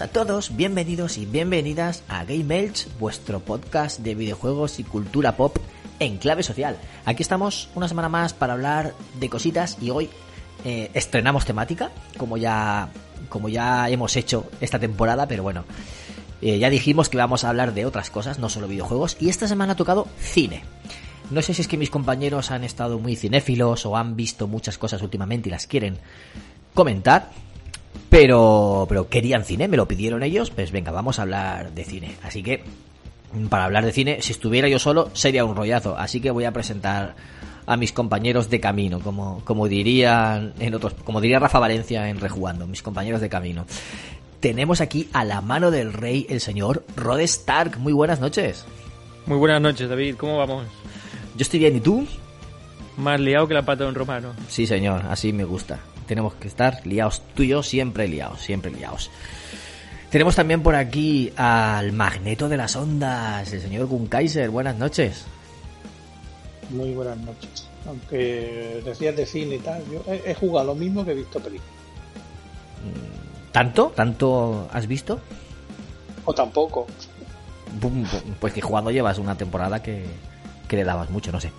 A todos, bienvenidos y bienvenidas a Game Elch, vuestro podcast de videojuegos y cultura pop en clave social. Aquí estamos una semana más para hablar de cositas y hoy eh, estrenamos temática, como ya, como ya hemos hecho esta temporada, pero bueno, eh, ya dijimos que vamos a hablar de otras cosas, no solo videojuegos, y esta semana ha tocado cine. No sé si es que mis compañeros han estado muy cinéfilos o han visto muchas cosas últimamente y las quieren comentar, pero, pero querían cine, me lo pidieron ellos, pues venga, vamos a hablar de cine. Así que, para hablar de cine, si estuviera yo solo, sería un rollazo. Así que voy a presentar a mis compañeros de camino, como, como dirían en otros, como diría Rafa Valencia en Rejugando, mis compañeros de camino. Tenemos aquí a la mano del rey, el señor Rod Stark. Muy buenas noches. Muy buenas noches, David. ¿Cómo vamos? Yo estoy bien, ¿y tú? Más liado que la pata de un romano. Sí, señor, así me gusta. Tenemos que estar liados, tú y yo siempre liados, siempre liados. Tenemos también por aquí al magneto de las ondas, el señor Gun Kaiser. Buenas noches. Muy buenas noches. Aunque decías de cine y tal, yo he, jugado lo mismo que he visto películas. ¿Tanto? ¿Tanto has visto? O tampoco. Pues que jugando llevas una temporada que, que le dabas mucho, no sé.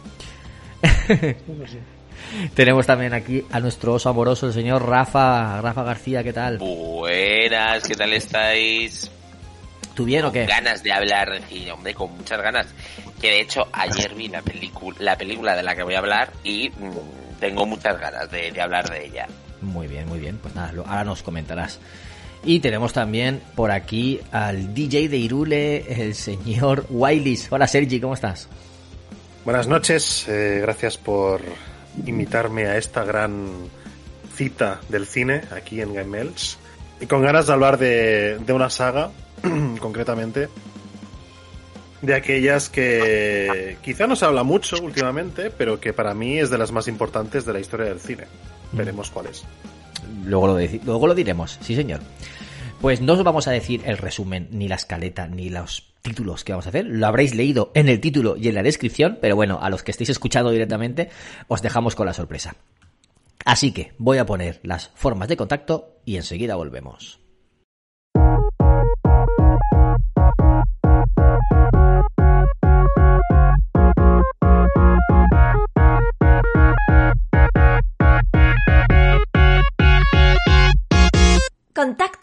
No sé. Tenemos también aquí a nuestro oso amoroso, el señor Rafa, Rafa García, ¿qué tal? Buenas, ¿qué tal estáis? ¿Tú bien o qué? Ganas de hablar, y hombre, con muchas ganas. Que de hecho ayer vi la película, la película de la que voy a hablar y mm, tengo muchas ganas de, de hablar de ella. Muy bien, muy bien. Pues nada, lo- ahora nos comentarás. Y tenemos también por aquí al DJ de Irule, el señor Wileys. Hola Sergi, ¿cómo estás? Buenas noches, eh, gracias por invitarme a esta gran cita del cine aquí en Game. Y con ganas de hablar de, de una saga, concretamente, de aquellas que quizá no se habla mucho últimamente, pero que para mí es de las más importantes de la historia del cine. Veremos cuál es. Luego lo, luego lo diremos, sí señor. Pues no os vamos a decir el resumen, ni la escaleta, ni los títulos que vamos a hacer. Lo habréis leído en el título y en la descripción, pero bueno, a los que estéis escuchando directamente, os dejamos con la sorpresa. Así que voy a poner las formas de contacto y enseguida volvemos. Contacta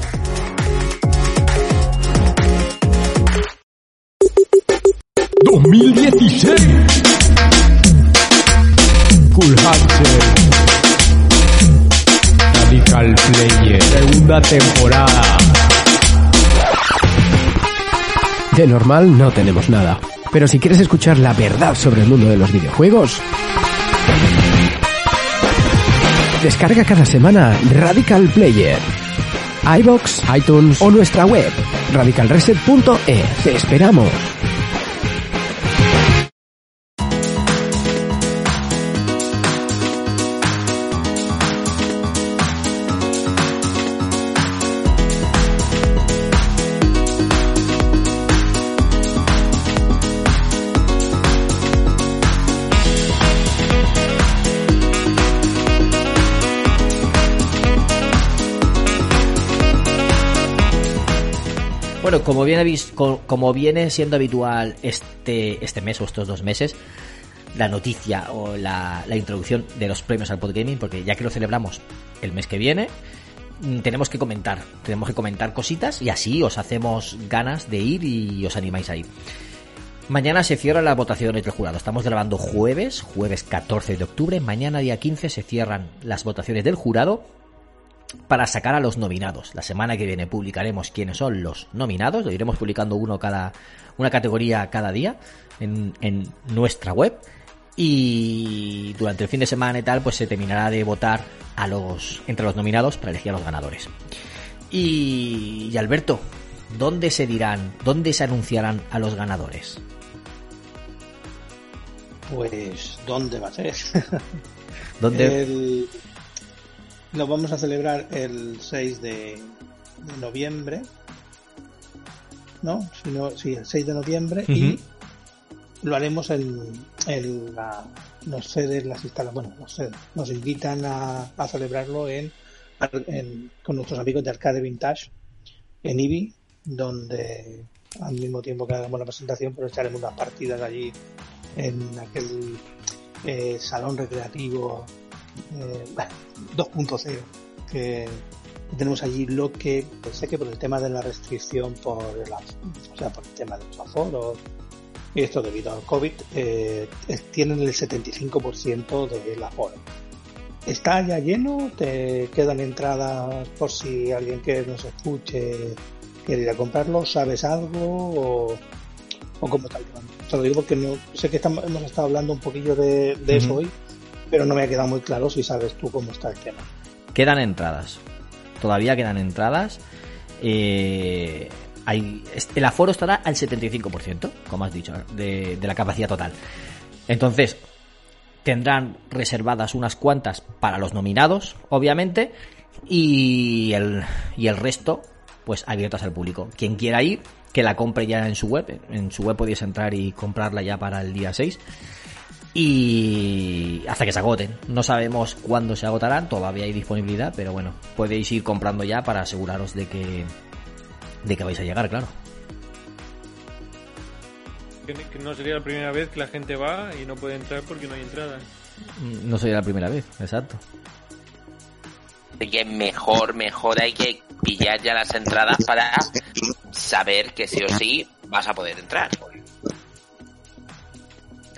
Cool Hunter. Radical Player. Segunda temporada. De normal no tenemos nada. Pero si quieres escuchar la verdad sobre el mundo de los videojuegos, descarga cada semana Radical Player. iBox, iTunes o nuestra web radicalreset.e. Te esperamos. Como viene, como viene siendo habitual este, este mes o estos dos meses, la noticia o la, la introducción de los premios al Podgaming, porque ya que lo celebramos el mes que viene, mm, tenemos que comentar, tenemos que comentar cositas y así os hacemos ganas de ir y os animáis a ir. Mañana se cierran las votaciones del jurado. Estamos grabando jueves, jueves 14 de octubre. Mañana, día 15, se cierran las votaciones del jurado para sacar a los nominados. La semana que viene publicaremos quiénes son los nominados. Lo iremos publicando uno cada, una categoría cada día en, en nuestra web. Y durante el fin de semana y tal, pues se terminará de votar a los, entre los nominados para elegir a los ganadores. Y, y Alberto, ¿dónde se dirán, dónde se anunciarán a los ganadores? Pues, ¿dónde va a ser? ¿Dónde? El- Lo vamos a celebrar el 6 de, de noviembre. ¿No? Si no, sí, el 6 de noviembre. Y lo haremos en, en la. Nos ceden las instalaciones. Bueno, nos, invitan a, a celebrarlo en, en- con nuestros amigos de Arcade Vintage en IBI, donde al mismo tiempo que hagamos la presentación, pues echaremos unas partidas allí en aquel eh, salón recreativo eh, 2.0 que tenemos allí lo que pues, sé que por el tema de la restricción por el, af- o sea por el tema de los aforos y esto debido al COVID eh, tienen el 75% del aforo. Está ya lleno te quedan entradas por si alguien que nos escuche quiere ir a comprarlo sabes algo o, o cómo está el tema? Te lo digo porque no, sé que estamos- hemos estado hablando un poquillo de, de eso hoy, pero no me ha quedado muy claro si sabes tú cómo está el tema. Quedan entradas. Todavía quedan entradas. Eh, hay, el aforo estará al 75%, como has dicho, de, de la capacidad total. Entonces, tendrán reservadas unas cuantas para los nominados, obviamente, y el, resto, pues abiertas al público. Quien quiera ir, que la compre ya en su web. En su web podéis entrar y comprarla ya para el día 6 y hasta que se agoten. No sabemos cuándo se agotarán, todavía hay disponibilidad, pero bueno, podéis ir comprando ya para aseguraros de que de que vais a llegar, claro. Que, que no sería la primera vez que la gente va y no puede entrar porque no hay entrada. No sería la primera vez, exacto. Así que mejor, mejor hay que pillar ya las entradas para saber que sí o sí vas a poder entrar.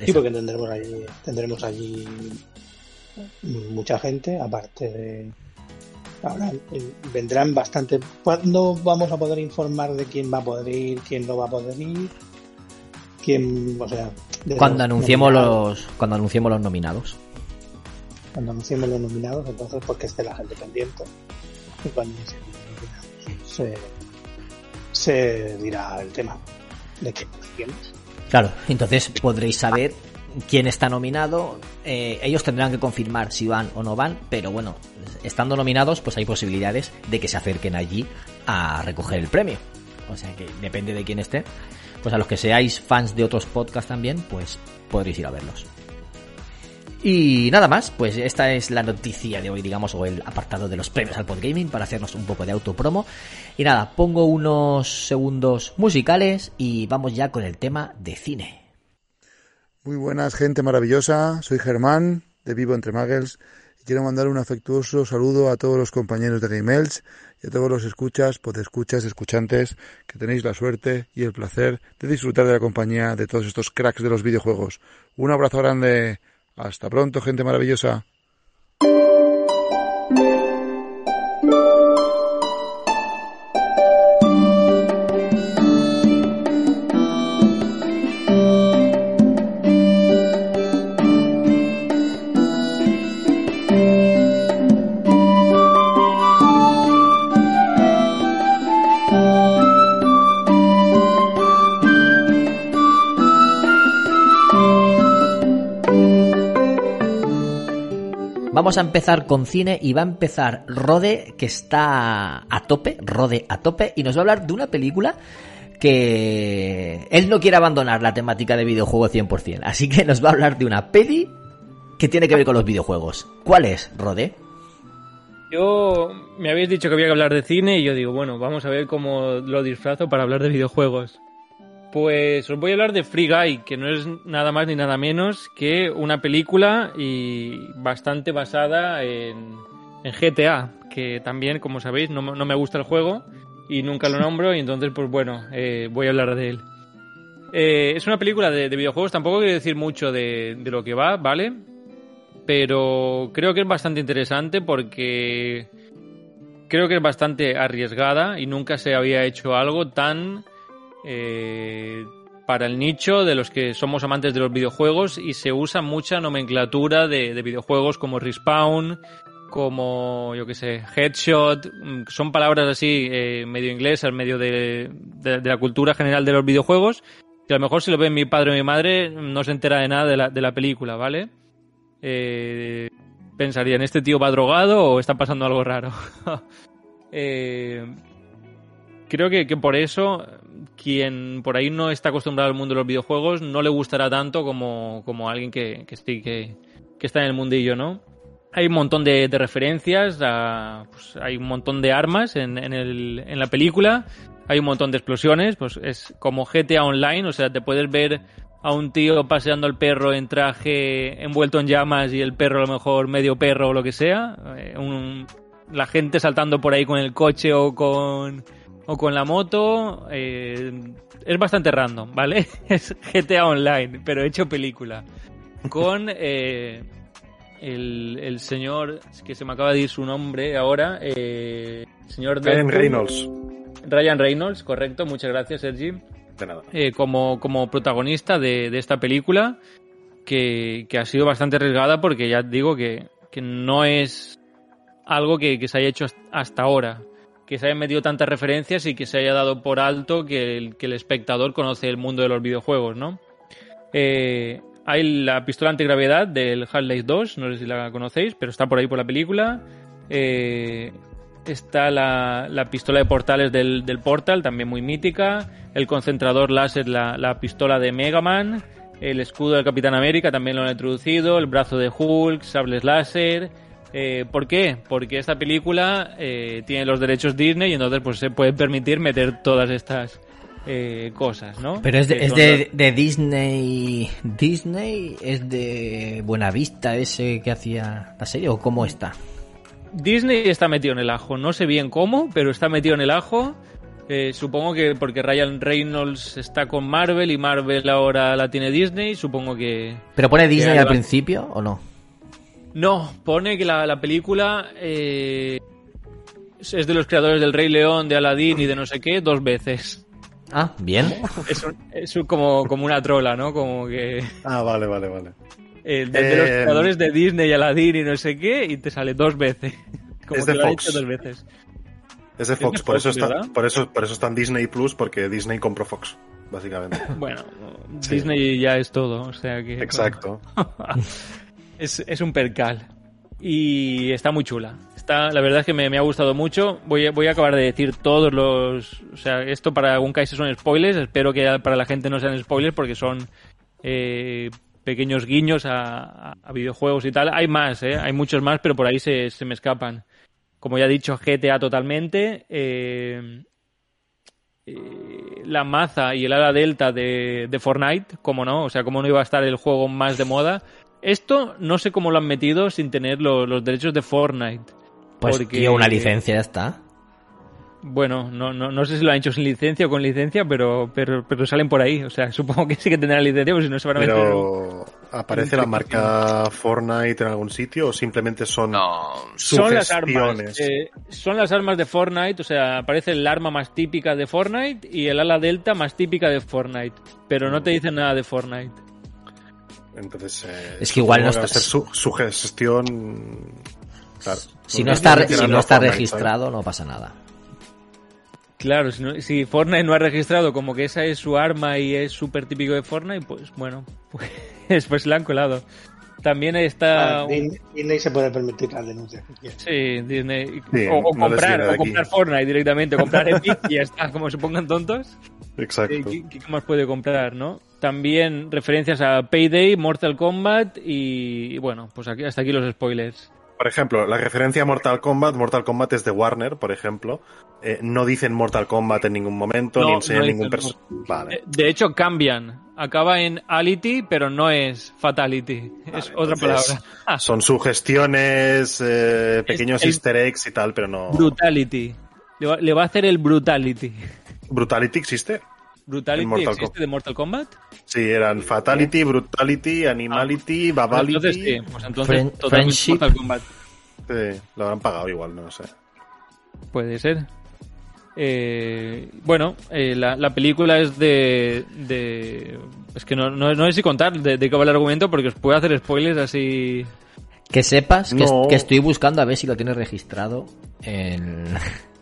Sí, porque tendremos allí, tendremos allí mucha gente, aparte de ahora eh, vendrán bastante. ¿Cuándo vamos a poder informar de quién va a poder ir, quién no va a poder ir? Quién, o sea, Cuando anunciemos nominados. los cuando anunciemos los nominados. cuando anunciemos los nominados, entonces porque esté la gente pendiente. Y cuando nominados, se, se dirá el tema de qué quiénes. Claro, entonces podréis saber quién está nominado. Eh, ellos tendrán que confirmar si van o no van, pero bueno, estando nominados, pues hay posibilidades de que se acerquen allí a recoger el premio. O sea que depende de quién esté. Pues a los que seáis fans de otros podcasts también, pues podréis ir a verlos. Y nada más, pues esta es la noticia de hoy, digamos, o el apartado de los premios al Podgaming para hacernos un poco de autopromo. Y nada, pongo unos segundos musicales y vamos ya con el tema de cine. Muy buenas, gente maravillosa. Soy Germán, de Vivo Entre Muggles, y quiero mandar un afectuoso saludo a todos los compañeros de Game Elch y a todos los escuchas, podescuchas, escuchantes, que tenéis la suerte y el placer de disfrutar de la compañía de todos estos cracks de los videojuegos. Un abrazo grande. Hasta pronto, gente maravillosa. Vamos a empezar con cine y va a empezar Rode, que está a tope, Rode a tope, y nos va a hablar de una película que él no quiere abandonar la temática de videojuego 100%, así que nos va a hablar de una peli que tiene que ver con los videojuegos. ¿Cuál es, Rode? Yo me habéis dicho que había que hablar de cine y yo digo, bueno, vamos a ver cómo lo disfrazo para hablar de videojuegos. Pues os voy a hablar de Free Guy, que no es nada más ni nada menos que una película y bastante basada en, en GTA, que también, como sabéis, no, no me gusta el juego y nunca lo nombro y entonces, pues bueno, eh, voy a hablar de él. Eh, es una película de, de videojuegos, tampoco quiero decir mucho de, de lo que va, ¿vale? Pero creo que es bastante interesante porque creo que es bastante arriesgada y nunca se había hecho algo tan eh, para el nicho de los que somos amantes de los videojuegos y se usa mucha nomenclatura de, de videojuegos como Respawn, como, yo que sé, Headshot, mm, son palabras así eh, medio inglesas, medio de, de, de la cultura general de los videojuegos, que a lo mejor si lo ven mi padre o mi madre no se entera de nada de la, de la película, ¿vale? Eh, pensarían, ¿este tío va drogado o está pasando algo raro? eh, creo que, que, por eso quien por ahí no está acostumbrado al mundo de los videojuegos no le gustará tanto como, como alguien que, que, está en el mundillo, ¿no? Hay un montón de, referencias, a, pues hay un montón de armas en, en, el, en la película, hay un montón de explosiones, pues es como GTA Online, o sea, te puedes ver a un tío paseando al perro en traje envuelto en llamas y el perro a lo mejor medio perro o lo que sea, eh, la gente saltando por ahí con el coche o con o con la moto, eh, es bastante random, ¿vale? Es GTA Online, pero hecho película. Con eh, el, el, señor, que se me acaba de ir su nombre ahora, eh, señor Ryan Reynolds. Ryan Reynolds, correcto, muchas gracias, Sergi. De nada. Eh, como, como protagonista de, de esta película, que, que, ha sido bastante arriesgada porque ya digo que, que no es algo que, que se haya hecho hasta ahora que se hayan metido tantas referencias y que se haya dado por alto que el, que el espectador conoce el mundo de los videojuegos, ¿no? Eh, hay la pistola antigravedad del Half-Life 2, no sé si la conocéis, pero está por ahí por la película. Eh, está la, la, pistola de portales del, del, Portal, también muy mítica. El concentrador láser, la, la pistola de Mega Man. El escudo del Capitán América también lo han introducido. El brazo de Hulk, sables láser. Eh, ¿Por qué? Porque esta película eh, tiene los derechos Disney y entonces pues se puede permitir meter todas estas eh, cosas, ¿no? Pero es, de, es de, de, Disney. ¿Disney? ¿Es de Buenavista ese que hacía la serie o cómo está? Disney está metido en el ajo. No sé bien cómo, pero está metido en el ajo. Eh, supongo que porque Ryan Reynolds está con Marvel y Marvel ahora la tiene Disney, supongo que... ¿Pero pone Disney al principio o no? No, pone que la, la película eh, es de los creadores del Rey León, de Aladdin y de no sé qué, dos veces. Ah, bien. Es, un, es un, como, como una trola, ¿no? Como que... Ah, vale, vale, vale. Eh, de, de, los creadores de Disney y Aladdin y no sé qué, y te sale dos veces. Como es de que Fox. Lo dos veces. Es de Fox, ¿Es de por, Fox, eso está, por, eso, por eso está en Disney Plus, porque Disney compró Fox, básicamente. Bueno, Sí. Disney ya es todo, o sea que... Exacto. es, es un percal. Y está muy chula. Está, la verdad es que me, me ha gustado mucho. Voy voy a acabar de decir todos los... O sea, esto para algún caso son spoilers. Espero que para la gente no sean spoilers porque son eh, pequeños guiños a, a, a, videojuegos y tal. Hay más, ¿eh? Hay muchos más, pero por ahí se, se me escapan. Como ya he dicho, GTA totalmente. Eh, eh, la maza y el ala delta de, de Fortnite, como no, o sea, como no iba a estar el juego más de moda. Esto no sé cómo lo han metido sin tener lo, los derechos de Fortnite. Pues porque... tío, una licencia ya está. Bueno, no, no, no sé si lo han hecho sin licencia o con licencia, pero, pero, pero salen por ahí. O sea, supongo que sí que tendrán licencia, porque si no se van a pero, meter. Pero, ¿aparece la marca Fortnite en algún sitio o simplemente son no. Son las armas. Eh, son las armas de Fortnite, o sea, aparece el arma más típica de Fortnite y el ala delta más típica de Fortnite. Pero no te dicen nada de Fortnite. Entonces, eh, es que igual no está. Su, su, gestión. Claro, si no está, si no está Fortnite, registrado, ¿sabes? no pasa nada. Claro, si, no, si, Fortnite no ha registrado como que esa es su arma y es súper típico de Fortnite, pues bueno, pues, pues la han colado. También está. Ah, Disney se puede permitir las denuncias. Sí, Disney. Sí, o, o, comprar, o comprar Fortnite directamente, comprar Epic y ya está, como se pongan tontos. Exacto. ¿Qué, qué más puede comprar, no? También referencias a Payday, Mortal Kombat y, y bueno, pues aquí, hasta aquí los spoilers. Por ejemplo, la referencia a Mortal Kombat, Mortal Kombat es de Warner, por ejemplo. Eh, no dicen Mortal Kombat en ningún momento, No, ni enseñan no ningún personaje. Vale. Eh, De hecho, cambian. Acaba en ality, pero no es fatality. es otra palabra. Ah, Son sugestiones, eh, pequeños easter eggs y tal, pero no. brutality. Le va, le va a hacer el brutality. Brutality existe. ¿Brutality Mortal existe Kombat. de Mortal Kombat? Sí, eran Fatality, Brutality, Animality, Ah, Babality. entonces sí. Pues entonces Friend- totalmente friendship. Mortal Kombat. Sí, lo habrán pagado igual, no lo sé. Puede ser. Eh, bueno, eh, la, la película es de, de- Es que no, no, no sé si contar de, de qué va el argumento porque os puedo hacer spoilers así... Que sepas que, No. que estoy buscando a ver si lo tienes registrado en...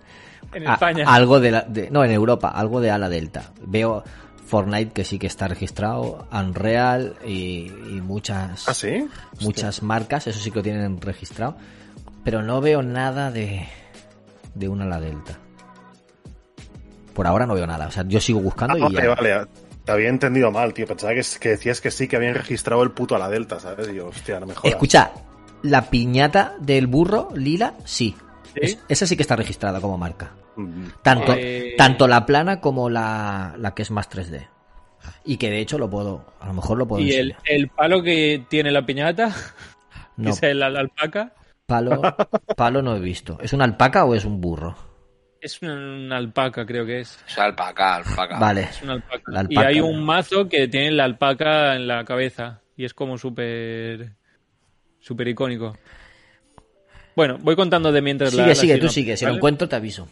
En a- España. algo de, la, de- No, en Europa, algo de Ala Delta. Veo Fortnite que sí que está registrado, Unreal y, y muchas... ¿Ah, sí? muchas marcas, eso sí que lo tienen registrado, pero no veo nada de, de una ala delta. Por ahora no veo nada, o sea, yo sigo buscando Ah, y vale, ya. vale. Te había entendido mal, tío. Pensaba que, que decías que sí, que habían registrado el puto a la Delta, ¿sabes? Y yo, hostia, no me jodas. Escucha, la piñata del burro lila, sí. ¿Sí? Es- esa sí que está registrada como marca. Tanto, Eh. tanto la plana como la, la que es más 3D. Y que de hecho lo puedo, a lo mejor lo puedo Y el, el palo que tiene la piñata, No, que es el al- alpaca, palo, palo no he visto. ¿Es una alpaca o es un burro? es una alpaca creo que es. Es alpaca, alpaca. Vale. Es una alpaca. La Y hay un mazo que tiene la alpaca en la cabeza y es como súper... súper icónico. Bueno, voy contando de mientras la- Sigue, la sigue, tú sinopsis, sigue. Si ¿vale? lo encuentro te aviso.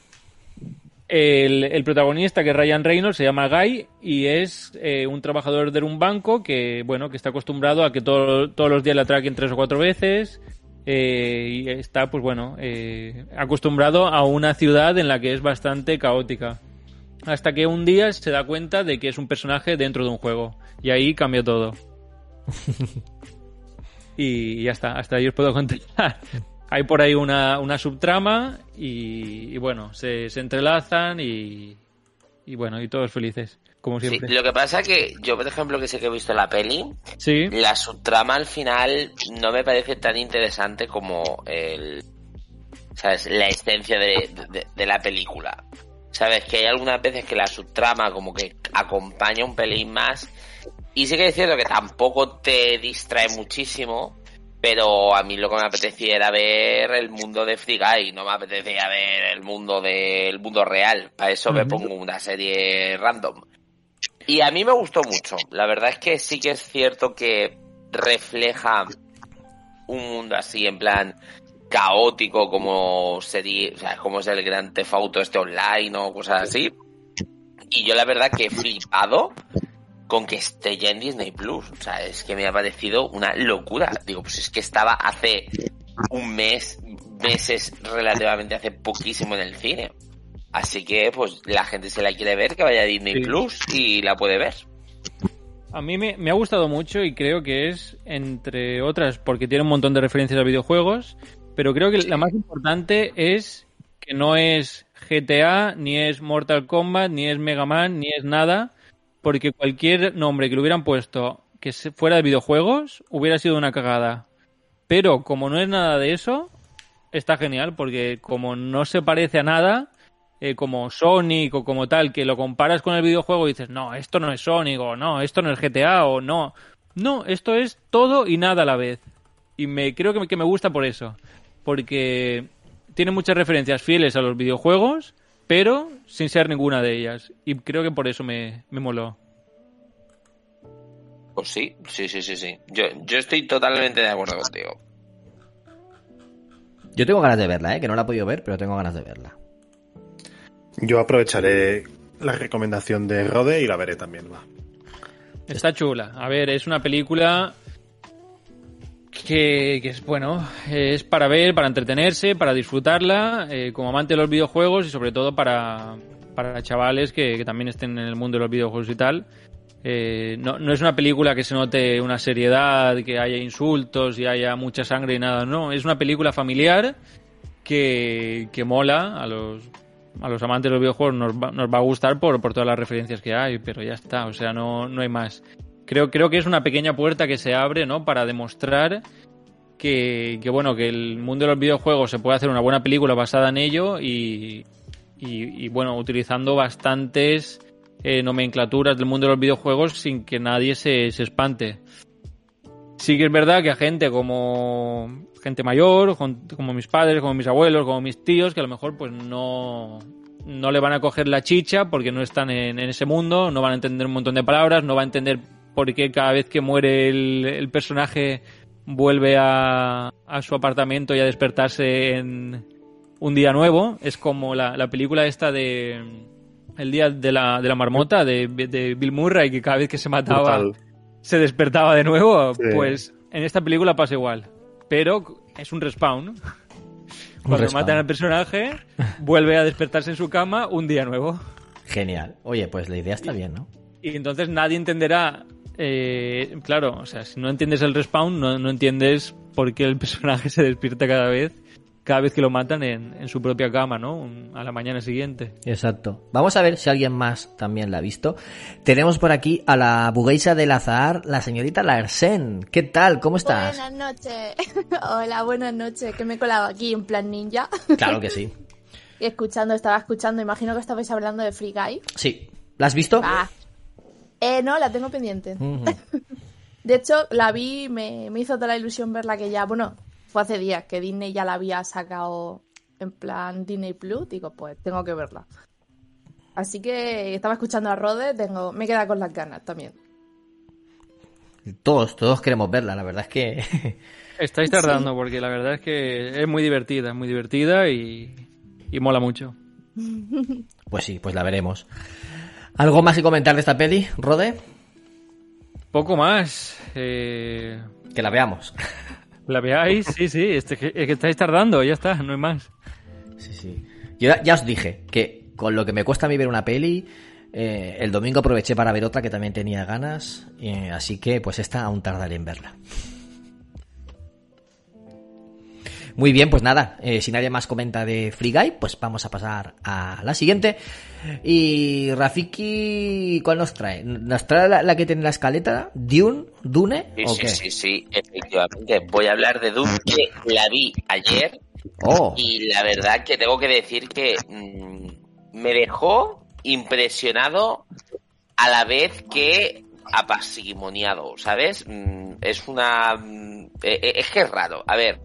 El, el protagonista, que es Ryan Reynolds, se llama Guy y es eh, un trabajador de un banco que, bueno, que está acostumbrado a que todo- todos los días le atraquen tres o cuatro veces eh, y está, pues bueno, eh, acostumbrado a una ciudad en la que es bastante caótica. Hasta que un día se da cuenta de que es un personaje dentro de un juego y ahí cambia todo. y ya está, hasta ahí os puedo contar. Hay por ahí una, una subtrama y, y bueno, se, se entrelazan y, y bueno, y todos felices, como Sí, siempre. lo que pasa que yo, por ejemplo, que sé que he visto la peli, Sí, la subtrama al final no me parece tan interesante como el, ¿sabes? La esencia de, de- de la película. ¿Sabes? Que hay algunas veces que la subtrama como que acompaña un pelín más. Y sí que es cierto que tampoco te distrae muchísimo. Pero a mí lo que me apetecía era ver el mundo de Free Guy, no me apetecía ver el mundo del mundo real. Para eso me pongo una serie random. Y a mí me gustó mucho. La verdad es que sí que es cierto que refleja un mundo así en plan caótico como sería, o sea, como es el gran Theft Auto este online o cosas así. Y yo la verdad que he flipado con que esté ya en Disney Plus. O sea, es que me ha parecido una locura. Digo, pues es que estaba hace un mes, meses relativamente hace poquísimo en el cine. Así que, pues, la gente se la quiere ver, que vaya a Disney Sí. Plus y la puede ver. a mí me, me ha gustado mucho y creo que es, entre otras, porque tiene un montón de referencias a videojuegos, pero creo que la más importante es que no es GTA, ni es Mortal Kombat, ni es Mega Man, ni es nada, porque cualquier nombre que le hubieran puesto que fuera de videojuegos hubiera sido una cagada. Pero como no es nada de eso, está genial, porque como no se parece a nada, eh, como Sonic o como tal, que lo comparas con el videojuego y dices, no, esto no es Sonic o no, esto no es GTA o no. No, esto es todo y nada a la vez. Y me creo que que me gusta por eso. Porque tiene muchas referencias fieles a los videojuegos, pero sin ser ninguna de ellas. Y creo que por eso me, me moló. Pues sí, sí, sí, sí, sí. Yo, yo estoy totalmente de acuerdo contigo. Yo tengo ganas de verla, ¿eh? que no la he podido ver, pero tengo ganas de verla. Yo aprovecharé la recomendación de Rode y la veré también, va. Está chula. A ver, es una película que, es, bueno, es para ver, para entretenerse, para disfrutarla, eh, como amante de los videojuegos y sobre todo para, para chavales que, que también estén en el mundo de los videojuegos y tal. Eh, no, no es una película que se note una seriedad, que haya insultos y haya mucha sangre y nada, no. Es una película familiar que, que mola a los, a los amantes de los videojuegos nos va, nos va a gustar por, por todas las referencias que hay, pero ya está, o sea, no, no hay más. Creo, creo que es una pequeña puerta que se abre, ¿no? Para demostrar que, que, bueno, que el mundo de los videojuegos se puede hacer una buena película basada en ello y, y, y bueno, utilizando bastantes eh, nomenclaturas del mundo de los videojuegos sin que nadie se, se espante. Sí que es verdad que a gente como gente mayor, como mis padres, como mis abuelos, como mis tíos, que a lo mejor pues no, no le van a coger la chicha porque no están en, en ese mundo, no van a entender un montón de palabras, no van a entender por qué cada vez que muere el, el personaje vuelve a, a su apartamento y a despertarse en un día nuevo. Es como la, la película esta de El día de la, de la marmota de, de Bill Murray, que cada vez que se mataba se despertaba de nuevo. Sí. Pues en esta película pasa igual. Pero es un respawn. Cuando respawn. matan al personaje, vuelve a despertarse en su cama un día nuevo. Genial. Oye, pues la idea está bien, ¿no? Y entonces nadie entenderá. Eh, claro, o sea, si no entiendes el respawn, no, no entiendes por qué el personaje se despierta cada vez, cada vez que lo matan en, en su propia cama, ¿no? A la mañana siguiente. Exacto. Vamos a ver si alguien más también la ha visto. Tenemos por aquí a la bugueisa del azar, la señorita Larsen. ¿Qué tal? ¿Cómo estás? Buenas noches. Hola, buenas noches. Que me he colado aquí en plan ninja. Claro que sí. y escuchando, estaba escuchando. Imagino que estabais hablando de Free Guy. Sí. ¿La has visto? Ah. Eh, no, la tengo pendiente. De hecho, la vi, me, me hizo toda la ilusión verla que ya, bueno, fue hace días que Disney ya la había sacado en plan Disney Plus. Digo, pues tengo que verla. Así que estaba escuchando a Rode, tengo, me queda con las ganas también. Todos, todos queremos verla. La verdad es que Estáis tardando porque la verdad es que es muy divertida, es muy divertida y, y mola mucho. Pues sí, pues la veremos. ¿Algo más que comentar de esta peli, Rode? Poco más. eh, Que la veamos. ¿La veáis? Sí, sí, este- es que estáis tardando, ya está, no hay más. Sí, sí. Yo ya, ya os dije que con lo que me cuesta a mí ver una peli, eh, el domingo aproveché para ver otra que también tenía ganas, eh, así que pues esta aún tardaré en verla. Muy bien, pues nada, eh, si nadie más comenta de Free Guy, pues vamos a pasar a la siguiente. Y Rafiki, ¿cuál nos trae? ¿Nos trae la, la que tiene la escaleta? ¿Dune? ¿Dune? Sí, ¿O sí, qué? sí, sí, efectivamente. Voy a hablar de Doom, que la vi ayer Oh, y la verdad que tengo que decir que mm, me dejó impresionado a la vez que apasimoniado, ¿sabes? Mm, es una... mm, eh, eh, es que es raro. A ver,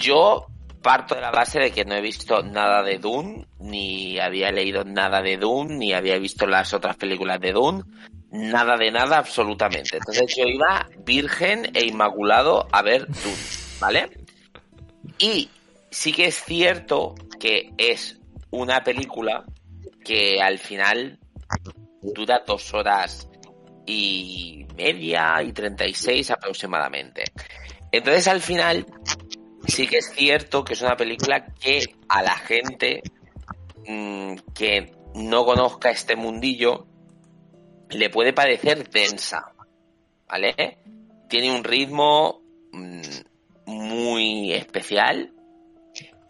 yo parto de la base de que no he visto nada de Dune, ni había leído nada de Dune, ni había visto las otras películas de Dune, nada de nada absolutamente. Entonces yo iba virgen e inmaculado a ver Dune, ¿vale? Y sí que es cierto que es una película que al final dura dos horas y media y 36 aproximadamente. Entonces al final sí que es cierto que es una película que a la gente mm, que no conozca este mundillo le puede parecer densa, ¿vale? Tiene un ritmo mm, muy especial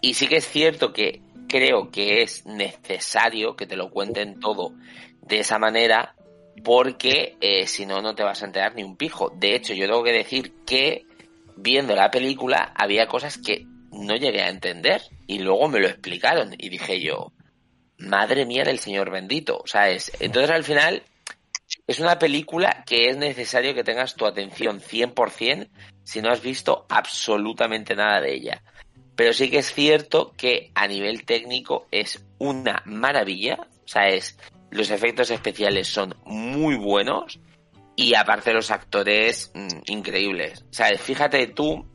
y sí que es cierto que creo que es necesario que te lo cuenten todo de esa manera porque eh, si no no te vas a enterar ni un pijo. De hecho, yo tengo que decir que viendo la película había cosas que no llegué a entender y luego me lo explicaron y dije yo, madre mía del señor bendito, ¿sabes? Entonces al final es una película que es necesario que tengas tu atención 100% si no has visto absolutamente nada de ella. Pero sí que es cierto que a nivel técnico es una maravilla, o sea, es, los efectos especiales son muy buenos y aparte los actores mm, increíbles. O sea, fíjate tú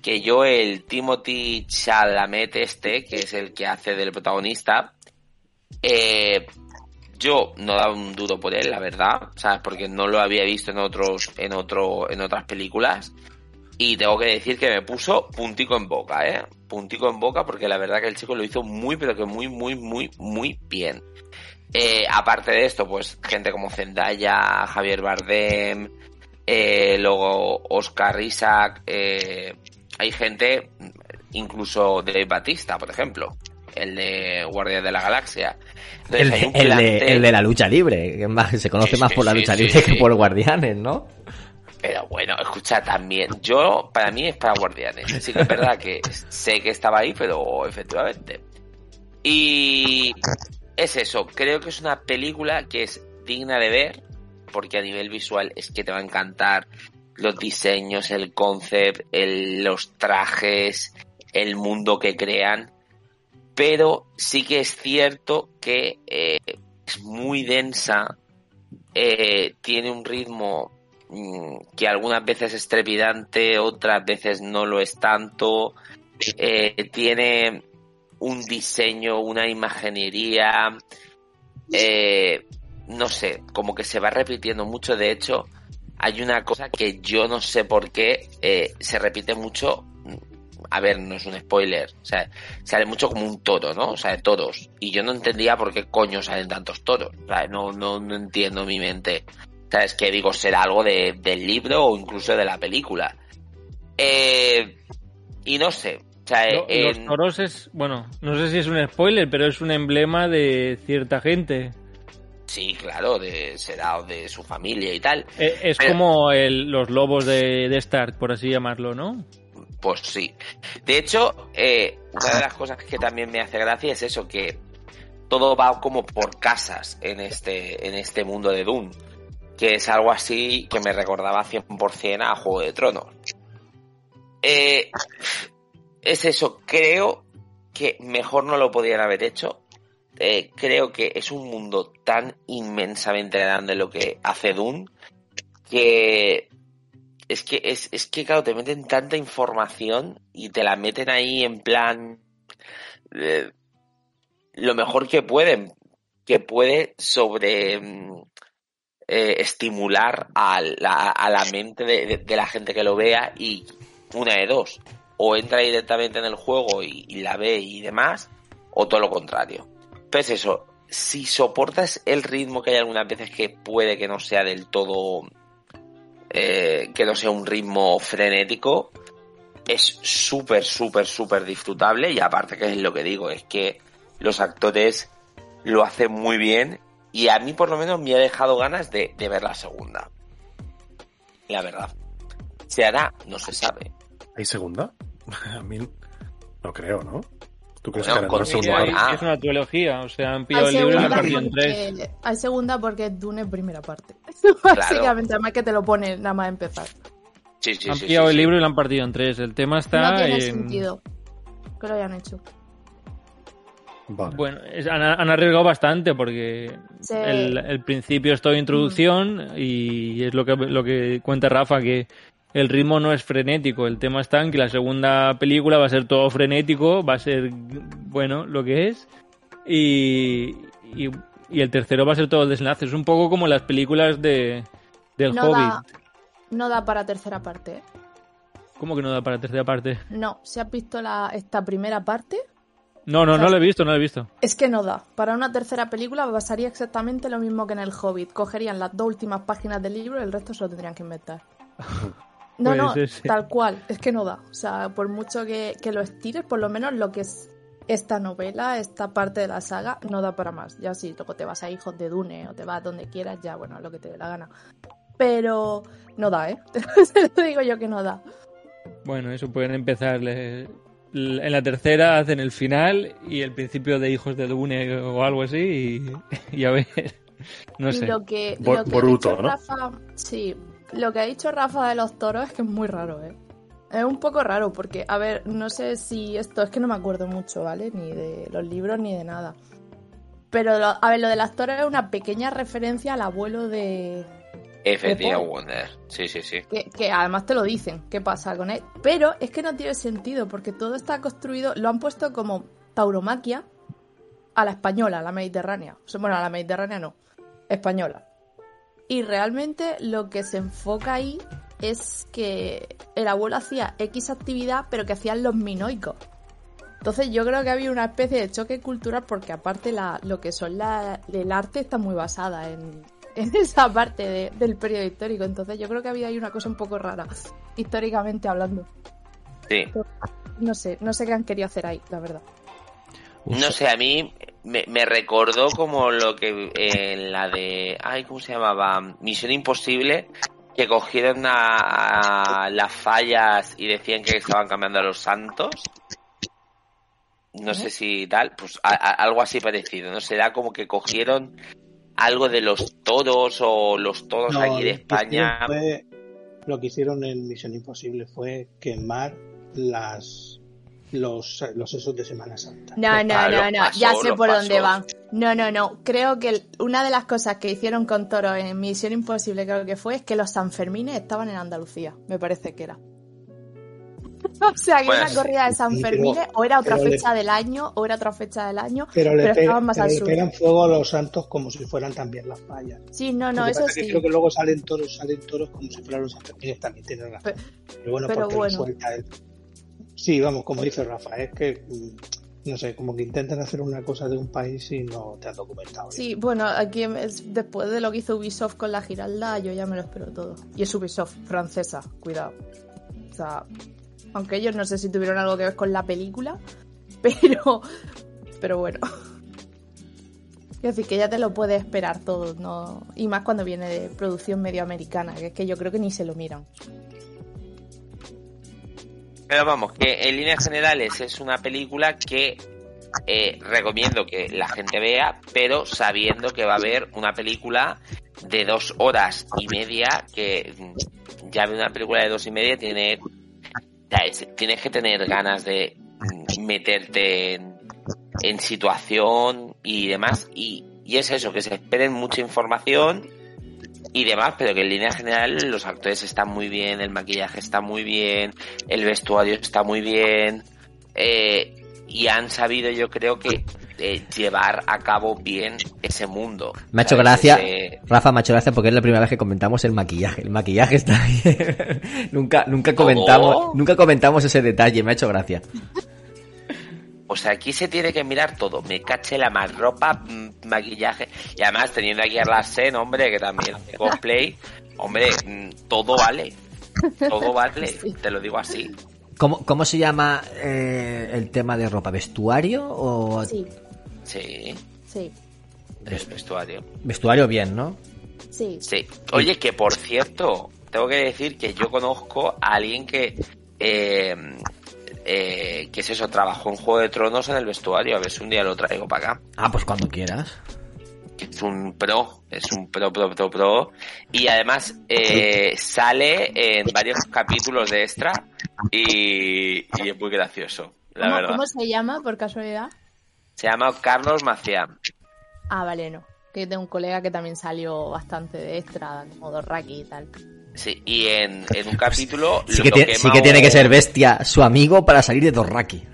que yo el Timothy Chalamet este, que es el que hace del protagonista, eh, yo no daba un duro por él, la verdad, ¿sabes? Porque no lo había visto en otros, en otro, en otras películas. Y tengo que decir que me puso puntico en boca, ¿eh? Puntico en boca porque la verdad que el chico lo hizo muy, pero que muy, muy, muy, muy bien. Eh, aparte de esto, pues gente como Zendaya, Javier Bardem, eh, luego Oscar Isaac, eh, hay gente, incluso de Batista, por ejemplo, el de Guardia de la Galaxia. Entonces, el, de, el la lucha libre, que más- se conoce Sí, más sí, por la lucha sí, libre que por Guardianes, ¿no? Pero bueno, escucha, también, yo, para mí es para Guardianes. Sí que es verdad que sé que estaba ahí, pero efectivamente. Y es eso, creo que es una película que es digna de ver, porque a nivel visual es que te va a encantar los diseños, el concept, los trajes, el mundo que crean. Pero sí que es cierto que eh, es muy densa, eh, tiene un ritmo mm, que algunas veces es trepidante, otras veces no lo es tanto. Eh, tiene un diseño, una imaginería, eh, no sé, como que se va repitiendo mucho. De hecho, hay una cosa que yo no sé por qué eh, se repite mucho. A ver, no es un spoiler. O sea, sale mucho como un toro, ¿no? O sea, de toros. Y yo no entendía por qué coño salen tantos toros. O sea, no, no, no entiendo mi mente. O sea, es que digo, será algo de, del libro o incluso de la película. Eh, y no sé. O sea, Lo- en- Los toros es, bueno, no sé si es un spoiler, pero es un emblema de cierta gente. Sí, claro, de, será de su familia y tal. Eh, Es Pero- como el- los lobos de, de Stark, por así llamarlo, ¿no? Pues sí. De hecho, eh, una de las cosas que también me hace gracia es eso, que todo va como por casas en este, en este mundo de Dune. Que es algo así que me recordaba 100% a Juego de Tronos. Eh, es eso, creo que mejor no lo podían haber hecho. Eh, creo que es un mundo tan inmensamente grande lo que hace Dune que es que es, es que claro te meten tanta información y te la meten ahí en plan eh, lo mejor que pueden que puede sobre mm, eh, estimular a la, a la mente de, la gente que lo vea y una de dos o entra directamente en el juego y, la ve y demás o todo lo contrario pues eso si soportas el ritmo que hay algunas veces que puede que no sea del todo eh, que no sea un ritmo frenético, es súper, súper, súper disfrutable y aparte que es lo que digo, es que los actores lo hacen muy bien y a mí por lo menos me ha dejado ganas de, de ver la segunda. La verdad. ¿Se hará? No se sabe. ¿Hay segunda? A mí no creo, ¿no? ¿Tú crees Bueno, que con segunda parte? Ah. Es una trilogía, o sea, han Hay pillado el libro y lo partido en tres. hay segunda porque es Dune en primera parte. Básicamente, además que te lo pone nada más empezar. Sí, sí, han sí, pillado sí, el sí. libro y lo han partido en tres. El tema está no tiene en... sentido que lo hayan hecho. Vale. Bueno, es- han, han arriesgado bastante porque Sí. el, el principio es todo introducción y es lo que, lo que cuenta Rafa, que el ritmo no es frenético. El tema está en que la segunda película va a ser todo frenético, va a ser, bueno, lo que es. Y, y, y el tercero va a ser todo desenlace. Es un poco como las películas de, del No Hobbit. da, no da para tercera parte. ¿eh? ¿Cómo que no da para tercera parte? No, si has visto la, esta primera parte, No, no, no lo he visto, no lo he visto. es que no da. Para una tercera película pasaría exactamente lo mismo que en el Hobbit. Cogerían las dos últimas páginas del libro y el resto se lo tendrían que inventar. No, Puede no, tal cual. Es que no da. O sea, por mucho que, que lo estires, por lo menos lo que es esta novela, esta parte de la saga, no da para más. Ya si luego te vas a Hijos de Dune o te vas donde quieras, ya bueno, lo que te dé la gana. Pero no da, ¿eh? Se lo digo yo que no da. Bueno, eso pueden empezar. En la tercera hacen el final y el principio de Hijos de Dune o algo así y, y a ver. No sé. Lo que, Bo- lo que Boruto, ¿no? Rafa, sí, lo que ha dicho Rafa de los toros es que es muy raro, ¿eh? Es un poco raro porque, a ver, no sé si esto es que no me acuerdo mucho, ¿vale? Ni de los libros ni de nada. Pero, lo- a ver, lo de las toros es una pequeña referencia al abuelo de... Paul. Wonder. Sí, sí, sí. Que, que además te lo dicen, qué pasa con él. Pero es que no tiene sentido porque todo está construido, lo han puesto como tauromaquia a la española, a la mediterránea. Bueno, a la mediterránea no, española. Y realmente lo que se enfoca ahí es que el abuelo hacía X actividad, pero que hacían los minoicos. Entonces yo creo que había una especie de choque cultural porque aparte la, lo que son la, el arte está muy basada en, en esa parte de- del periodo histórico. Entonces yo creo que había ahí una cosa un poco rara, históricamente hablando. Sí. No sé, no sé qué han querido hacer ahí, la verdad. No sé, a mí me, me recordó como lo que en la de. Ay, ¿cómo se llamaba? Misión Imposible. que cogieron a, a las fallas y decían que estaban cambiando a los santos. No sé si tal, pues a- a- algo así parecido, ¿no? Será como que cogieron algo de los toros o los toros No, aquí de lo que España. fue- lo que hicieron en Misión Imposible fue quemar las los, los esos de Semana Santa. No, no, Ah, no, no, pasos, ya sé por dónde van. No, no, no. Creo que el- una de las cosas que hicieron con Toro en Misión Imposible, creo que fue, es que los Sanfermines estaban en Andalucía. Me parece que era. O sea, que Bueno, una sí. corrida de Sanfermines, o era otra pero le- fecha del año, o era otra fecha del año, Pero, pero, le, pe- estaban más pero al le sur. pegan fuego a los santos como si fueran también las fallas. Sí, no, no, eso que sí. Creo que luego salen toros, salen toros como si fueran los sanfermines también tienen razón. Pe- Pero bueno, pero porque bueno. lo suelta él. Sí, vamos, como dice Rafa, es que mm, no sé, como que intentan hacer una cosa de un país y no te han documentado. Sí, bueno, aquí es- después de lo que hizo Ubisoft con la Giralda, yo ya me lo espero todo. Y es Ubisoft, francesa, cuidado. O sea, aunque ellos no sé si tuvieron algo que ver con la película, pero, pero bueno. Quiero decir que ya te lo puedes esperar todo, ¿no? Y más cuando viene de producción medio americana, que es que yo creo que ni se lo miran. Pero vamos, que en líneas generales es una película que eh, recomiendo que la gente vea, pero sabiendo que va a haber una película de dos horas y media, que mm, ya ve una película de dos y media tiene... Tienes que tener ganas de mm, meterte en, en situación y demás. Y, y es eso, que se esperen mucha información y demás, pero que en línea general los actores están muy bien, el maquillaje está muy bien, el vestuario está muy bien, eh, y han sabido yo creo que eh, llevar a cabo bien ese mundo. Me ha hecho gracia, Ese- Rafa, me ha hecho gracia porque es la primera vez que comentamos el maquillaje. El maquillaje está bien. nunca, nunca comentamos, ¿Cómo? nunca comentamos ese detalle, me ha hecho gracia. O sea, aquí se tiene que mirar todo. Me caché la más ropa, mm, maquillaje. Y además, teniendo aquí a Larsen, hombre, que también hace cosplay, hombre, mm, todo vale. Todo vale. Te lo digo así. ¿Cómo, cómo se llama eh, el tema de ropa? ¿Vestuario o Sí, Sí, sí, vestuario. vestuario bien, no? sí. Sí. Oye, que por cierto, tengo que decir que yo conozco a alguien que. Eh, eh, que es eso, trabajó en Juego de Tronos en el vestuario. A ver si un día lo traigo para acá. Ah, pues cuando quieras. es un pro, es un pro, pro, pro, pro. Y además eh, sale en varios capítulos de extra y, y es muy gracioso, la ¿Cómo, verdad. cómo se llama, por casualidad? Se llama Carlos Macián. Ah, vale, no. Que tengo un colega que también salió bastante de extra, como Dorraki y tal. Sí, y en, en un capítulo Sí lo que, tiene, quema sí que tiene que ser bestia su amigo para salir de Dorraki.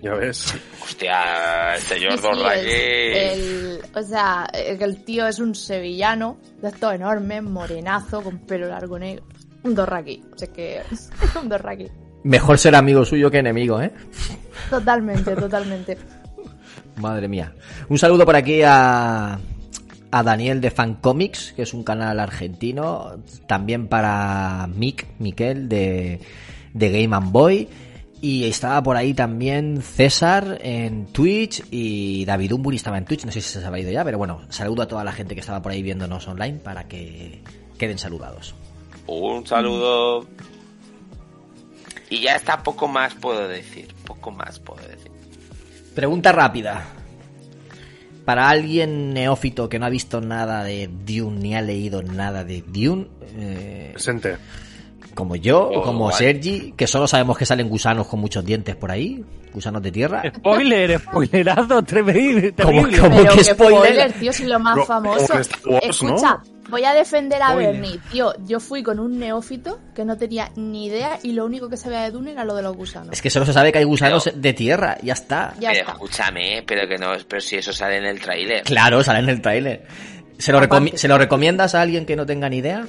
Ya ves. Hostia, el señor Sí, Dorraki. el, el- o sea, el, el tío es un sevillano, de estos enormes, morenazo, con pelo largo negro. Un Dorraki. O sea que es un Dorraki. Mejor ser amigo suyo que enemigo, ¿eh? Totalmente, totalmente. Madre mía. Un saludo por aquí a, a Daniel de Fan Comics, que es un canal argentino. También para Mick, Miquel de, de Game and Boy. Y estaba por ahí también César en Twitch y David Umburi estaba en Twitch. No sé si se ha ido ya, pero bueno, saludo a toda la gente que estaba por ahí viéndonos online para que queden saludados. Un saludo. Y ya está, poco más puedo decir. Poco más puedo decir. Pregunta rápida. Para alguien neófito que no ha visto nada de Dune ni ha leído nada de Dune, eh, Presente. como yo o Oh, como vale. Sergi, que solo sabemos que salen gusanos con muchos dientes por ahí, gusanos de tierra. Spoiler, spoilerazo, terrible. ¿Cómo- terrible. cómo Pero que spoiler? spoiler, tío, si lo más Como- famoso. como Wars, Escucha, voy a defender a Spoiler. Bernie, tío. Yo fui con un neófito que no tenía ni idea y lo único que sabía de Dune era lo de los gusanos. Es que solo se sabe que hay gusanos Pero- de tierra, ya está. Ya pero está. escúchame, pero que no, pero si eso sale en el tráiler. Claro, sale en el tráiler. ¿Se, lo ¿Se lo recomiendas a alguien que no tenga ni idea?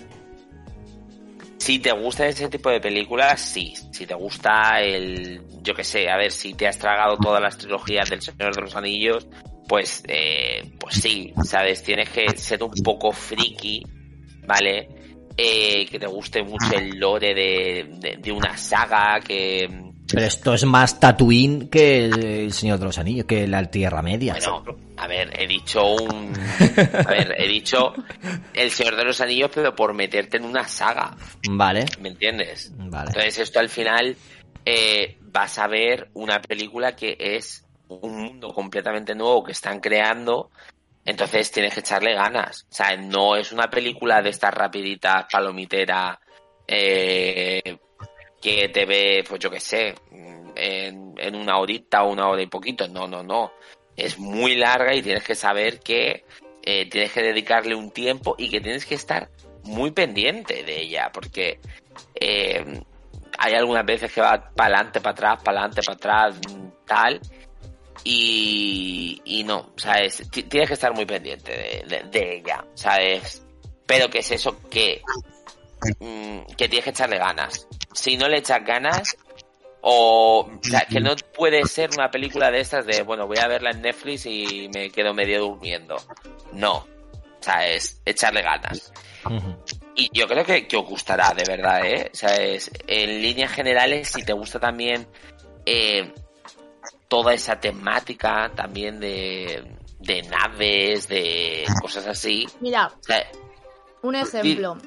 Si te gusta ese tipo de películas, sí. Si te gusta el, yo que sé, a ver, si te has tragado todas las trilogías del Señor de los Anillos, pues, eh, pues sí, sabes, tienes que ser un poco friki, ¿vale? Eh, que te guste mucho el lore de, de, de una saga, que, Pero esto es más Tatooine que el Señor de los Anillos, que la Tierra Media. bueno, A ver, he dicho un. A ver, he dicho El Señor de los Anillos, pero por meterte en una saga. Vale. ¿Me entiendes? Vale. Entonces, esto al final eh, vas a ver una película que es un mundo completamente nuevo que están creando. Entonces tienes que echarle ganas. O sea, no es una película de estas rapiditas, palomitera, eh, que te ve, pues yo qué sé, en, en una horita o una hora y poquito. No, no, no. Es muy larga y tienes que saber que eh, tienes que dedicarle un tiempo y que tienes que estar muy pendiente de ella, porque eh, hay algunas veces que va para adelante, para atrás, para adelante, para atrás, tal, y, y no, ¿sabes? T- Tienes que estar muy pendiente de, ella, ¿sabes? Pero que es eso que, mm, que tienes que echarle ganas. Si no le echas ganas, o, o sea, que no puede ser una película de estas de, bueno, voy a verla en Netflix y me quedo medio durmiendo. No. O sea, es echarle ganas. Y yo creo que, que os gustará, de verdad, ¿eh? O sea, en líneas generales, si te gusta también eh, toda esa temática también de, de naves, de cosas así. Mira, O sea, un ejemplo.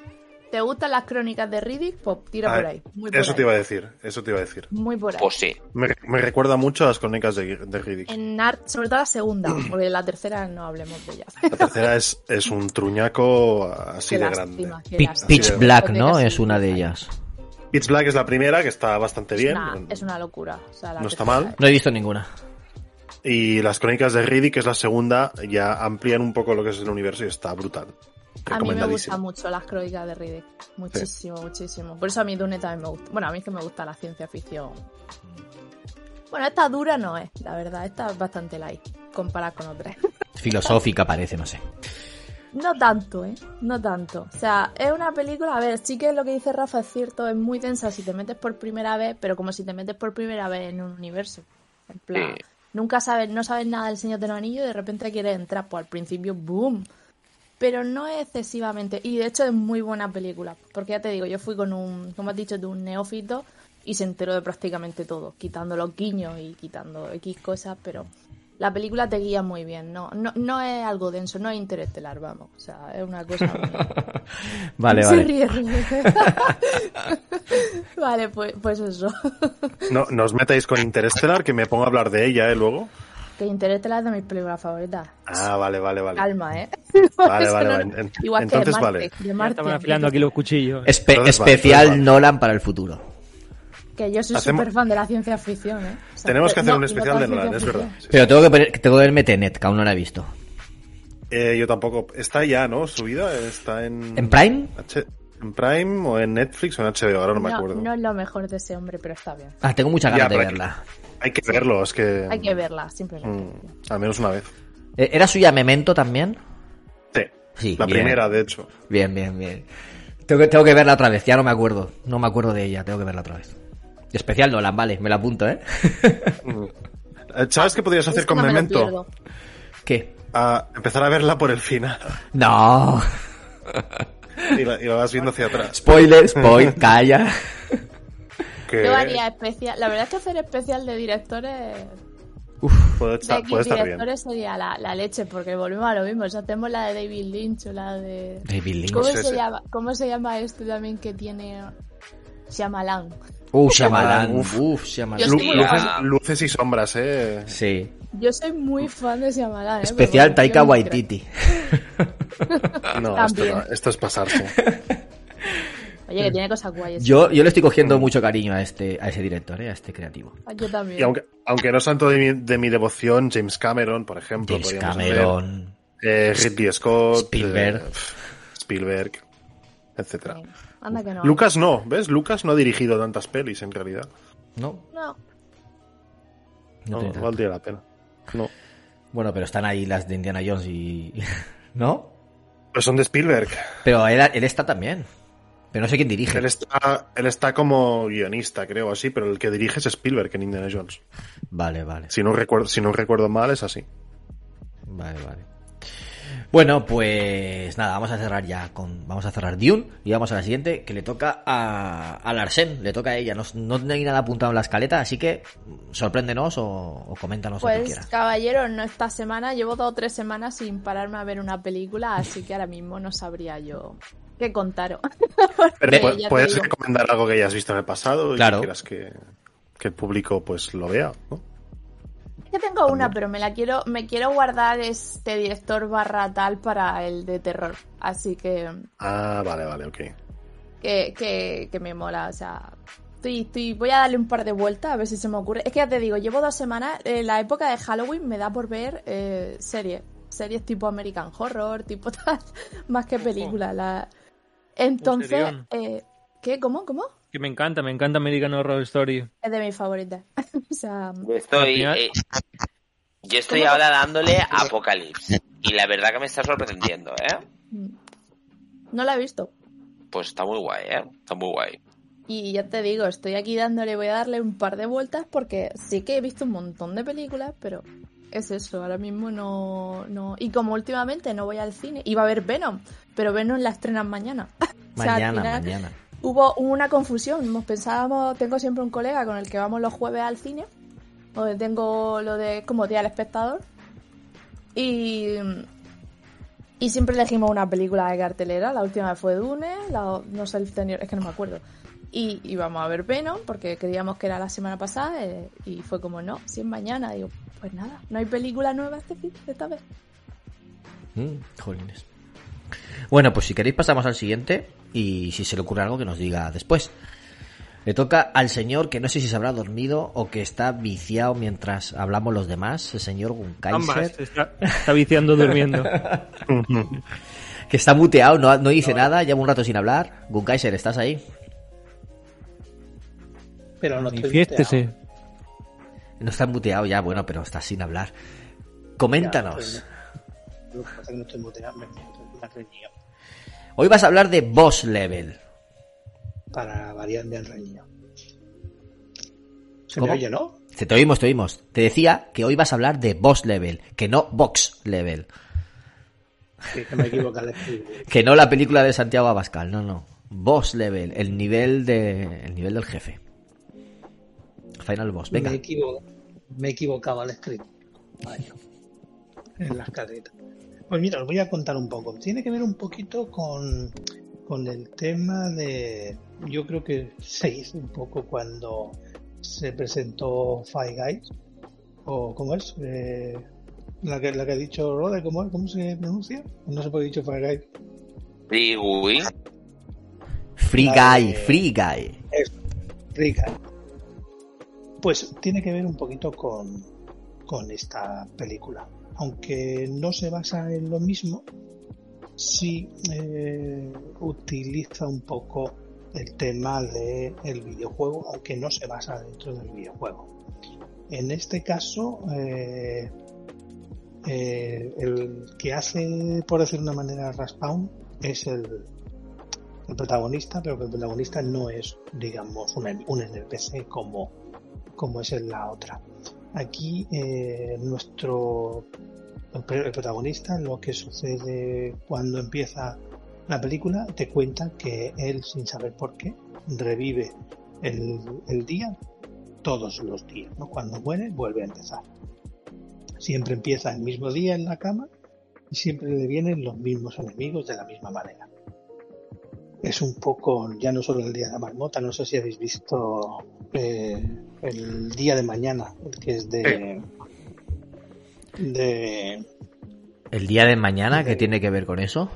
¿Te gustan las crónicas de Riddick? Pues tira Ah, por ahí. Muy por Eso ahí. te iba a decir, eso te iba a decir. Muy por ahí. pues sí. Me, me recuerda mucho a las crónicas de, de Riddick. En art, sobre todo la segunda, porque la tercera no hablemos de ella. La tercera es, es un truñaco así Qué de lástima, grande. Pitch Black. ¿no? Es una de ellas. Pitch Black es la primera, que está bastante Es bien. una, es una locura. O sea, la No está mal. No he visto ninguna. Y las crónicas de Riddick, que es la segunda, ya amplían un poco lo que es el universo y está brutal. A mí me gustan mucho las crónicas de Riddick. Muchísimo, muchísimo. Por eso a mí Dune también me gusta. Bueno, a mí es que me gusta la ciencia ficción. Bueno, esta dura no es, la verdad. Esta es bastante light comparada con otras. Filosófica parece, no sé. No tanto, ¿eh? No tanto. O sea, es una película, a ver, sí que lo que dice Rafa es cierto, es muy densa si te metes por primera vez, pero como si te metes por primera vez en un universo. En plan, Sí. nunca sabes, no sabes nada del Señor de los Anillos y de repente quieres entrar, pues al principio, ¡boom! Pero no excesivamente, y de hecho es muy buena película, porque ya te digo, yo fui con un, como has dicho, de un neófito y se enteró de prácticamente todo, quitando los guiños y quitando X cosas, pero la película te guía muy bien, no, no, no es algo denso, no es interestelar, vamos, o sea, es una cosa muy... Vale, Se vale. ríe, ríe. vale, pues, pues eso. No, no os metáis con Interstellar, que me pongo a hablar de ella, ¿eh? Luego. que Interestelar es de mis películas favoritas. Ah, vale, vale, vale. Calma, ¿eh. Vale, vale, vale. En- Igual entonces que vale. Marte, de Ya Marte, estaban afilando aquí los cuchillos. Espe- Entonces vale, especial entonces vale. Nolan para el futuro. Que yo soy súper fan de la ciencia ficción, ¿eh. O sea, Tenemos que hacer no, un especial de Nolan, es verdad. Sí. Pero tengo que, poner- tengo que verme Tenet, que aún no la he visto. Eh, yo tampoco. Está ya, ¿no? Subida. Está en. ¿En Prime? H- ¿En Prime o en Netflix o en HBO? Ahora no, me acuerdo. No es lo mejor de ese hombre, pero está bien. Ah, tengo muchas Ya, ganas de pero hay que- verla. Hay que verlo, es que. Hay que verla, simplemente. mm, al menos una vez. Eh, ¿Era suya Memento también? Sí. Sí, La bien. primera, de hecho. Bien, bien, bien. Tengo que, tengo que verla otra vez, ya no me acuerdo. No me acuerdo de ella, tengo que verla otra vez. Especial Nolan, vale, me la apunto, ¿eh? Eh, ¿Sabes qué podrías hacer Es que con no me Memento? ¿Qué? Ah, empezar a verla por el final. No. y, la, y la vas viendo hacia atrás. Spoiler, spoiler, calla. Yo haría especial. La verdad es que hacer especial de directores. puede, De estar, X puede estar bien. directores sería la, la leche, porque volvemos a lo mismo. O sea, tenemos la de David Lynch o la de. David Lynch. ¿Cómo, Sí, se sí. llama, ¿Cómo se llama este también que tiene Shyamalan? Uh, Shyamalan. Uf. Uf, Shyamalan. Lu- luces, luces y sombras, eh. Sí. Yo soy muy fan de Shyamalan. ¿eh? Especial Taika Waititi. No, esto, es pasarse. Oye, que tiene cosas guayas. Yo, yo le estoy cogiendo mucho cariño a este, a ese director, ¿eh? a este creativo. Ah, Yo también. Y aunque, aunque no es tanto de mi, de mi devoción, James Cameron, por ejemplo. James Cameron. ver, eh, Ridley Scott. Spielberg. eh, Spielberg. Etcétera. Sí. Anda que no. Lucas no, ¿ves? Lucas no ha dirigido tantas pelis en realidad. No, No. no No, tiene tanto. valdría la pena. No. Bueno, pero están ahí las de Indiana Jones y... ¿No? Pues son de Spielberg. Pero él, él está también. Pero no sé quién dirige. Él está, él está como guionista, creo, así, pero el que dirige es Spielberg en Indiana Jones. Vale, vale. Si no recuerdo, si no recuerdo mal, es así. Vale, vale. Bueno, pues nada, vamos a cerrar ya con. Vamos a cerrar Dune y vamos a la siguiente, que le toca a, a Larsen, le toca a ella. No, no hay nada apuntado en la escaleta, así que sorpréndenos o, o coméntanos lo que Pues, quieras. caballero, no esta semana, llevo dos o tres semanas sin pararme a ver una película, así que ahora mismo no sabría yo qué contaros. Puedes recomendar algo que hayas visto en el pasado y Claro. que quieras que, que el público pues lo vea, ¿no? Es que tengo una, pero me la quiero, me quiero guardar este director barra tal para el de terror. Así que, Ah, vale, vale, ok. que, que, que me mola, o sea. Estoy, estoy, voy a darle un par de vueltas a ver si se me ocurre. Es que ya te digo, llevo dos semanas, eh, la época de Halloween me da por ver eh, series. Series tipo American Horror, tipo tal, más que películas. La... Entonces, eh, ¿qué? ¿Cómo? ¿Cómo? Que me encanta, me encanta American Horror Story. Es de mis favoritas. o sea, Yo estoy, eh, yo estoy ahora dándole a Apocalypse. Y la verdad que me está sorprendiendo, ¿eh? no la he visto. Pues está muy guay, ¿eh? Está muy guay. Y ya te digo, estoy aquí dándole, voy a darle un par de vueltas porque sí que he visto un montón de películas, pero es eso, ahora mismo no, no... Y como últimamente no voy al cine, iba a ver Venom, pero Venom la estrenan mañana. O sea, al Mañana, final mañana. Hubo una confusión, nos pensábamos, tengo siempre un colega con el que vamos los jueves al cine, donde tengo lo de como día al espectador, y, y siempre elegimos una película de cartelera, la última fue Dune, la, no sé el anterior, es que no me acuerdo. Y íbamos a ver Venom porque creíamos que era la semana pasada eh, y fue como no, si es mañana. Digo, pues nada, no hay película nueva este esta vez. Mm, jolines. Bueno, pues si queréis pasamos al siguiente y si se le ocurre algo que nos diga después. Le toca al señor que no sé si se habrá dormido o que está viciado mientras hablamos los demás, el señor Gunkaiser, Ambas, está, está viciando durmiendo. que está muteado, no, no dice nada, lleva un rato sin hablar. Gunkaiser, ¿estás ahí? Pero no Manifiéstese. No está muteado ya, bueno, pero está sin hablar. Coméntanos. Lo que pasa es que no estoy muteado, Hoy vas a hablar de Boss Level. Para variar han reñido. Se ¿Cómo? me oye, ¿no? Te, te oímos, te oímos. Te decía que hoy vas a hablar de Boss Level, que no Box Level. Sí, que me no la película de Santiago Abascal, no, no. Boss level, el nivel de el nivel del jefe. Final boss, venga. Me, equivo- me equivocaba al. Vaya. En las caretas. Pues mira, os voy a contar un poco. Tiene que ver un poquito con, con el tema de. Yo creo que se hizo un poco cuando se presentó Five Guys. O ¿cómo es? Eh, la, que, la que ha dicho Rode, ¿cómo? ¿cómo se pronuncia? No se puede dicho Five Guys. Sí, uy. Free la guy, de- free guy. Eso, rica. Pues tiene que ver un poquito con, con esta película. Aunque no se basa en lo mismo, sí eh, utiliza un poco el tema del videojuego, aunque no se basa dentro del videojuego. En este caso, eh, eh, el que hace, por decir de una manera, Raspawn es el, protagonista, pero el protagonista no es, digamos, un, un NPC como, como es en la otra. Aquí eh, nuestro protagonista, lo que sucede cuando empieza la película, te cuenta que él, sin saber por qué, revive el, el día todos los días. ¿no? Cuando muere, vuelve a empezar. Siempre empieza el mismo día en la cama y siempre le vienen los mismos enemigos de la misma manera es un poco, ya no solo el día de la marmota, no sé si habéis visto eh, el día de mañana, el que es de... de El día de mañana, ¿qué tiene que ver con eso?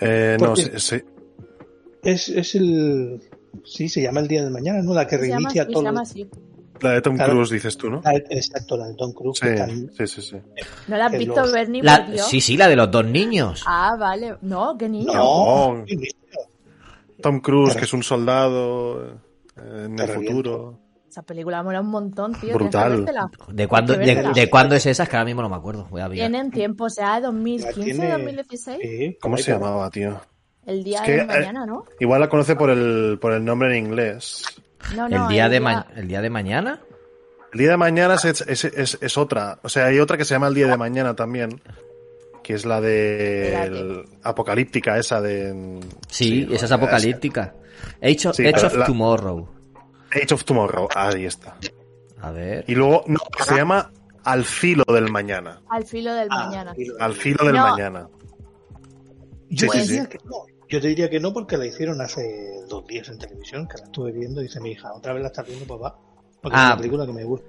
Eh, no, sí, sí. es, es el... Sí, se llama el día de mañana, ¿no? La que Se llama, reinicia así, se todo. llama así. La de Tom Claro. Cruise, dices tú, ¿no? La- exacto, la de Tom Cruise. Sí, que tan- sí, sí, sí. ¿No la has visto, los- Bernie? La- sí, sí, la de los dos niños. Ah, vale. No, qué niño. No. Tom Cruise, que es un soldado eh, en el futuro. Esa película mola un montón, tío. Brutal. ¿De cuándo, de, cuándo es esa? Es que ahora mismo no me acuerdo. Voy a. Tienen tiempo, o sea, 2015, tiene- 2016. Sí, ¿Cómo se llamaba, tío? El día Es que, de eh, mañana, ¿no? Igual la conoce por el, por el nombre en inglés. No, no. ¿El, día de ma- ¿El día de mañana? El día de mañana es, es, es, es otra. O sea, hay otra que se llama el día de mañana también. que es la de el- apocalíptica esa de... Sí, esa es apocalíptica. Age of, Sí, Age pero of la- Tomorrow. Age of Tomorrow, ahí está. A ver. Y luego, no, se llama Al filo del mañana. Al filo del Ah, mañana. Al filo del No. mañana. Yo Sí, Yo te diría que no porque la hicieron hace dos días en televisión, que la estuve viendo y dice mi hija, otra vez la estás viendo, papá. Porque Ah. es una película que me gusta.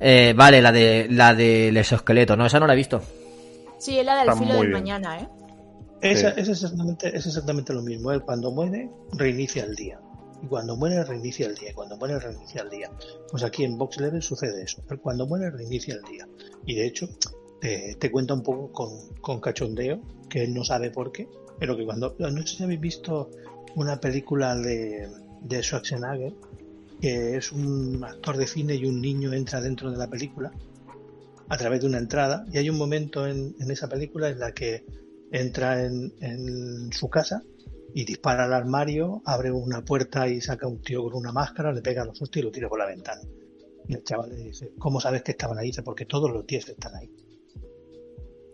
Eh, vale, la de la del exoesqueleto. No, esa no la he visto. Sí, es la del Está filo del bien. mañana, ¿eh? Esa- Sí. es, exactamente, es exactamente lo mismo. Él cuando muere, reinicia el día. Y cuando muere, reinicia el día. Y cuando muere, reinicia el día. Pues aquí en Box Level sucede eso. Él cuando muere, reinicia el día. Y de hecho, te, te cuenta un poco con, con cachondeo, que él no sabe por qué. Pero que cuando. No sé si habéis visto una película de, de Schwarzenegger, que es un actor de cine y un niño entra dentro de la película a través de una entrada. Y hay un momento en, en esa película en la que entra en, en su casa y dispara al armario, abre una puerta y saca un tío con una máscara, le pega los sustos y lo tira por la ventana. Y el chaval le dice, ¿cómo sabes que estaban ahí? Dice, porque todos los tíos están ahí.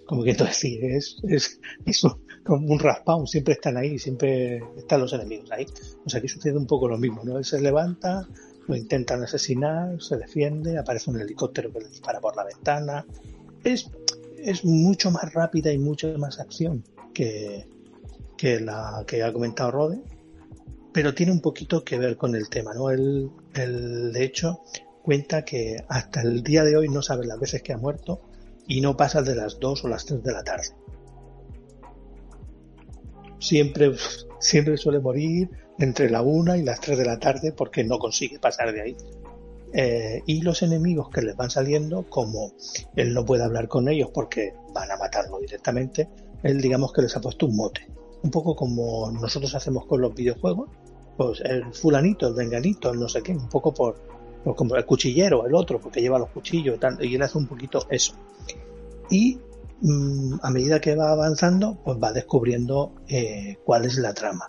Como que entonces sí, es, es, es como un raspawn, siempre están ahí, siempre están los enemigos ahí. Pues aquí sucede un poco lo mismo, ¿no? Él se levanta, lo intentan asesinar, se defiende, aparece un helicóptero que le dispara por la ventana. Es, es mucho más rápida y mucho más acción que, que la que ha comentado Rode, pero tiene un poquito que ver con el tema, ¿no? Él, él, de hecho, cuenta que hasta el día de hoy no sabe las veces que ha muerto y no pasa de las 2 o las 3 de la tarde. Siempre, siempre suele morir entre la 1 y las 3 de la tarde porque no consigue pasar de ahí. Eh, y los enemigos que les van saliendo, como él no puede hablar con ellos porque van a matarlo directamente, él digamos que les ha puesto un mote. Un poco como nosotros hacemos con los videojuegos, pues el fulanito, el venganito, el no sé qué, un poco por, como el cuchillero, el otro, porque lleva los cuchillos y él hace un poquito eso. Y mm, a medida que va avanzando, pues va descubriendo eh, cuál es la trama.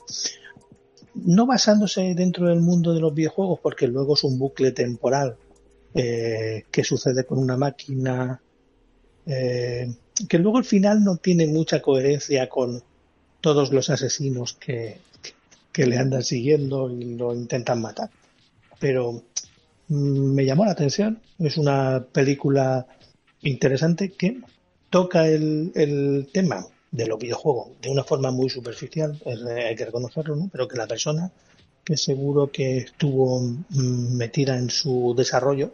No basándose dentro del mundo de los videojuegos, porque luego es un bucle temporal eh, que sucede con una máquina eh, que luego al final no tiene mucha coherencia con todos los asesinos que, que le andan siguiendo y lo intentan matar. Pero mm, me llamó la atención, es una película interesante que toca el, el tema de los videojuegos de una forma muy superficial, hay que reconocerlo, ¿no? pero que la persona que seguro que estuvo mm, metida en su desarrollo,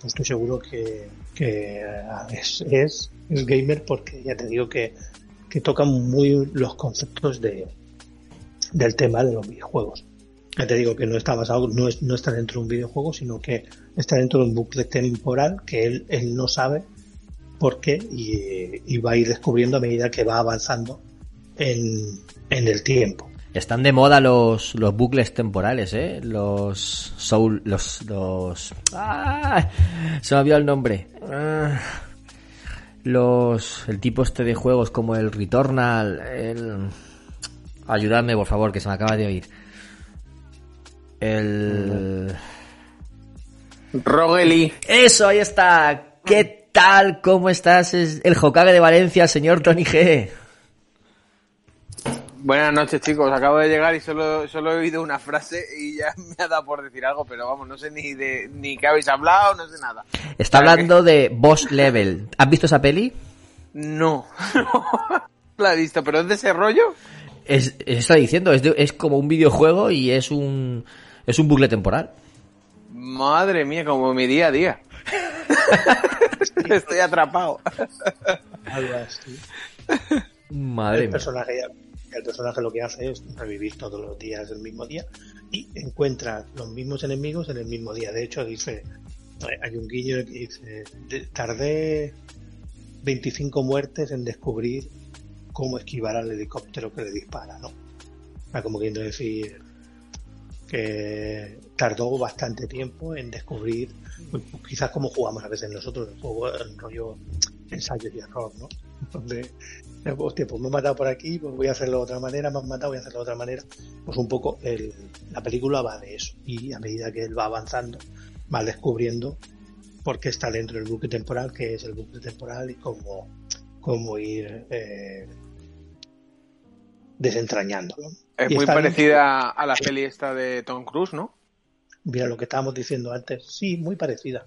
pues estoy seguro que, que eh, es, gamer porque ya te digo que, que toca muy los conceptos de, del tema de los videojuegos. Ya te digo que no está basado, no, es, no está dentro de un videojuego, sino que está dentro de un bucle temporal que él no sabe por qué y, y va a ir descubriendo a medida que va avanzando en, en el tiempo. Están de moda los, los bucles temporales, ¿eh? Los soul, los, los... ¡Ah! Se me había el nombre. Ah. Los, el tipo este de juegos como el Returnal, el... Ayudadme, por favor, que se me acaba de oír. El... Rogeli. Eso, ahí está. ¿Qué tal? ¿Cómo estás? Es el Hokage de Valencia, señor Tony G. Buenas noches, chicos. Acabo de llegar y solo, solo he oído una frase y ya me ha dado por decir algo, pero vamos, no sé ni de ni qué habéis hablado, no sé nada. Está hablando de Boss Level. ¿Has visto esa peli? No, la he visto, pero es de ese rollo. Es, es- está diciendo, es, de- es como un videojuego y es un es un bucle temporal. Madre mía, como mi día a día. Estoy atrapado. Algo así. Madre el mía. personaje el personaje lo que hace es revivir todos los días del mismo día y encuentra los mismos enemigos en el mismo día. De hecho, dice, hay un guiño que dice, "De- tardé 25 muertes en descubrir cómo esquivar al helicóptero que le dispara, ¿no? Como queriendo decir que tardó bastante tiempo en descubrir, quizás como jugamos a veces nosotros, el juego, el rollo ensayo y error, ¿no? Donde, hostia, pues me he matado por aquí, pues voy a hacerlo de otra manera, me han matado, voy a hacerlo de otra manera. Pues un poco el, la película va de eso. Y a medida que él va avanzando, va descubriendo por qué está dentro del bucle temporal, que es el bucle temporal y cómo, cómo ir eh, desentrañándolo. Es Y muy bien parecida a la peli esta de Tom Cruise, ¿no? Mira lo que estábamos diciendo antes. Sí, muy parecida.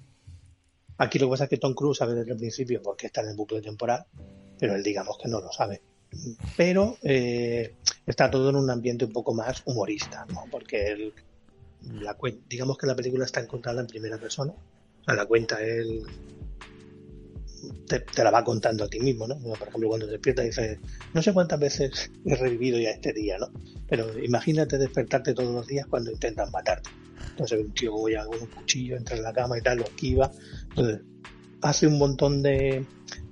Aquí lo que pasa es que Tom Cruise sabe desde el principio porque está en el bucle temporal, pero él digamos que no lo sabe. Pero eh, está todo en un ambiente un poco más humorista, ¿no? Porque él, la, digamos que la película está encontrada en primera persona. Sea, la cuenta él te, te la va contando a ti mismo, ¿no? Por ejemplo, cuando despierta dice, no sé cuántas veces he revivido ya este día, ¿no? Pero imagínate despertarte todos los días cuando intentan matarte. Entonces un tío ya con un cuchillo entra en la cama y tal, lo esquiva. Entonces, hace un montón de,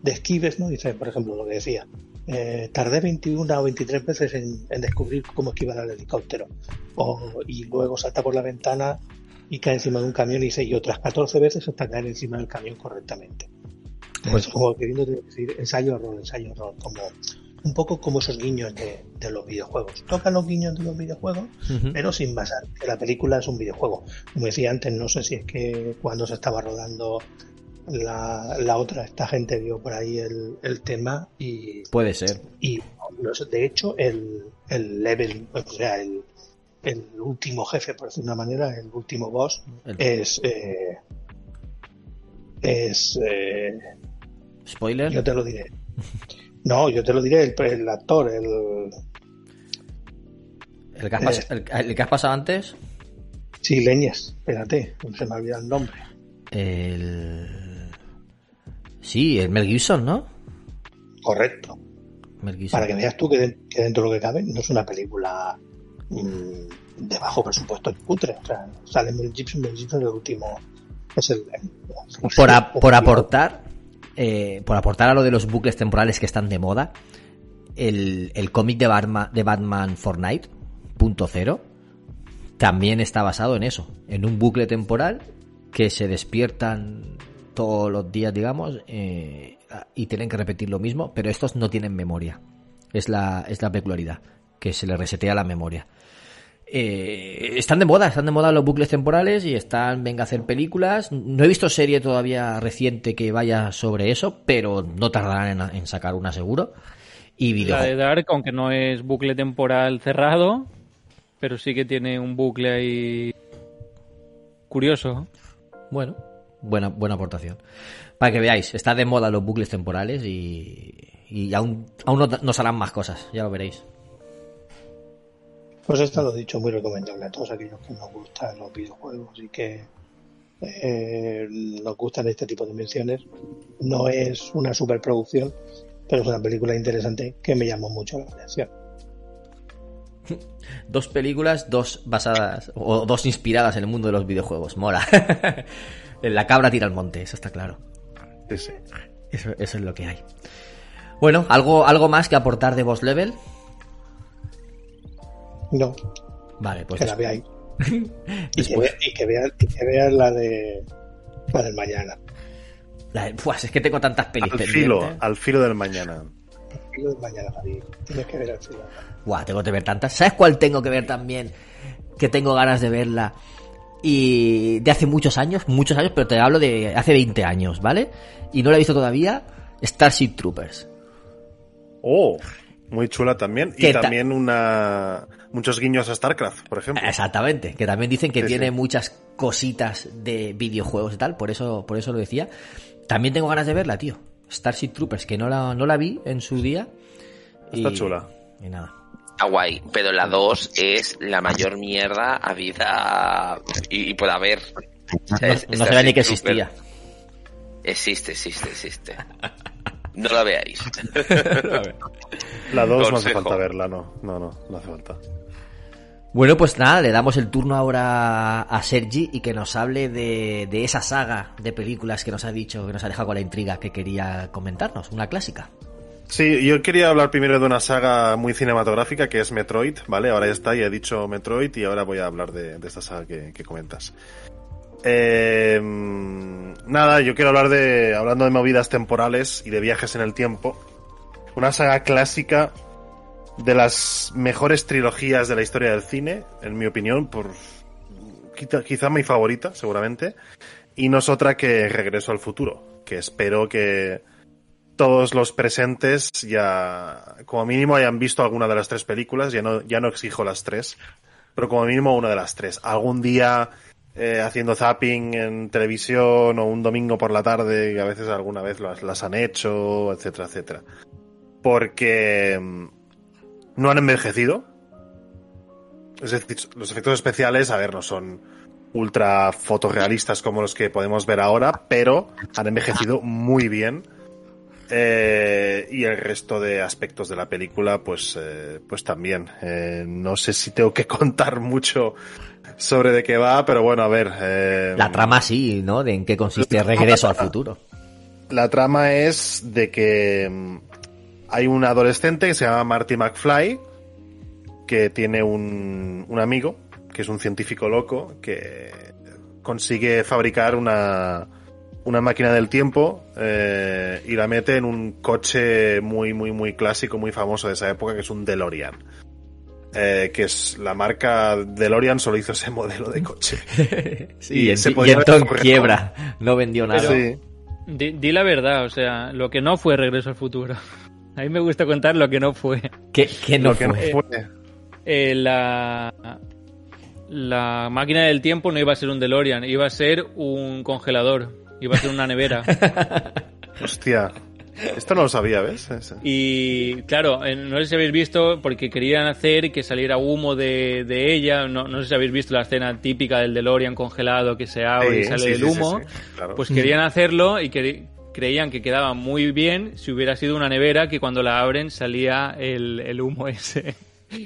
de esquives, ¿no? Dice, por ejemplo, lo que decía. eh, tardé 21 o 23 veces en, en descubrir cómo esquivar al helicóptero. O, y luego salta por la ventana y cae encima de un camión y, dice, y otras 14 veces hasta caer encima del camión correctamente. Pues como queriendo decir ensayo error, ensayo error, como un poco como esos guiños de, de los videojuegos. Tocan los guiños de los videojuegos, pero sin basar que la película es un videojuego. Como decía antes, no sé si es que cuando se estaba rodando la, la otra, esta gente vio por ahí el, el tema y, Puede ser. y de hecho el, el level, o sea, el, el último jefe, por decir de una manera, el último boss, El- es... eh, es... eh, Spoiler. yo te lo diré. No, yo te lo diré, el, el actor, el... El que, has pas- el- el que has pasado antes. Sí, Leñes, espérate, se me olvida el nombre. El. Sí, el Mel Gibson, ¿no? Correcto. Mel Gibson. Para que veas tú que, de- que dentro de lo que cabe no es una película mm, de bajo presupuesto y cutre. O sea, sale Mel Gibson, Mel Gibson es el último. Es el. por, a- por aportar eh, por aportar a lo de los bucles temporales que están de moda el, el cómic de Batman, de Batman Fortnite punto cero también está basado en eso en un bucle temporal que se despiertan todos los días digamos eh, y tienen que repetir lo mismo pero estos no tienen memoria. Es la, es la peculiaridad que se le resetea la memoria eh, están de moda, están de moda los bucles temporales y están, venga a hacer películas. No he visto serie todavía reciente que vaya sobre eso, pero no tardarán en, en sacar una seguro. Y La videojuegos. de Dark, aunque no es bucle temporal cerrado, pero sí que tiene un bucle ahí curioso. Bueno, buena, buena aportación. Para que veáis, está de moda los bucles temporales y, y aún, aún no- nos harán más cosas, ya lo veréis. Pues esto lo he dicho, muy recomendable a todos aquellos que nos gustan los videojuegos y que eh, nos gustan este tipo de menciones. No es una superproducción, pero es una película interesante que me llamó mucho la atención. Dos películas, dos basadas o dos inspiradas en el mundo de los videojuegos. Mola. La cabra tira al monte, eso está claro. Eso, eso es lo que hay. Bueno, ¿algo, ¿algo más que aportar de Boss Level? No, Vale, pues que la veáis. Y que, vea- y que que vean la de la del mañana. La- Buah, es que tengo tantas pelis Al pendientes. filo, al filo del mañana. Y lo del mañana, Javi. Tienes que ver al final. Buah, tengo que ver tantas. ¿Sabes cuál tengo que ver también? Que tengo ganas de verla. Y de hace muchos años, muchos años, pero te hablo de hace 20 años, ¿vale? Y no la he visto todavía. Starship Troopers. Oh, muy chula también. ¿Qué Y ta- también una muchos guiños a StarCraft, por ejemplo. Exactamente, que también dicen que Sí, tiene sí. muchas cositas de videojuegos y tal, por eso, por eso lo decía. También tengo ganas de verla, tío. Starship Troopers, que no la, no la vi en su día. Está Y- chula. Y nada. Está guay, pero la 2 es la mayor mierda habida y, y puede haber. O sea, No, es- no sabía ni que existía. Existe, existe, existe. No la veáis. La 2 no hace falta verla, no. No, no, no hace falta. Bueno, pues nada, le damos el turno ahora a Sergi y que nos hable de, de esa saga de películas que nos ha dicho, que nos ha dejado con la intriga que quería comentarnos, una clásica. Sí, yo quería hablar primero de una saga muy cinematográfica que es Metroid, ¿vale? Ahora ya está, ya he dicho Metroid y ahora voy a hablar de, de esta saga que, que comentas. Eh, nada, yo quiero hablar de, hablando de movidas temporales y de viajes en el tiempo, una saga clásica de las mejores trilogías de la historia del cine, en mi opinión, por quizá, mi favorita, seguramente, y no es otra que Regreso al futuro, que espero que todos los presentes ya, como mínimo, hayan visto alguna de las tres películas. Ya no, ya no exijo las tres, pero como mínimo una de las tres. Algún día eh, haciendo zapping en televisión o un domingo por la tarde, y a veces alguna vez las, han hecho, etcétera, etcétera. Porque mm, no han envejecido. Es decir, los efectos especiales, a ver, no son ultra fotorrealistas como los que podemos ver ahora, pero han envejecido muy bien. Eh, y el resto de aspectos de la película, pues, eh, pues también. Eh, no sé si tengo que contar mucho sobre de qué va, pero bueno, a ver. eh, La trama sí, ¿no? De en qué consiste Regreso al futuro. la trama es de que mm, hay un adolescente que se llama Marty McFly, que tiene un, un amigo, que es un científico loco, que consigue fabricar una, una máquina del tiempo eh, y la mete en un coche muy, muy, muy clásico, muy famoso de esa época, que es un DeLorean. Eh, que es la marca DeLorean solo hizo ese modelo de coche. Sí, y, se y podía entró en haber corregido. quiebra. No vendió nada. Sí. Di, di la verdad, o sea, lo que no fue Regreso al Futuro. A mí me gusta contar lo que no fue. ¿Qué, qué no Lo que no fue? fue. Eh, la, la máquina del tiempo no iba a ser un DeLorean, iba a ser un congelador, iba a ser una nevera. Hostia. Esto no lo sabía, ¿ves? Y claro, no sé si habéis visto, porque querían hacer que saliera humo de, de ella, no, no sé si habéis visto la escena típica del DeLorean congelado que se abre y sale sí, el humo, sí, sí, claro. pues querían hacerlo y que, creían que quedaba muy bien si hubiera sido una nevera que cuando la abren salía el, el humo ese.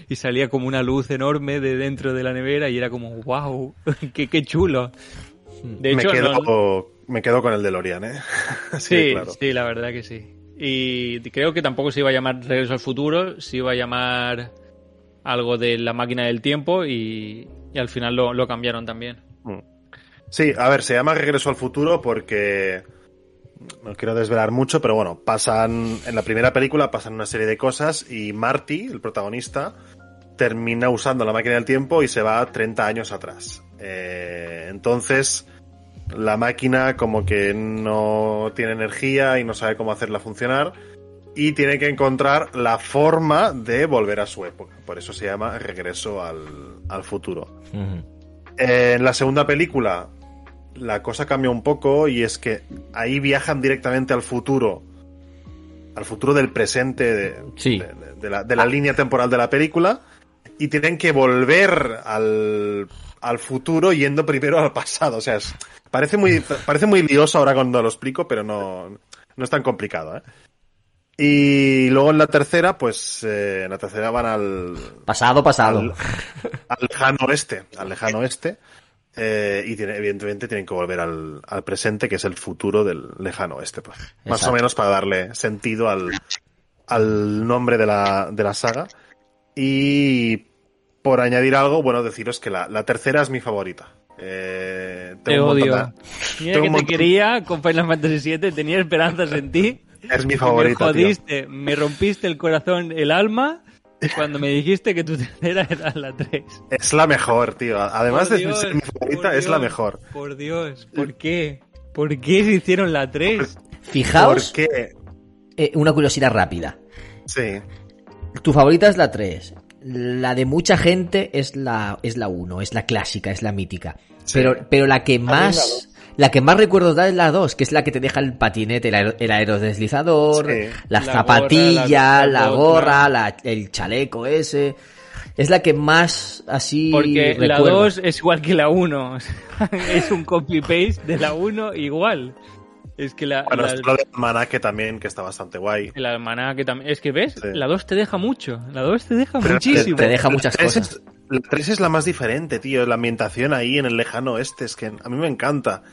Y salía como una luz enorme de dentro de la nevera y era como, wow, qué, qué chulo. De me, hecho, quedo, no- me quedo con el DeLorean, ¿eh? Así Sí, de claro. sí, la verdad que sí. Y creo que tampoco se iba a llamar Regreso al Futuro, se iba a llamar algo de la máquina del tiempo y, y al final lo, lo cambiaron también. Sí, a ver, se llama Regreso al Futuro porque no quiero desvelar mucho, pero bueno, pasan en la primera película pasan una serie de cosas y Marty, el protagonista, termina usando la máquina del tiempo y se va 30 años atrás. Eh, entonces, la máquina como que no tiene energía y no sabe cómo hacerla funcionar y tiene que encontrar la forma de volver a su época. Por eso se llama Regreso al, al Futuro. En la segunda película la cosa cambia un poco y es que ahí viajan directamente al futuro, al futuro del presente de, Sí. de- de la, de la línea temporal de la película y tienen que volver al, al futuro yendo primero al pasado. O sea, es- parece muy parece muy lioso ahora cuando lo explico, pero no, no es tan complicado. ¿eh? Y luego en la tercera, pues eh, en la tercera van al, Pasado, pasado. al, al lejano oeste, al lejano oeste, eh, y tiene- evidentemente tienen que volver al, al presente, que es el futuro del lejano oeste, pues. Más o menos para darle sentido al, al nombre de la, de la saga. Y por añadir algo, bueno, deciros que la, la tercera es mi favorita. Eh, Te tengo montón odio. de- Mira tengo que un te montón- quería con Final Fantasy VII, tenía esperanzas en ti. Es mi y favorita, Me tío. jodiste, me rompiste el corazón, el alma, cuando me dijiste que tu tercera era la 3. Es la mejor, tío. Además Por de Dios, ser mi favorita, por es la mejor. Por Dios, ¿por qué? ¿Por qué se hicieron la 3? Fijaos, Porque, eh, una curiosidad rápida. sí, Tu favorita es la 3. La de mucha gente es la es la 1, es la clásica, es la mítica. Pero, pero la que más la que más recuerdos da es la 2, que es la que te deja el patinete, el, aer- el aerodeslizador, Sí. la, La zapatilla, gorra, la- la, la gorra, la- el chaleco ese. Es la que más así Porque la recuerdo. 2 es igual que la 1. es un copy-paste de la 1 igual. Es que la, Bueno, la- está lo de Almanaque también, que está bastante guay. el almanaque también. Es que ves, Sí. la 2 te deja mucho. La 2 te deja Pero muchísimo. te deja muchas La tres cosas. es- la 3 es la más diferente, tío. La ambientación ahí en el lejano oeste es que a mí me encanta.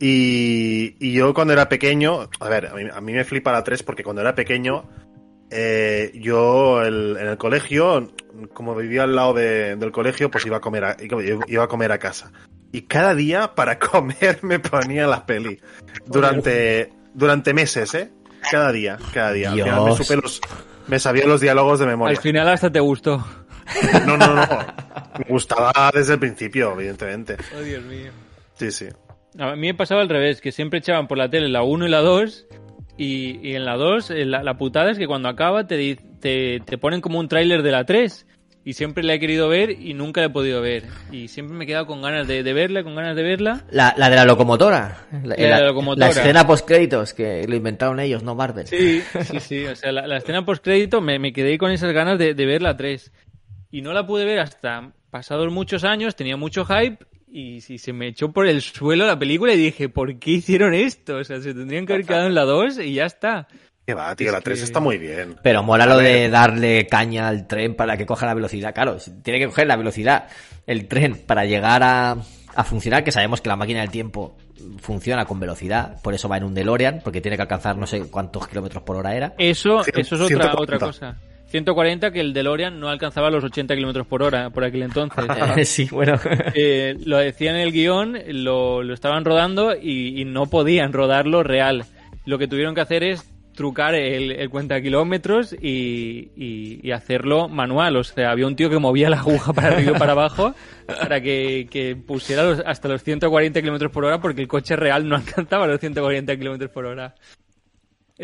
Y, y yo cuando era pequeño, a ver, a mí, a mí me flipa la 3 porque cuando era pequeño, eh, yo el- en el colegio, como vivía al lado de- del colegio, pues iba a comer a, iba a comer a casa. Y cada día para comer me ponía la peli. Durante, durante meses, ¿eh? Cada día, cada día. Al final me, Dios. supe los, me sabía los diálogos de memoria. Al final hasta te gustó. No, no, no. Me gustaba desde el principio, evidentemente. Oh, Dios mío. Sí, sí. A mí me pasaba al revés, que siempre echaban por la tele la 1 y la 2 Y, y en la 2, eh, la, la putada es que cuando acaba te, te, te ponen como un tráiler de la 3. Y siempre la he querido ver y nunca la he podido ver. Y siempre me he quedado con ganas de, de verla, con ganas de verla. La, la de la locomotora. La, de la locomotora. la escena post créditos que lo inventaron ellos, no Marvel. Sí, sí, sí. O sea, la, la escena post crédito me, me quedé con esas ganas de, de ver la 3. Y no la pude ver hasta pasados muchos años, tenía mucho hype y, si se me echó por el suelo la película y dije, ¿por qué hicieron esto? O sea, se tendrían que haber quedado en la 2 y ya está. Que va, tío, Es la 3 que- está muy bien. Pero mola lo de darle caña al tren para que coja la velocidad. Claro, tiene que coger la velocidad el tren para llegar a, a funcionar, que sabemos que la máquina del tiempo funciona con velocidad, por eso va en un DeLorean, porque tiene que alcanzar no sé cuántos kilómetros por hora era. Eso, eso es otra, 140. otra cosa. 140 que el DeLorean no alcanzaba los 80 kilómetros por hora por aquel entonces. sí, bueno. Eh, lo decían en el guion, lo, lo estaban rodando y, y no podían rodarlo real. Lo que tuvieron que hacer es trucar el, el cuenta kilómetros y, y- y hacerlo manual. O sea, había un tío que movía la aguja para arriba y para abajo para que, que pusiera los- hasta los 140 kilómetros por hora porque el coche real no alcanzaba los 140 kilómetros por hora.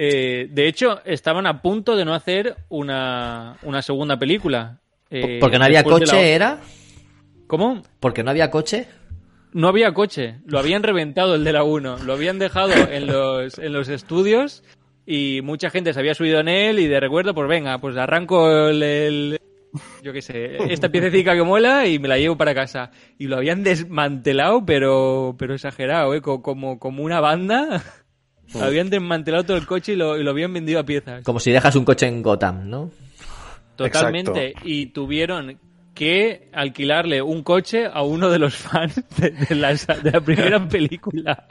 Eh, de hecho, estaban a punto de no hacer una, una segunda película. Eh, porque no había la coche. ¿era? ¿Cómo? Porque no había coche. No había coche, lo habían reventado el de la 1, lo habían dejado en los, en los estudios y mucha gente se había subido en él y de recuerdo, pues venga, pues arranco el, el- yo qué sé, esta piececita que mola y me la llevo para casa. Y lo habían desmantelado, pero, pero exagerado, ¿eh? Co- Como, como una banda. Habían desmantelado todo el coche y lo, y lo habían vendido a piezas. Como si dejas un coche en Gotham, ¿no? Totalmente. Y tuvieron que alquilarle un coche a uno de los fans de, de la, de la primera película.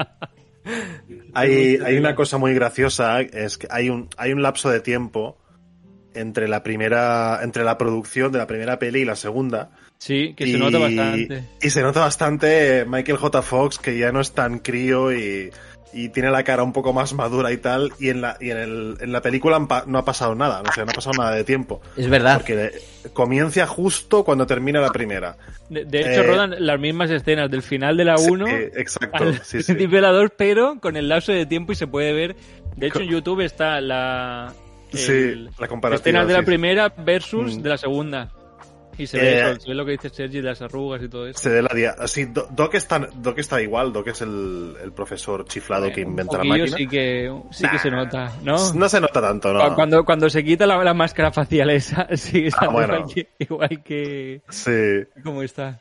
Hay, hay una cosa muy graciosa, es que hay un, hay un lapso de tiempo entre la primera, entre la producción de la primera peli y la segunda. Sí, que se nota bastante. Y se nota bastante Michael J. Fox, que ya no es tan crío y, y tiene la cara un poco más madura y tal. Y en la, y en el, en la película no ha pasado nada, o sea, no ha pasado nada de tiempo. Es verdad. Porque comienza justo cuando termina la primera. De, de hecho, Eh, rodan las mismas escenas del final de la Sí, 1 exacto, al sí, sí. de la 2, pero con el lapso de tiempo y se puede ver. De hecho, en YouTube está la. Sí, el- la comparativa, Escenas de la primera versus Mm. de la segunda. Y se ve, Eh, se ve lo que dice Sergi las arrugas y todo eso. Se ve la dia- sí, Do- Doc está, Doc está igual, Doc es el, el profesor chiflado que inventa la máquina. sí que, sí que se nota, ¿no? No se nota tanto, ¿no? Cu- Cuando, cuando se quita la, la máscara facial esa, sí, está Ah, bueno. igual, que, igual que... Sí. ¿Cómo está?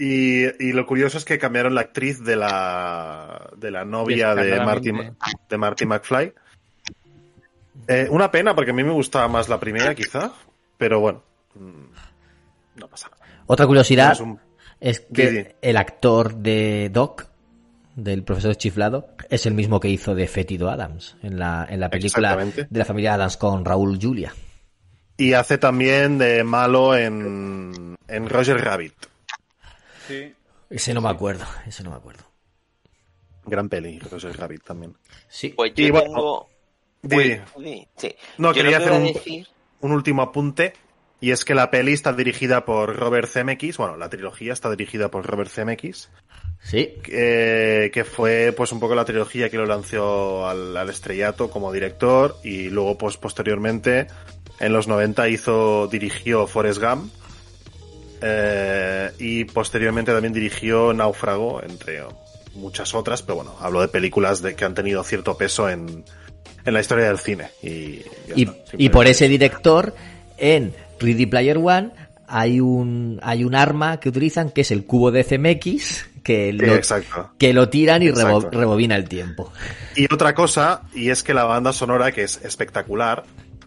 Y, y lo curioso es que cambiaron la actriz de la, de la novia de Marty, de Marty McFly. Eh, una pena, porque a mí me gustaba más la primera, quizá. Pero bueno, mm, no pasa nada. Otra curiosidad Es un- es que el actor de Doc, del profesor chiflado, es el mismo que hizo de Fétido Adams en la, en la película de la familia Adams con Raúl Julia. Y hace también de malo en, en Roger Rabbit. Sí. Ese no me acuerdo, ese no me acuerdo. Gran peli, Roger Rabbit también. Sí. Pues yo Y bueno, tengo... Sí. No, Yo quería hacer decir- un último apunte. Y es que la peli está dirigida por Robert Zemeckis. Bueno, la trilogía está dirigida por Robert Zemeckis. Sí. Que, que fue pues un poco la trilogía que lo lanzó al, al estrellato como director. Y luego, pues posteriormente, en los 90 hizo, dirigió Forrest Gump. eh, y posteriormente también dirigió Náufrago, entre muchas otras. Pero bueno, hablo de películas de, que han tenido cierto peso en, en la historia del cine. Y, Y, está, y simplemente por ese director, en Ready Player One hay un, hay un arma que utilizan que es el cubo de CMX que lo, Exacto. que lo tiran y rebo- rebobina el tiempo. Y otra cosa, y es que la banda sonora, que es espectacular,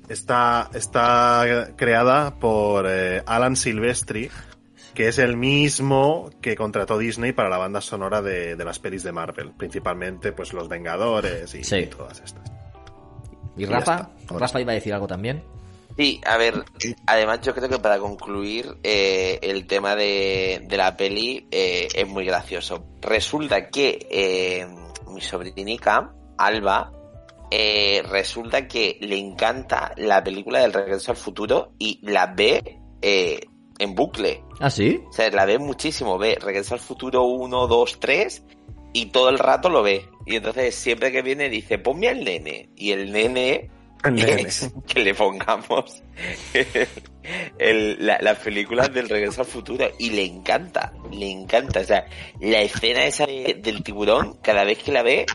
está, está creada por eh, Alan Silvestri, que es el mismo que contrató Disney para la banda sonora de, de las pelis de Marvel, principalmente pues Los Vengadores y, Sí. y todas estas. ¿Y Rafa? Rafa iba a decir algo también. Sí, a ver, además yo creo que para concluir eh, el tema de, de la peli eh, es muy gracioso. Resulta que eh, mi sobrinica, Alba, eh, resulta que le encanta la película del Regreso al Futuro y la ve eh, en bucle. ¿Ah, sí? O sea, la ve muchísimo, ve Regreso al Futuro 1, 2, 3 y todo el rato lo ve. Y entonces siempre que viene dice, ponme al nene. Y el nene El nene. es que le pongamos el- la- las películas del regreso al futuro. Y le encanta, le encanta. O sea, la escena esa de- del tiburón, cada vez que la ve,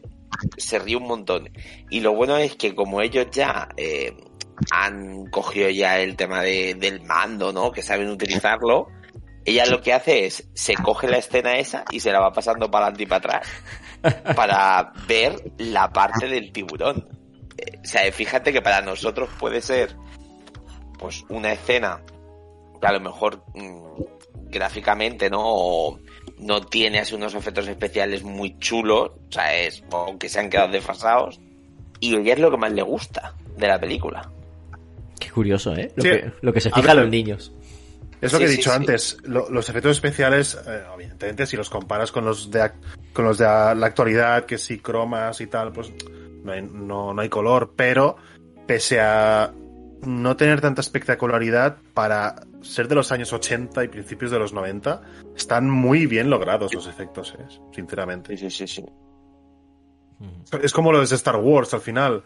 se ríe un montón. Y lo bueno es que como ellos ya eh, han cogido ya el tema de, del mando, ¿no? Que saben utilizarlo. Ella lo que hace es, se coge la escena esa y se la va pasando para adelante y para atrás para ver la parte del tiburón. Eh, O sea, fíjate que para nosotros puede ser pues una escena que a lo mejor mm, gráficamente no O no tiene así unos efectos especiales muy chulos, o sea, es o que se han quedado desfasados y ella es lo que más le gusta de la película. Qué curioso, ¿eh? Lo, Sí. que, lo que se fija a ver, los niños. Es lo Sí, que he dicho sí. antes. lo- los efectos especiales, eh, evidentemente, si los comparas con los de ac- con los de la actualidad, que sí cromas y tal, pues no hay, no, no hay color. Pero pese a no tener tanta espectacularidad para ser de los años 80 y principios de los 90, están muy bien logrados los efectos, ¿eh? sinceramente. Sí, sí, sí, sí. Es como lo de Star Wars al final.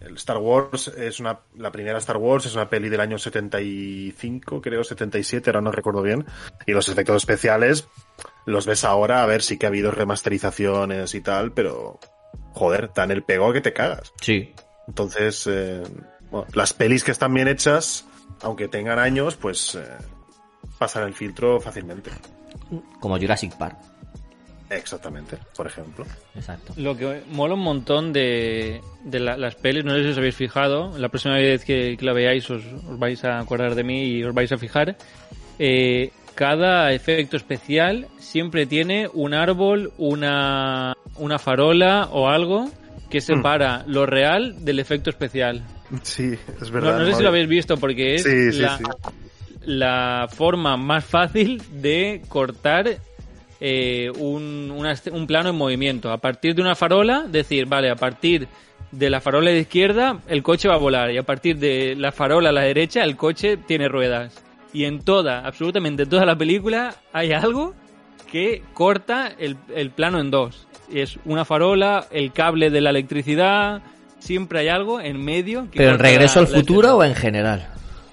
El Star Wars es una, la primera Star Wars es una peli del año 75, creo, 77, ahora no recuerdo bien. Y los efectos especiales los ves ahora, a ver, sí que ha habido remasterizaciones y tal, pero joder, dan el pego que te cagas. Sí. Entonces, eh, bueno, las pelis que están bien hechas, aunque tengan años, pues eh, pasan el filtro fácilmente. Como Jurassic Park. Exactamente, por ejemplo. Exacto. Lo que mola un montón de, de la- las pelis, no sé si os habéis fijado, la próxima vez que, que la veáis os, os vais a acordar de mí y os vais a fijar, eh, cada efecto especial siempre tiene un árbol, una, una farola o algo que separa lo real del efecto especial. Sí, es verdad. no sé si lo habéis visto porque es Sí, sí, la, sí. la forma más fácil de cortar eh, un, una un plano en movimiento. A partir de una farola, decir, vale, a partir de la farola de izquierda el coche va a volar y a partir de la farola a la derecha el coche tiene ruedas. Y en toda, absolutamente toda la película hay algo que corta el, el plano en dos. Es una farola, el cable de la electricidad, siempre hay algo en medio. que ¿Pero en regreso la- al futuro o en general?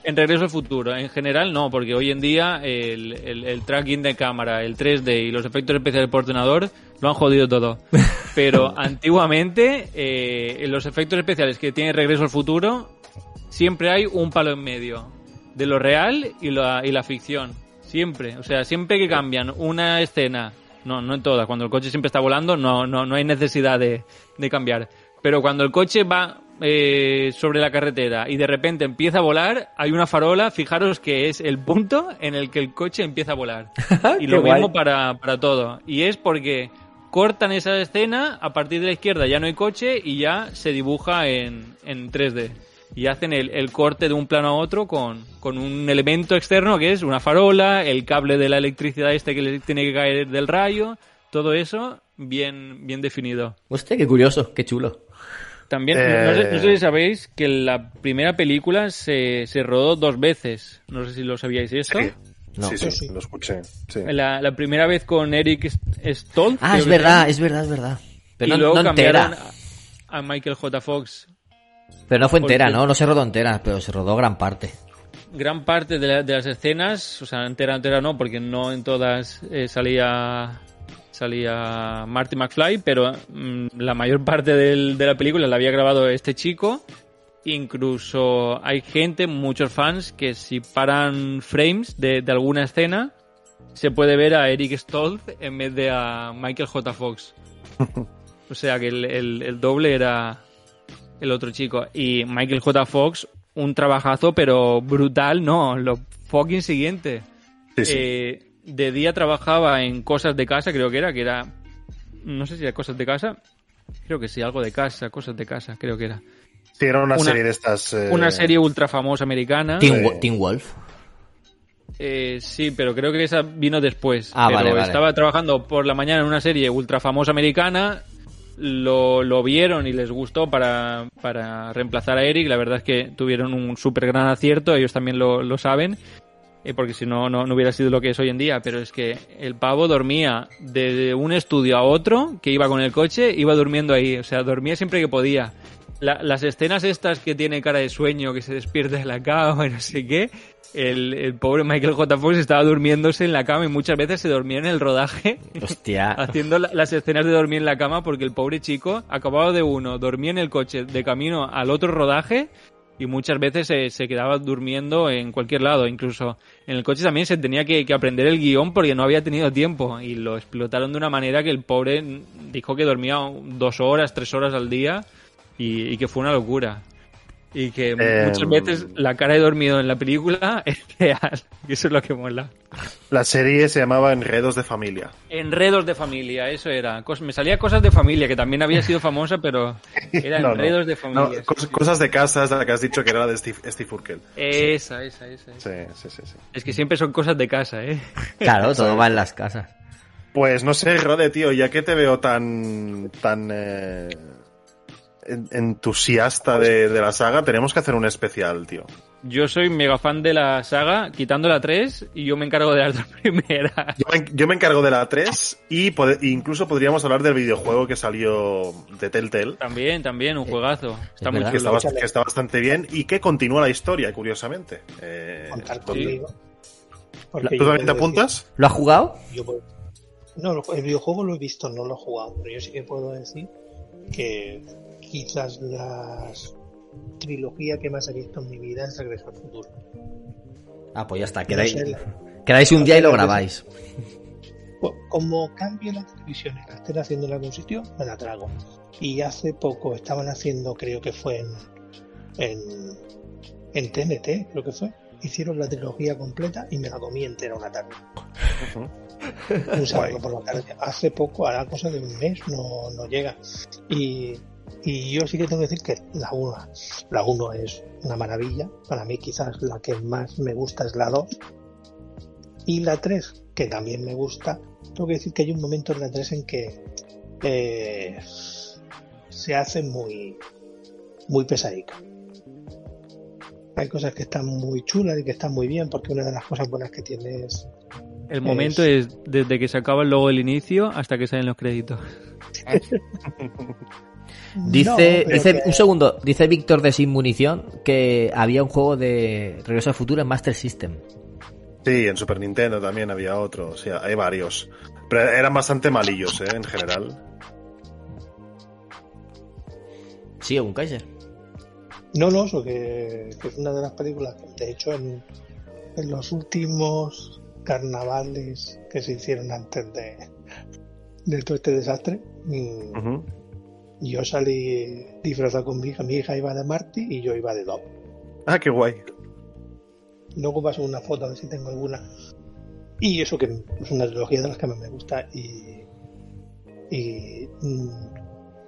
En Regreso al Futuro, en general no, porque hoy en día el, el- el tracking de cámara, el 3D y los efectos especiales por ordenador lo han jodido todo. Pero antiguamente, eh, en los efectos especiales que tiene Regreso al Futuro, siempre hay un palo en medio de lo real y la, y la ficción. Siempre. O sea, siempre que cambian una escena, no, no en todas, cuando el coche siempre está volando, no, no, no hay necesidad de, de cambiar. Pero cuando el coche va eh, sobre la carretera y de repente empieza a volar, hay una farola, fijaros que es el punto en el que el coche empieza a volar. y lo mismo para, para todo. Y es porque cortan esa escena, a partir de la izquierda ya no hay coche y ya se dibuja en, en 3D. Y hacen el, el corte de un plano a otro con, con un elemento externo que es una farola, el cable de la electricidad este que le tiene que caer del rayo, todo eso bien, bien definido. Hostia, qué curioso, qué chulo. También, Eh. no, sé, no sé si sabéis que la primera película se, se rodó dos veces. No sé si lo sabíais esto. Sí, No. sí, sí, Sí. lo escuché. Sí. La, la primera vez con Eric Stoltz. Ah, es verdad, es verdad, es verdad. Pero y no, luego no cambiaron a, a Michael J. Fox. Pero no fue entera, porque- ¿no? No se rodó entera, pero se rodó gran parte. Gran parte de, la- de las escenas, o sea, entera, entera no, porque no en todas eh, salía salía Marty McFly, pero mm, la mayor parte del- de la película la había grabado este chico. Incluso hay gente, muchos fans, que si paran frames de, de alguna escena, se puede ver a Eric Stoltz en vez de a Michael J. Fox. O sea que el, el- el doble era el otro chico. Y Michael J. Fox, un trabajazo, pero brutal, no, lo fucking siguiente. Sí, sí. Eh, de día trabajaba en cosas de casa, creo que era, que era. No sé si era cosas de casa. Creo que sí, algo de casa, cosas de casa, creo que era. Sí, era una, una- serie de estas. eh, Una serie ultra famosa americana. Teen, Sí. Wo- Teen Wolf. Eh, sí, pero creo que esa vino después. Ah, pero vale, vale. estaba trabajando por la mañana en una serie ultra famosa americana. Lo, lo vieron y les gustó para, para reemplazar a Eric. La verdad es que tuvieron un súper gran acierto, ellos también lo, lo saben. eh, porque si no, no, no hubiera sido lo que es hoy en día, pero es que el pavo dormía de un estudio a otro, que iba con el coche, iba durmiendo ahí, o sea, dormía siempre que podía. La- las escenas estas que tiene cara de sueño, que se despierta de la cama y no sé qué, el, el pobre Michael J. Fox estaba durmiéndose en la cama y muchas veces se dormía en el rodaje Hostia. haciendo la- las escenas de dormir en la cama porque el pobre chico acababa de uno, dormía en el coche de camino al otro rodaje y muchas veces se, se quedaba durmiendo en cualquier lado. Incluso en el coche también se tenía que, que aprender el guion porque no había tenido tiempo y lo explotaron de una manera que el pobre dijo que dormía dos horas, tres horas al día y, y que fue una locura. Y que Em. muchas veces la cara de dormido en la película es real. Y eso es lo que mola. La serie se llamaba Enredos de Familia. Enredos de familia, eso era. Me salía cosas de familia, que también había sido famosa, pero era No, no. enredos de No, familia. sí, cos- sí. Cosas de casa, es la que has dicho que era la de Steve, Steve Urkel. Esa, esa, esa. esa. Sí, sí, sí, sí. Es que siempre son cosas de casa, ¿eh? Claro, todo va en las casas. Pues no sé, Rode, tío, ya que te veo tan tan eh, entusiasta de, de la saga, tenemos que hacer un especial, tío. Yo soy mega fan de la saga, quitando la 3, y yo me encargo de las dos primeras. Yo me, yo me encargo de la 3 y pode- incluso podríamos hablar del videojuego que salió de Telltale, También, también, un juegazo. Está es muy que está, que está bastante bien y que continúa la historia, curiosamente. Eh, ¿Tú también te apuntas? ¿Lo has jugado? yo puedo- No, el videojuego lo he visto, no lo he jugado, pero yo sí que puedo decir que quizás la trilogía que más he visto en mi vida es Regreso al Futuro. Ah, pues ya está. No Quedáis, sé, quedáis un no día y lo la grabáis. Pues, como cambie la televisión y la estén haciendo en algún sitio, me la trago. Y hace poco estaban haciendo, creo que fue en, en, en TNT, creo que fue. Hicieron la trilogía completa y me la comí entera una tarde. Un sábado por la tarde. Hace poco, hará cosa de un mes, no, no llega. Y, y yo sí que tengo que decir que la 1 la uno es una maravilla. Para mí quizás la que más me gusta es la 2. Y la 3, que también me gusta, tengo que decir que hay un momento en la 3 en que eh, se hace muy, muy pesadica. Hay cosas que están muy chulas y que están muy bien, porque una de las cosas buenas que tiene es El momento es desde que se acaba el logo del inicio hasta que salen los créditos. Dice, No, dice que- un segundo, dice Víctor de Sin Munición que había un juego de Regreso al Futuro en Master System. Sí, en Super Nintendo también había otro, o sea, hay varios. Pero eran bastante malillos, ¿eh? En general. Sí, un Kaiser. No, no, eso que, que es una de las películas que, de hecho, en, en los últimos carnavales que se hicieron antes de, de todo este desastre, mm, Yo salí disfrazado con mi hija. Mi hija iba de Marty y yo iba de Dob. Ah, qué guay. Luego paso una foto a ver si tengo alguna. Y eso que es una trilogía de las que más me gusta. Y, y mm,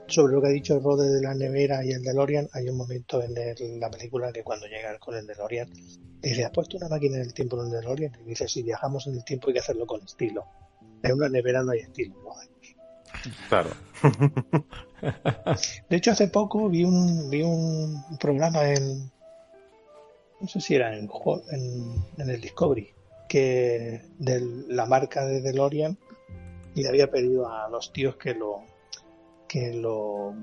sobre lo que ha dicho Rode de la nevera y el DeLorean, hay un momento en el- la película que cuando llega con el DeLorean dice, ¿has puesto una máquina en el tiempo en el DeLorean? Y dice, si viajamos en el tiempo hay que hacerlo con estilo. En una nevera no hay estilo. ¿no? Claro. De hecho, hace poco vi un, vi un programa en. No sé si era en, en el Discovery, que de la marca de DeLorean y le había pedido a los tíos que lo. que lo.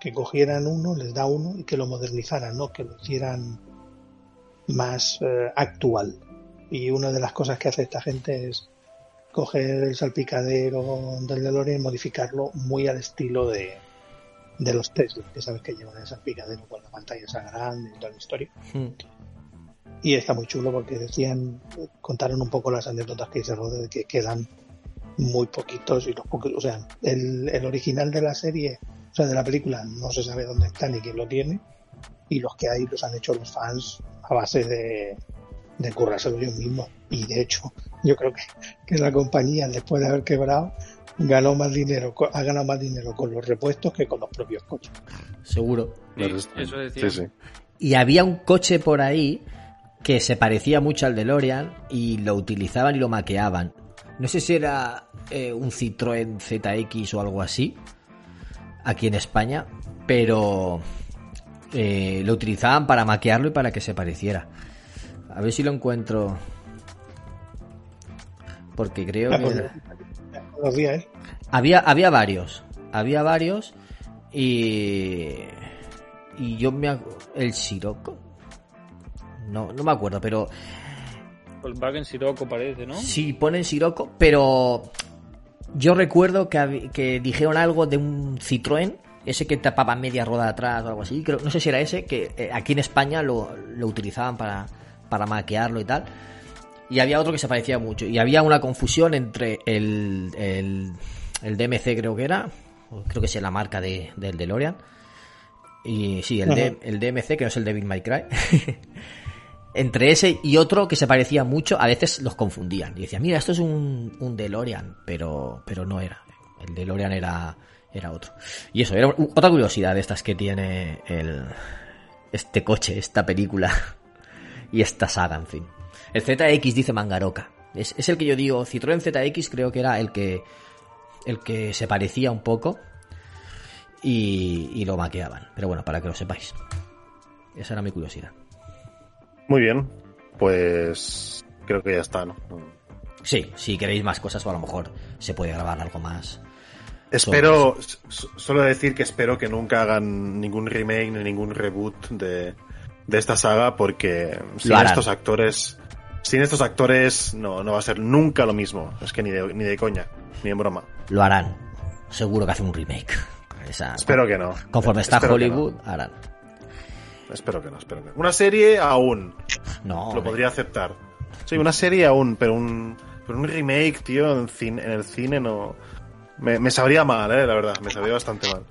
que cogieran uno, les da uno y que lo modernizaran, ¿no? Que lo hicieran más eh, actual. Y una de las cosas que hace esta gente es coger el salpicadero del DeLorean y modificarlo muy al estilo de, de los Tesla, que sabes que llevan el salpicadero con la pantalla esa grande y toda la historia. Y está muy chulo porque decían, contaron un poco las anécdotas que Rode de que quedan muy poquitos y los pocos, o sea, el, el original de la serie, o sea, de la película, no se sabe dónde está ni quién lo tiene, y los que hay los han hecho los fans a base de, de currárselo ellos mismos. Y de hecho, yo creo que, que la compañía, después de haber quebrado, ganó más dinero, ha ganado más dinero con los repuestos que con los propios coches. Seguro. eso decía. Sí, sí. Y había un coche por ahí que se parecía mucho al DeLorean y lo utilizaban y lo maqueaban. No sé si era eh, un Citroën ZX o algo así, aquí en España, pero eh, lo utilizaban para maquearlo y para que se pareciera. A ver si lo encuentro. porque creo que... pues, Los días, ¿eh? Había, había varios. Había varios. Y. Y yo me. El Sirocco. No, no me acuerdo, pero. Volkswagen Sirocco parece, ¿no? Sí, ponen Sirocco, pero. Yo recuerdo que, que dijeron algo de un Citroën. Ese que tapaba media rueda de atrás o algo así. Creo, no sé si era ese, que eh, aquí en España lo, lo utilizaban para, para maquearlo y tal. Y había otro que se parecía mucho. Y había una confusión entre el, el, el DMC, creo que era. Creo que es la marca de, del DeLorean. Y sí, el, D- el DMC, que no es el Devil May Cry. entre ese y otro que se parecía mucho, a veces los confundían. Y decían, mira, esto es un, un DeLorean, pero, pero no era. El DeLorean era, era otro. Y eso, era otra curiosidad de estas que tiene el, este coche, esta película y esta saga, en fin. El ZX dice Mangaroka. Es, es el que yo digo, Citroën ZX creo que era el que, el que se parecía un poco y, y lo maqueaban. Pero bueno, para que lo sepáis. Esa era mi curiosidad. Muy bien, pues creo que ya está, ¿no? Sí, si queréis más cosas, o a lo mejor se puede grabar algo más. Espero, solo decir que espero que nunca hagan ningún remake ni ningún reboot de, de esta saga porque sin estos actores, sin estos actores no, no va a ser nunca lo mismo. Es que ni de, ni de coña, ni en broma. Lo harán. Seguro que hacen un remake. Esa- Espero que no. Conforme está Espero Hollywood, harán. Espero que no, espero que no. Una serie aún. No. Lo podría aceptar. Sí, una serie aún, pero un, pero un remake, tío, en, cine, en el cine no... Me, me sabría mal, eh, la verdad. Me sabría bastante mal.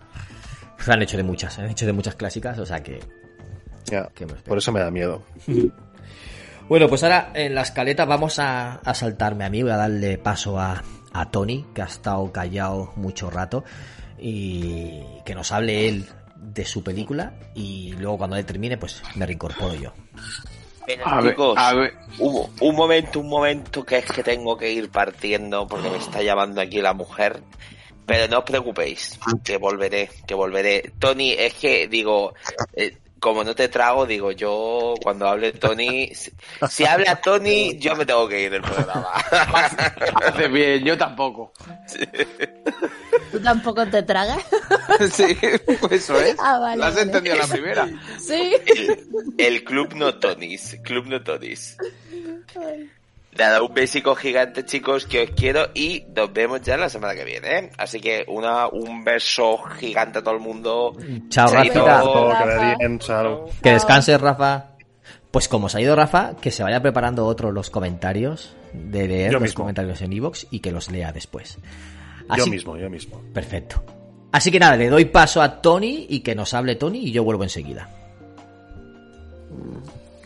Se han hecho de muchas, han hecho de muchas clásicas, o sea que. Ya, que me espero. por eso me da miedo. Bueno, pues ahora en la escaleta vamos a, a saltarme a mí, voy a darle paso a, a Tony, que ha estado callado mucho rato, y que nos hable él de su película, y luego cuando él termine, pues me reincorporo yo. A ver, chicos, a ver. Un, un momento, un momento que es que tengo que ir partiendo porque me está llamando aquí la mujer. Pero no os preocupéis, que volveré, que volveré. Tony, es que digo, eh, como no te trago, digo yo cuando hable Tony, si, si habla Tony, yo me tengo que ir del programa. Haces bien, yo tampoco. ¿Tú tampoco te tragas? sí, pues eso es. Ah, vale, ¿La has vale. entendido a la primera? Sí. El, el club no Tonys, club no Tonys. Nada, un besico gigante, chicos, que os quiero y nos vemos ya la semana que viene. ¿eh? Así que una, un beso gigante a todo el mundo. Chao, Chaito. Que Rafa. vaya bien, chao. Que descanse, Rafa. Pues como se ha ido Rafa, que se vaya preparando otro los comentarios, de leer Yo los mismo. comentarios en Evox y que los lea después. Yo mismo, yo mismo. Perfecto. Así que nada, le doy paso a Tony y que nos hable Tony y yo vuelvo enseguida.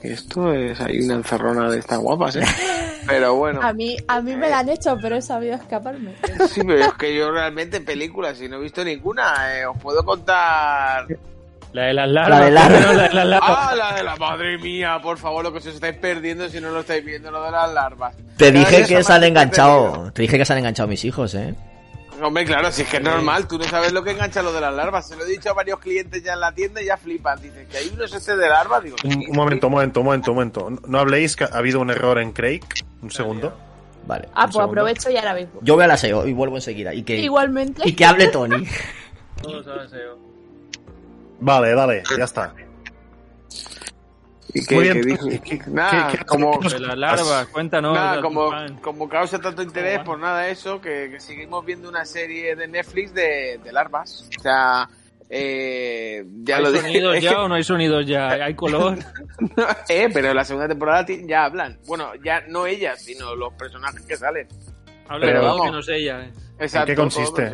Esto es ahí una encerrona de estas guapas, ¿eh? Pero bueno. A mí, a mí me la han hecho, pero he sabido escaparme. Sí, pero es que yo realmente películas, si no he visto ninguna, eh, os puedo contar. La de las larvas. La de larvas. primero la de las larvas. Ah, la de la madre mía, por favor, lo que os estáis perdiendo si no lo estáis viendo, lo de las larvas. Te Cada dije que se han enganchado, te dije que se han enganchado mis hijos, ¿eh? Hombre, claro, si es que es normal, tú no sabes lo que engancha lo de las larvas. Se lo he dicho a varios clientes ya en la tienda y ya flipan. Dicen que hay unos este de larvas, digo. Un, momento, un momento, un momento, un momento. No- No habléis que ha habido un error en Craig. Un segundo. Vale. Ah, pues segundo. aprovecho y ahora mismo. Yo voy a la SEO y vuelvo enseguida. Y que, Igualmente. y que hable Tony. Todos a SEO. Vale, dale, ya está. ¿Y qué, qué dijo? ¿Y qué- Nada, qué- qué- como, qué- De las larvas, cuéntanos. nada, como, causa tanto interés, pues nada, eso, que, que seguimos viendo una serie de Netflix de, de larvas. O sea, eh, ya ¿Hay lo dije. sonidos es ya que- o no hay sonidos ya? ¿Hay color? eh, pero en la segunda temporada ya hablan. Bueno, ya no ellas, sino los personajes que salen. Habla Pero vamos. que no sé ella. eh. Exacto, qué todo consiste?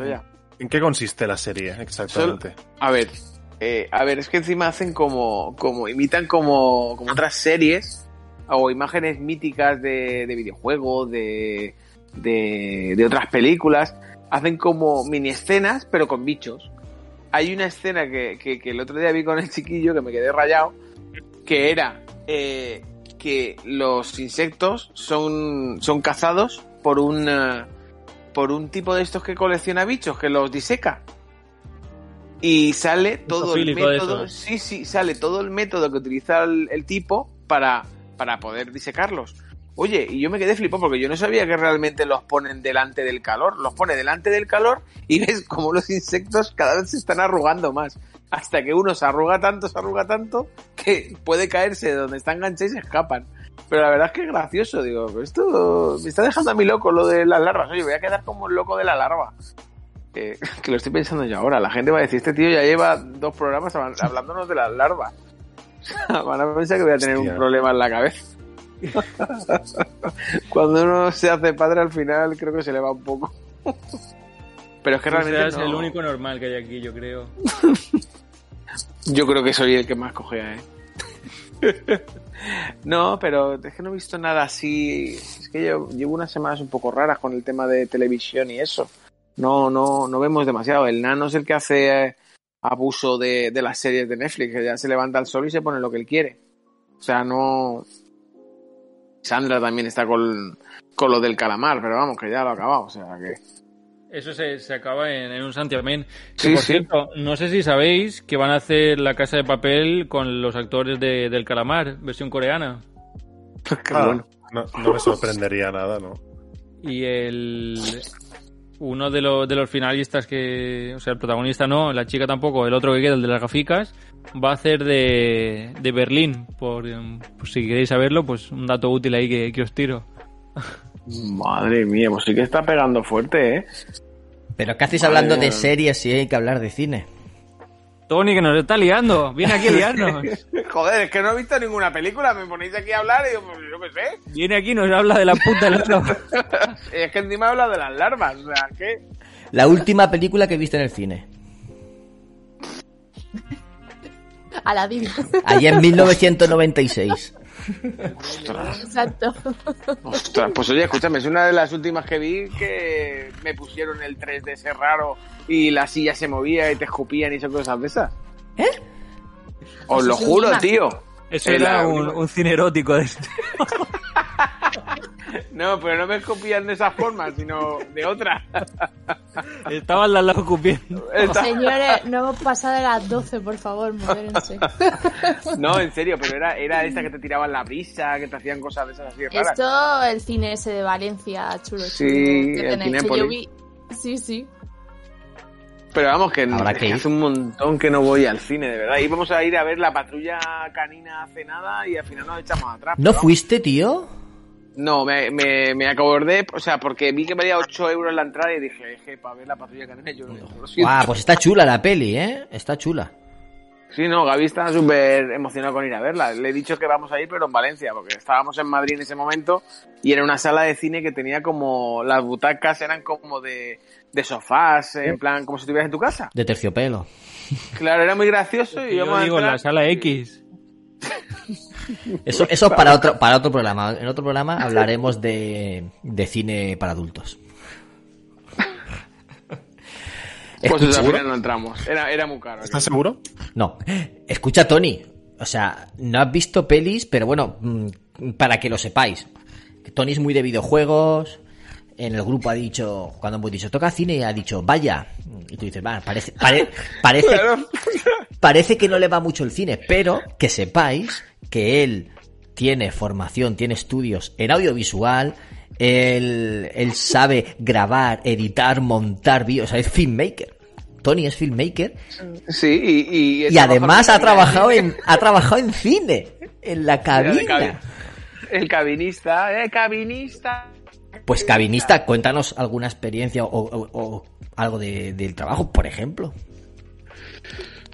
¿En qué consiste la serie exactamente? A ver, eh, a ver, es que encima hacen como, como imitan como, como otras series o imágenes míticas de, de videojuegos, de, de, otras películas. Hacen como mini escenas, pero con bichos. Hay una escena que, que, que el otro día vi con el chiquillo que me quedé rayado, que era eh, que los insectos son, son cazados por un, por un tipo de estos que colecciona bichos, que los diseca. Y sale todo el método, sí, sí, sale todo el método que utiliza el, el tipo para, para poder disecarlos. Oye, y yo me quedé flipado porque yo no sabía que realmente los ponen delante del calor. Los pone delante del calor y ves como los insectos cada vez se están arrugando más. Hasta que uno se arruga tanto, se arruga tanto, que puede caerse de donde está enganchado y se escapan. Pero la verdad es que es gracioso, digo, "Pero esto me está dejando a mí loco lo de las larvas. Oye, voy a quedar como el loco de la larva. Que, que lo estoy pensando yo ahora. La gente va a decir, este tío ya lleva dos programas habl- hablándonos de las larvas. Van a pensar que voy a tener Hostia. un problema en la cabeza. Cuando uno se hace padre al final creo que se le va un poco. Pero es que realmente el único normal que hay aquí, yo creo. Yo creo que soy el que más cogea, ¿eh? no, pero es que no he visto nada así. Es que yo llevo unas semanas un poco raras con el tema de televisión y eso. No, no, no vemos demasiado. El nano es el que hace eh, abuso de, de las series de Netflix, que ya se levanta al sol y se pone lo que él quiere. O sea, no. Sandra también está con, con lo del calamar, pero vamos, que ya lo ha acabado. O sea, que. Eso se, se acaba en, en un santiamén. Que, Sí, por sí. cierto, no sé si sabéis que van a hacer La Casa de Papel con los actores de, del Calamar, versión coreana. Ah, bueno. no, no me sorprendería nada, ¿no? Y el uno de, los de los finalistas que, o sea, el protagonista no, la chica tampoco, el otro que queda, el de las gaficas, va a hacer de, de Berlín. Por, si queréis saberlo, pues un dato útil ahí que, que os tiro. Madre mía, pues sí que está pegando fuerte, ¿eh? Pero ¿qué hacéis Madre hablando de series si hay que hablar de cine? Tony, que nos está liando, viene aquí a liarnos. Joder, es que no he visto ninguna película, me ponéis aquí a hablar y digo, pues yo qué sé. Viene aquí y nos habla de la puta larva. es que encima habla de las larvas, o sea, que... La última película que viste en el cine. Aladdin. Allí en 1996. Exacto. Ostras, pues oye, escúchame, es una de las últimas que vi que me pusieron el 3D ese raro y la silla se movía y te escupían y esas cosas de esas. ¿Eh? Os lo juro, tío. Eso era la- un, un cine erótico de este. No, pero no me escupían de esa forma, sino de otra. Estaban al lado cupiendo. Esta- Señores, no hemos pasado de las 12, por favor, modérense. No, en serio, pero era, era esa que te tiraban la brisa, que te hacían cosas de esas así raras. Esto, el cine ese de Valencia, chulo, chulo. Sí, que el tenéis, que Cinépolis. yo vi. Sí, sí. Pero vamos, que, es que hace un montón que no voy al cine, de verdad. Íbamos a ir a ver la patrulla canina hace nada y al final nos echamos atrás. ¿No fuiste, tío? No, me, me, me acordé, o sea, porque vi que valía 8 euros la entrada y dije, es que para ver la patrulla canina yo no lo siento. Guau, pues está chula la peli, ¿eh? Está chula. Sí, no, Gaby está súper emocionado con ir a verla. Le he dicho que vamos a ir, pero en Valencia, porque estábamos en Madrid en ese momento y era una sala de cine que tenía como, las butacas eran como de, de sofás, en plan, como si estuvieras en tu casa. De terciopelo. Claro, era muy gracioso y Yo a digo, en entrar- la sala X. Eso, eso para otro, para otro programa. En otro programa hablaremos de, de cine para adultos. Pues eso, al ¿Seguro? final no entramos. Era, era muy caro. ¿Estás seguro? No. Escucha, Tony. O sea, no has visto pelis, pero bueno, mm, para que lo sepáis. Tony es muy de videojuegos. En el grupo ha dicho, cuando hemos dicho, toca cine, ha dicho, vaya. Y tú dices, va, parece, pare- parece, parece que no le va mucho el cine, pero que sepáis que él tiene formación, tiene estudios en audiovisual, él, él sabe grabar, editar, montar vídeos, o sea, es filmmaker. Tony es filmmaker Sí, y, y, he y además ha trabajado en ha trabajado en cine, en la cabina. cabi- El cabinista, eh, cabinista. Pues cabinista, cuéntanos alguna experiencia o, o- o algo de- del trabajo, por ejemplo.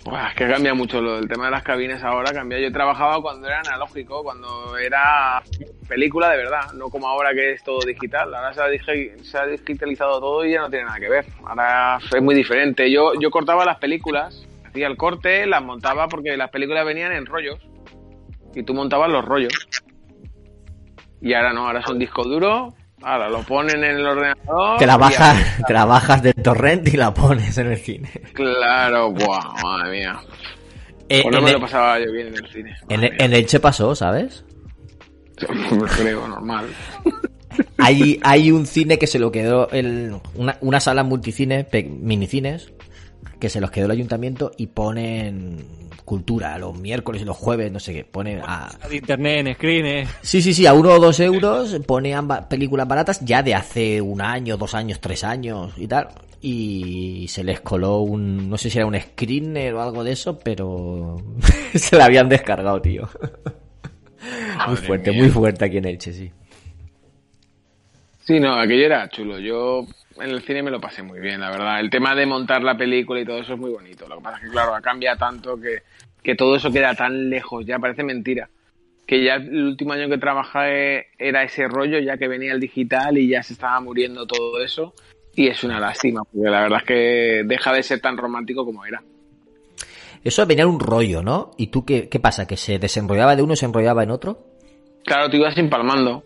Buah, es que cambia mucho lo del tema de las cabines ahora. Cambia. Yo trabajaba cuando era analógico, cuando era película de verdad, no como ahora que es todo digital. Ahora se ha, digi- se ha digitalizado todo y ya no tiene nada que ver. Ahora es muy diferente. Yo, yo cortaba las películas, hacía el corte, las montaba porque las películas venían en rollos y tú montabas los rollos. Y ahora no, ahora son disco duro. Ahora lo ponen en el ordenador. Te la bajas, te la bajas de torrent y la pones en el cine. Claro, buah, madre mía. Eh, Pues no me lo pasaba yo bien en el cine. en, el- en Elche pasó, ¿sabes? Creo, normal. Hay, hay un cine que se lo quedó, el, una, una sala multicine, pe- minicines, que se los quedó el ayuntamiento y ponen cultura los miércoles y los jueves, no sé qué, ponen a... De internet, en screen, eh. Sí, sí, sí, a uno o dos euros pone ambas películas baratas ya de hace un año, dos años, tres años y tal. Y se les coló un, no sé si era un screener o algo de eso, pero se la habían descargado, tío. muy fuerte, mía. muy fuerte aquí en Elche, sí. Sí, no, aquello era chulo. Yo en el cine me lo pasé muy bien, la verdad. El tema de montar la película y todo eso es muy bonito. Lo que pasa es que, claro, cambia tanto que, que todo eso queda tan lejos, ya parece mentira. Que ya el último año que trabajé era ese rollo, ya que venía el digital y ya se estaba muriendo todo eso. Y es una lástima, porque la verdad es que deja de ser tan romántico como era. Eso venía en un rollo, ¿no? ¿Y tú qué, qué pasa? ¿Que se desenrollaba de uno y se enrollaba en otro? Claro, te ibas empalmando.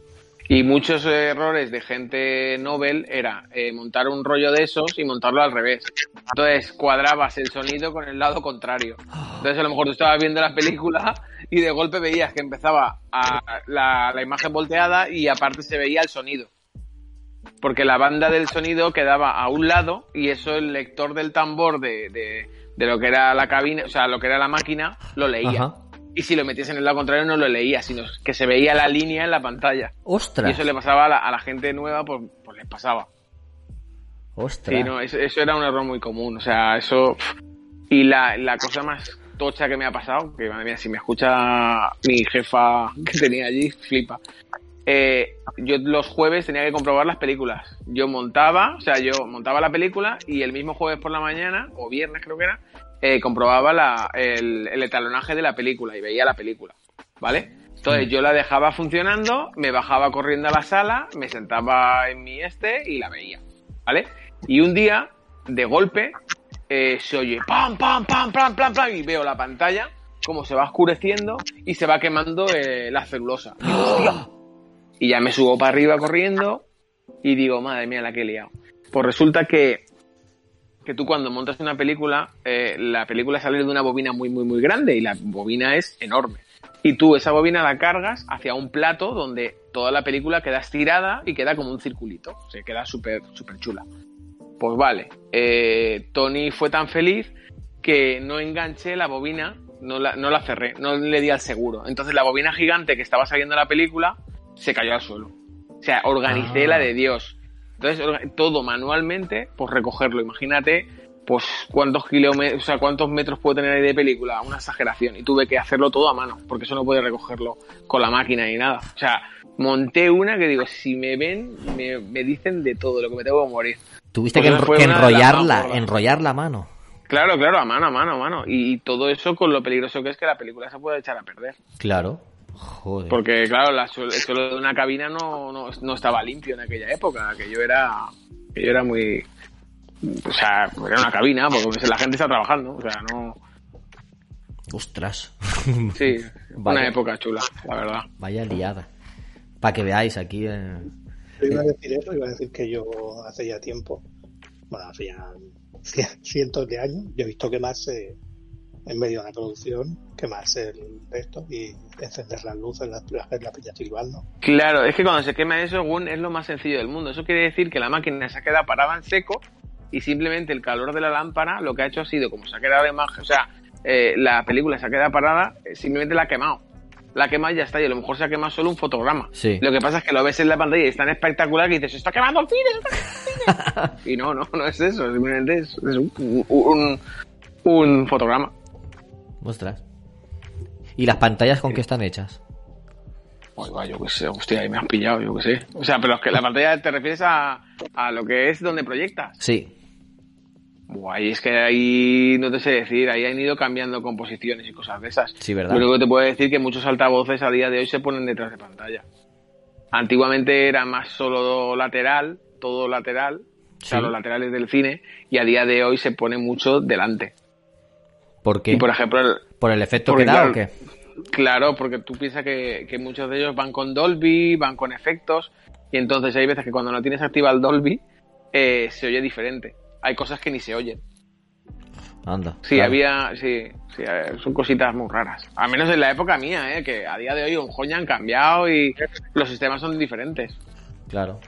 Y muchos errores de gente novel era eh, montar un rollo de esos y montarlo al revés. Entonces cuadrabas el sonido con el lado contrario. Entonces a lo mejor tú estabas viendo la película y de golpe veías que empezaba a la, la imagen volteada y aparte se veía el sonido. Porque la banda del sonido quedaba a un lado y eso el lector del tambor de, de, lo que era la cabina, o sea, lo que era la máquina, lo leía. Y si lo metías en el lado contrario no lo leía, sino que se veía la línea en la pantalla. ¡Ostras! Y eso le pasaba a la, a la gente nueva, pues, pues les pasaba. ¡Ostras! Sí, no, eso, eso era un error muy común. O sea, eso. Y la, la cosa más tocha que me ha pasado, que madre mía, si me escucha mi jefa que tenía allí, flipa. Eh, yo los jueves tenía que comprobar las películas. Yo montaba, o sea, yo montaba la película y el mismo jueves por la mañana, o viernes creo que era, eh, comprobaba la, el, el etalonaje de la película y veía la película. ¿Vale? Entonces yo la dejaba funcionando, me bajaba corriendo a la sala, me sentaba en mi este y la veía. ¿Vale? Y un día, de golpe, eh, se oye pam, pam, pam, pam, pam, pam, y veo la pantalla como se va oscureciendo y se va quemando eh, la celulosa. Y. Y ya me subo para arriba corriendo y digo, madre mía, la que he liado. Pues resulta que, que tú cuando montas una película, eh, la película sale de una bobina muy, muy, muy grande y la bobina es enorme. Y tú esa bobina la cargas hacia un plato donde toda la película queda estirada y queda como un circulito. O sea, queda súper, súper chula. Pues vale, eh, Tony fue tan feliz que no enganché la bobina, no la, no la cerré, no le di al seguro. Entonces la bobina gigante que estaba saliendo de la película se cayó al suelo. O sea, organicé Ah. la de Dios. Entonces, todo manualmente, pues recogerlo. Imagínate, pues cuántos kilómetros, o sea, cuántos metros puede tener ahí de película, una exageración. Y tuve que hacerlo todo a mano, porque eso no puede recogerlo con la máquina ni nada. O sea, monté una que digo, si me ven, me, me dicen de todo, lo que me tengo que morir. Tuviste Pues que, enro- que enrollarla, gordas. enrollar la mano. Claro, claro, a mano, a mano, a mano. Y, y todo eso con lo peligroso que es que la película se puede echar a perder. Claro. Joder. Porque, claro, la el suelo de una cabina no, no, no estaba limpio en aquella época, que yo era, que yo era muy... O sea, era una cabina, porque la gente está trabajando, o sea, no... Ostras. Sí, Vaya. una época chula, la verdad. Vaya liada. Para que veáis aquí. eh, Yo iba a decir eso, iba a decir que yo hace ya tiempo, bueno, hace ya cien- cientos de años, yo he visto quemarse en medio de una producción, quemarse el esto y encender las luces, las, las peñas silbando. Claro, es que cuando se quema eso, Gun, es lo más sencillo del mundo. Eso quiere decir que la máquina se ha quedado parada en seco y simplemente el calor de la lámpara lo que ha hecho ha sido, como se ha quedado de imagen, o sea, eh, la película se ha quedado parada, eh, simplemente la ha quemado. La ha quemado y ya está, y a lo mejor se ha quemado solo un fotograma. Sí. Lo que pasa es que lo ves en la pantalla y es tan espectacular que dices, ¡se está quemando el cine! ¡se está quemando el cine". y no, no, no es eso, simplemente es, es un, un, un fotograma. Ostras. ¿Y las pantallas con qué están hechas? Va, yo qué sé, hostia, ahí me has pillado, yo qué sé. O sea, pero es que la pantalla te refieres a, a lo que es donde proyectas. Sí. Guay, es que ahí no te sé decir, ahí han ido cambiando composiciones y cosas de esas. Sí, ¿verdad? Lo único que te puedo decir es que muchos altavoces a día de hoy se ponen detrás de pantalla. Antiguamente era más solo lateral, todo lateral, o sea, Sí. los laterales del cine, y a día de hoy se pone mucho delante. ¿Por qué? Y por ejemplo, el- ¿Por el efecto que da claro, o qué? Claro, porque tú piensas que, que muchos de ellos van con Dolby, van con efectos, y entonces hay veces que cuando no tienes activa el Dolby, eh, se oye diferente. Hay cosas que ni se oyen. Anda. Sí, claro. había, sí, sí, eh, son cositas muy raras. Al menos en la época mía, eh, que a día de hoy un joya han cambiado y los sistemas son diferentes. Claro.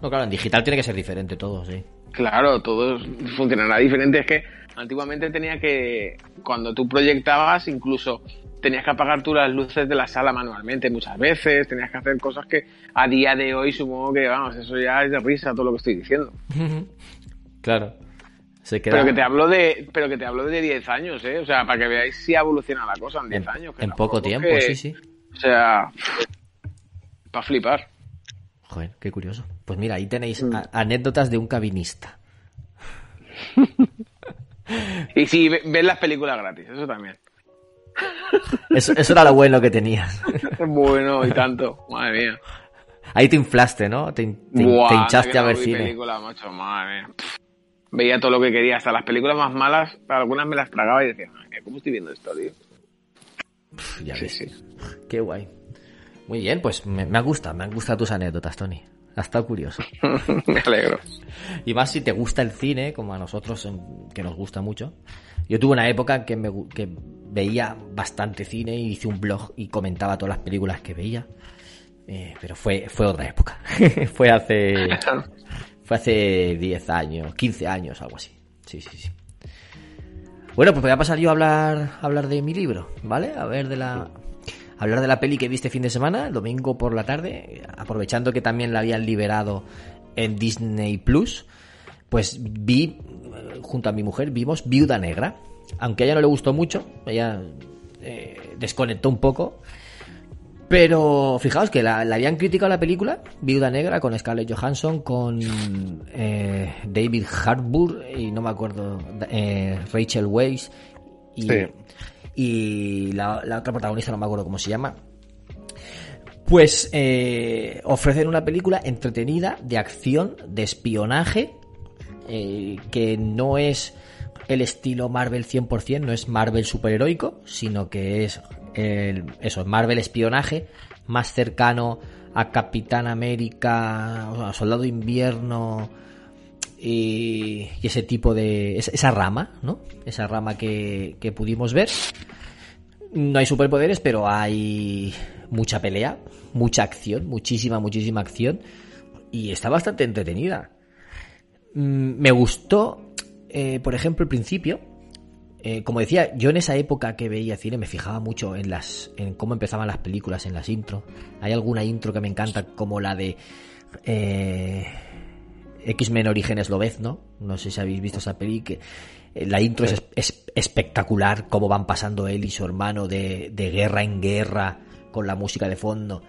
No, claro, en digital tiene que ser diferente todo, sí. Claro, todo funcionará diferente. Es que antiguamente tenía que, cuando tú proyectabas, incluso tenías que apagar tú las luces de la sala manualmente muchas veces, tenías que hacer cosas que a día de hoy supongo que, vamos, eso ya es de risa todo lo que estoy diciendo. claro. Se queda... Pero que te hablo de, pero que te hablo de 10 años, ¿eh? O sea, para que veáis si evoluciona la cosa en 10 años. que en poco tiempo, que- sí, sí. O sea, para flipar. Joder, qué curioso. Pues mira, ahí tenéis Mm. anécdotas de un cabinista. Y si ve- ves las películas gratis, eso también. Eso, eso era lo bueno que tenías. bueno, y tanto, madre mía. Ahí te inflaste, ¿no? Te, te- Buah, hinchaste a ver cine. película, macho, madre mía. Veía todo lo que quería, hasta las películas más malas, algunas me las tragaba y decía, "Madre, ¿cómo estoy viendo esto, tío? Ya Sí, ves. sí. Qué guay. Muy bien, pues me, me gusta, me han gustado tus anécdotas, Tony. Ha estado curioso. me alegro. Y más si te gusta el cine, como a nosotros, en- que nos gusta mucho. Yo tuve una época que, me, que veía bastante cine y hice un blog y comentaba todas las películas que veía. Eh, pero fue, fue otra época. fue hace. Fue hace 10 años, 15 años, algo así. Sí, sí, sí. Bueno, pues voy a pasar yo a hablar, a hablar de mi libro, ¿vale? A ver de la. Hablar de la peli que vi este fin de semana, domingo por la tarde, aprovechando que también la habían liberado en Disney Plus, pues vi, eh, junto a mi mujer, vimos Viuda Negra. Aunque a ella no le gustó mucho, ella eh, desconectó un poco. Pero fijaos que la, la habían criticado la película, Viuda Negra, con Scarlett Johansson, con eh, David Harbour y no me acuerdo, eh, Rachel Weisz y, Sí. Y la, otra protagonista, no me acuerdo cómo se llama. Pues eh, ofrecen una película entretenida de acción, de espionaje, eh, que no es el estilo Marvel 100%, no es Marvel superheroico, sino que es el, eso, Marvel espionaje, más cercano a Capitán América, a Soldado Invierno y, y ese tipo de... esa- rama, ¿no? Esa rama que, que pudimos ver. No hay superpoderes, pero hay mucha pelea, mucha acción, muchísima, muchísima acción. Y está bastante entretenida. Mm, Me gustó, eh, por ejemplo, el principio. Eh, como decía, yo en esa época que veía cine me fijaba mucho en las, en cómo empezaban las películas, en las intro. Hay alguna intro que me encanta, como la de eh, X-Men Orígenes Lobezno. No sé si habéis visto esa peli que eh, la intro es, es espectacular, cómo van pasando él y su hermano de, de guerra en guerra con la música de fondo.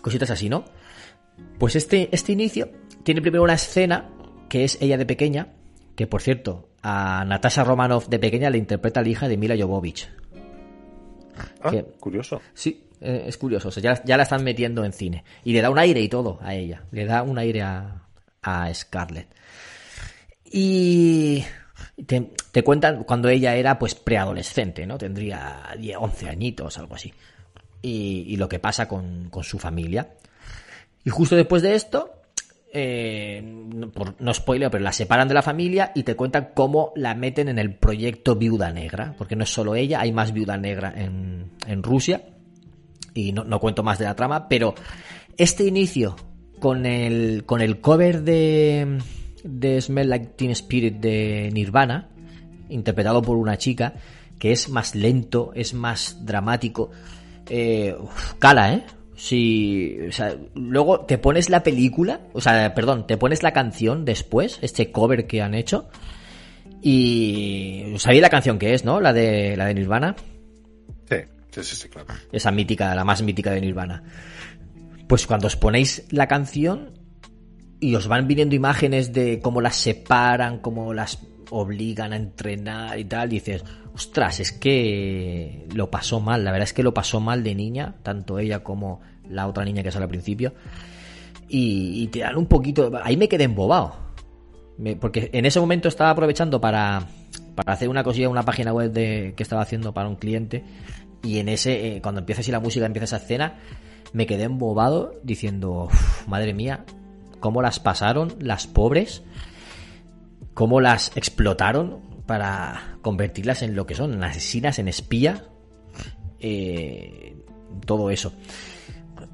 Cositas así, ¿no? Pues este, este inicio tiene primero una escena que es ella de pequeña, que por cierto, a Natasha Romanoff de pequeña le interpreta la hija de Mila Jovovich. Ah, Que- curioso. Sí, eh, es curioso, o sea, ya, ya la están metiendo en cine. Y le da un aire y todo a ella, le da un aire a, Scarlett. Y te, cuentan cuando ella era pues preadolescente, ¿no? Tendría 10, 11 añitos, algo así. Y, lo que pasa con, su familia. Y justo después de esto, eh, no, por- spoiler, pero la separan de la familia y te cuentan cómo la meten en el proyecto Viuda Negra. Porque no es solo ella, hay más Viuda Negra en, Rusia. Y no cuento más de la trama, pero este inicio con el, con el cover de, de Smell Like Teen Spirit de Nirvana, interpretado por una chica, que es más lento, es más dramático. Eh, uf, cala, ¿eh? Si, o sea, luego te pones la película, o sea, perdón, te pones la canción después, este cover que han hecho, y sabéis la canción que es, ¿no? La de la de Nirvana, Sí, sí, sí, sí, claro. esa mítica, la más mítica de Nirvana. Pues cuando os ponéis la canción y os van viniendo imágenes de cómo las separan, cómo las obligan a entrenar y tal, dices, ostras, es que lo pasó mal, la verdad es que lo pasó mal de niña, tanto ella como la otra niña que sale al principio, y, y te dan un poquito, ahí me quedé embobado, porque en ese momento estaba aprovechando para, para hacer una cosilla, una página web que estaba haciendo para un cliente, y en ese, eh, cuando empieza así la música, empieza esa escena, me quedé embobado diciendo, "Uf, madre mía, cómo las pasaron las pobres, cómo las explotaron para convertirlas en lo que son, en asesinas, en espías, eh, todo eso.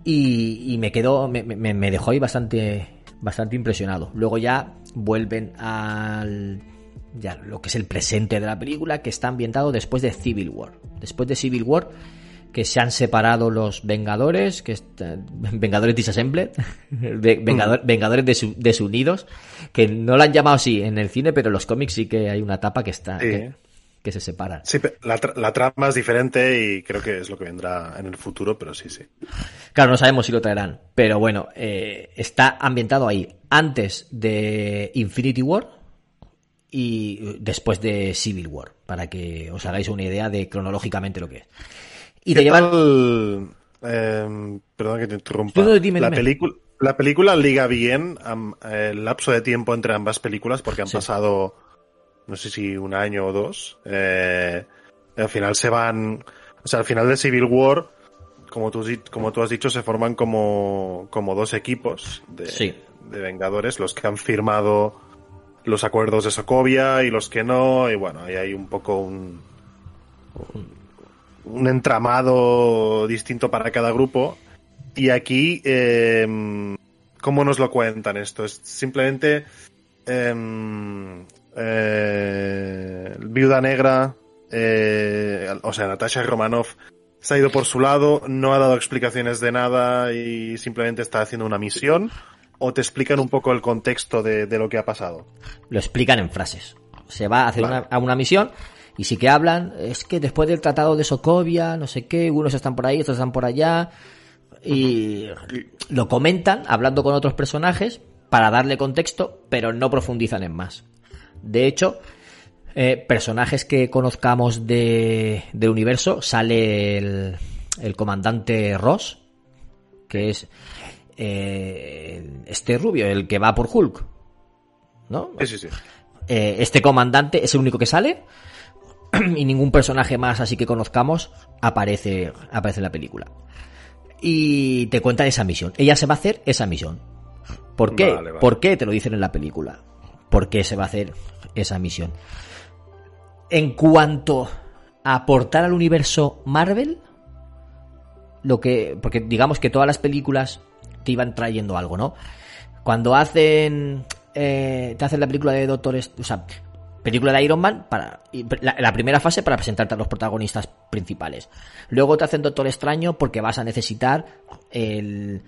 Y, me quedó, me- me dejó ahí bastante, bastante impresionado. Luego ya vuelven al ya lo que es el presente de la película, que está ambientado después de Civil War. Después de Civil War, que se han separado los Vengadores, que está- Vengadores Disassemble, Ve- Vengador- Vengadores desu- desunidos, que no lo han llamado así en el cine, pero en los cómics sí que hay una etapa que está Sí. que, que se separan. Sí, la, tra- la trama es diferente y creo que es lo que vendrá en el futuro, pero sí, sí. Claro, no sabemos si lo traerán, pero bueno, eh, está ambientado ahí antes de Infinity War y después de Civil War, para que os hagáis una idea de cronológicamente lo que es. Y ¿Qué te llevan... tal, eh, perdón que te interrumpa. No, no, dime, la, dime. película, la película liga bien el lapso de tiempo entre ambas películas porque han Sí. pasado, no sé si un año o dos. Eh, al final se van, o sea, al final de Civil War, como tú, como tú has dicho, se forman como, como dos equipos de, Sí. de Vengadores, los que han firmado los acuerdos de Sokovia y los que no, y bueno, ahí hay un poco un, un entramado distinto para cada grupo. Y aquí, eh, ¿cómo nos lo cuentan esto? Es simplemente em, eh, Viuda Negra, eh, o sea, Natasha Romanoff se ha ido por su lado, no ha dado explicaciones de nada y simplemente está haciendo una misión. ¿O te explican un poco el contexto de, de lo que ha pasado? lo explican en frases. Se va a hacer Vale. una, a una misión y sí que hablan, es que después del tratado de Sokovia, no sé qué, unos están por ahí, otros están por allá, y lo comentan hablando con otros personajes para darle contexto, pero no profundizan en más. De hecho, eh, personajes que conozcamos de, del universo, sale el, el comandante Ross, que es eh, este rubio, el que va por Hulk. ¿No? Sí, sí, sí. Eh, este comandante es el único que sale y ningún personaje más así que conozcamos aparece, aparece en la película. Y te cuenta esa misión. Ella se va a hacer esa misión. ¿Por qué? Vale, vale. ¿Por qué? Te lo dicen en la película. ¿Por qué se va a hacer esa misión? En cuanto a aportar al universo Marvel, lo que. Porque digamos que todas las películas te iban trayendo algo, ¿no? Cuando hacen. eh, te hacen la película de Doctor. O sea, película de Iron Man, para, la, primera fase para presentarte a los protagonistas principales. Luego te hacen Doctor Extraño porque vas a necesitar el.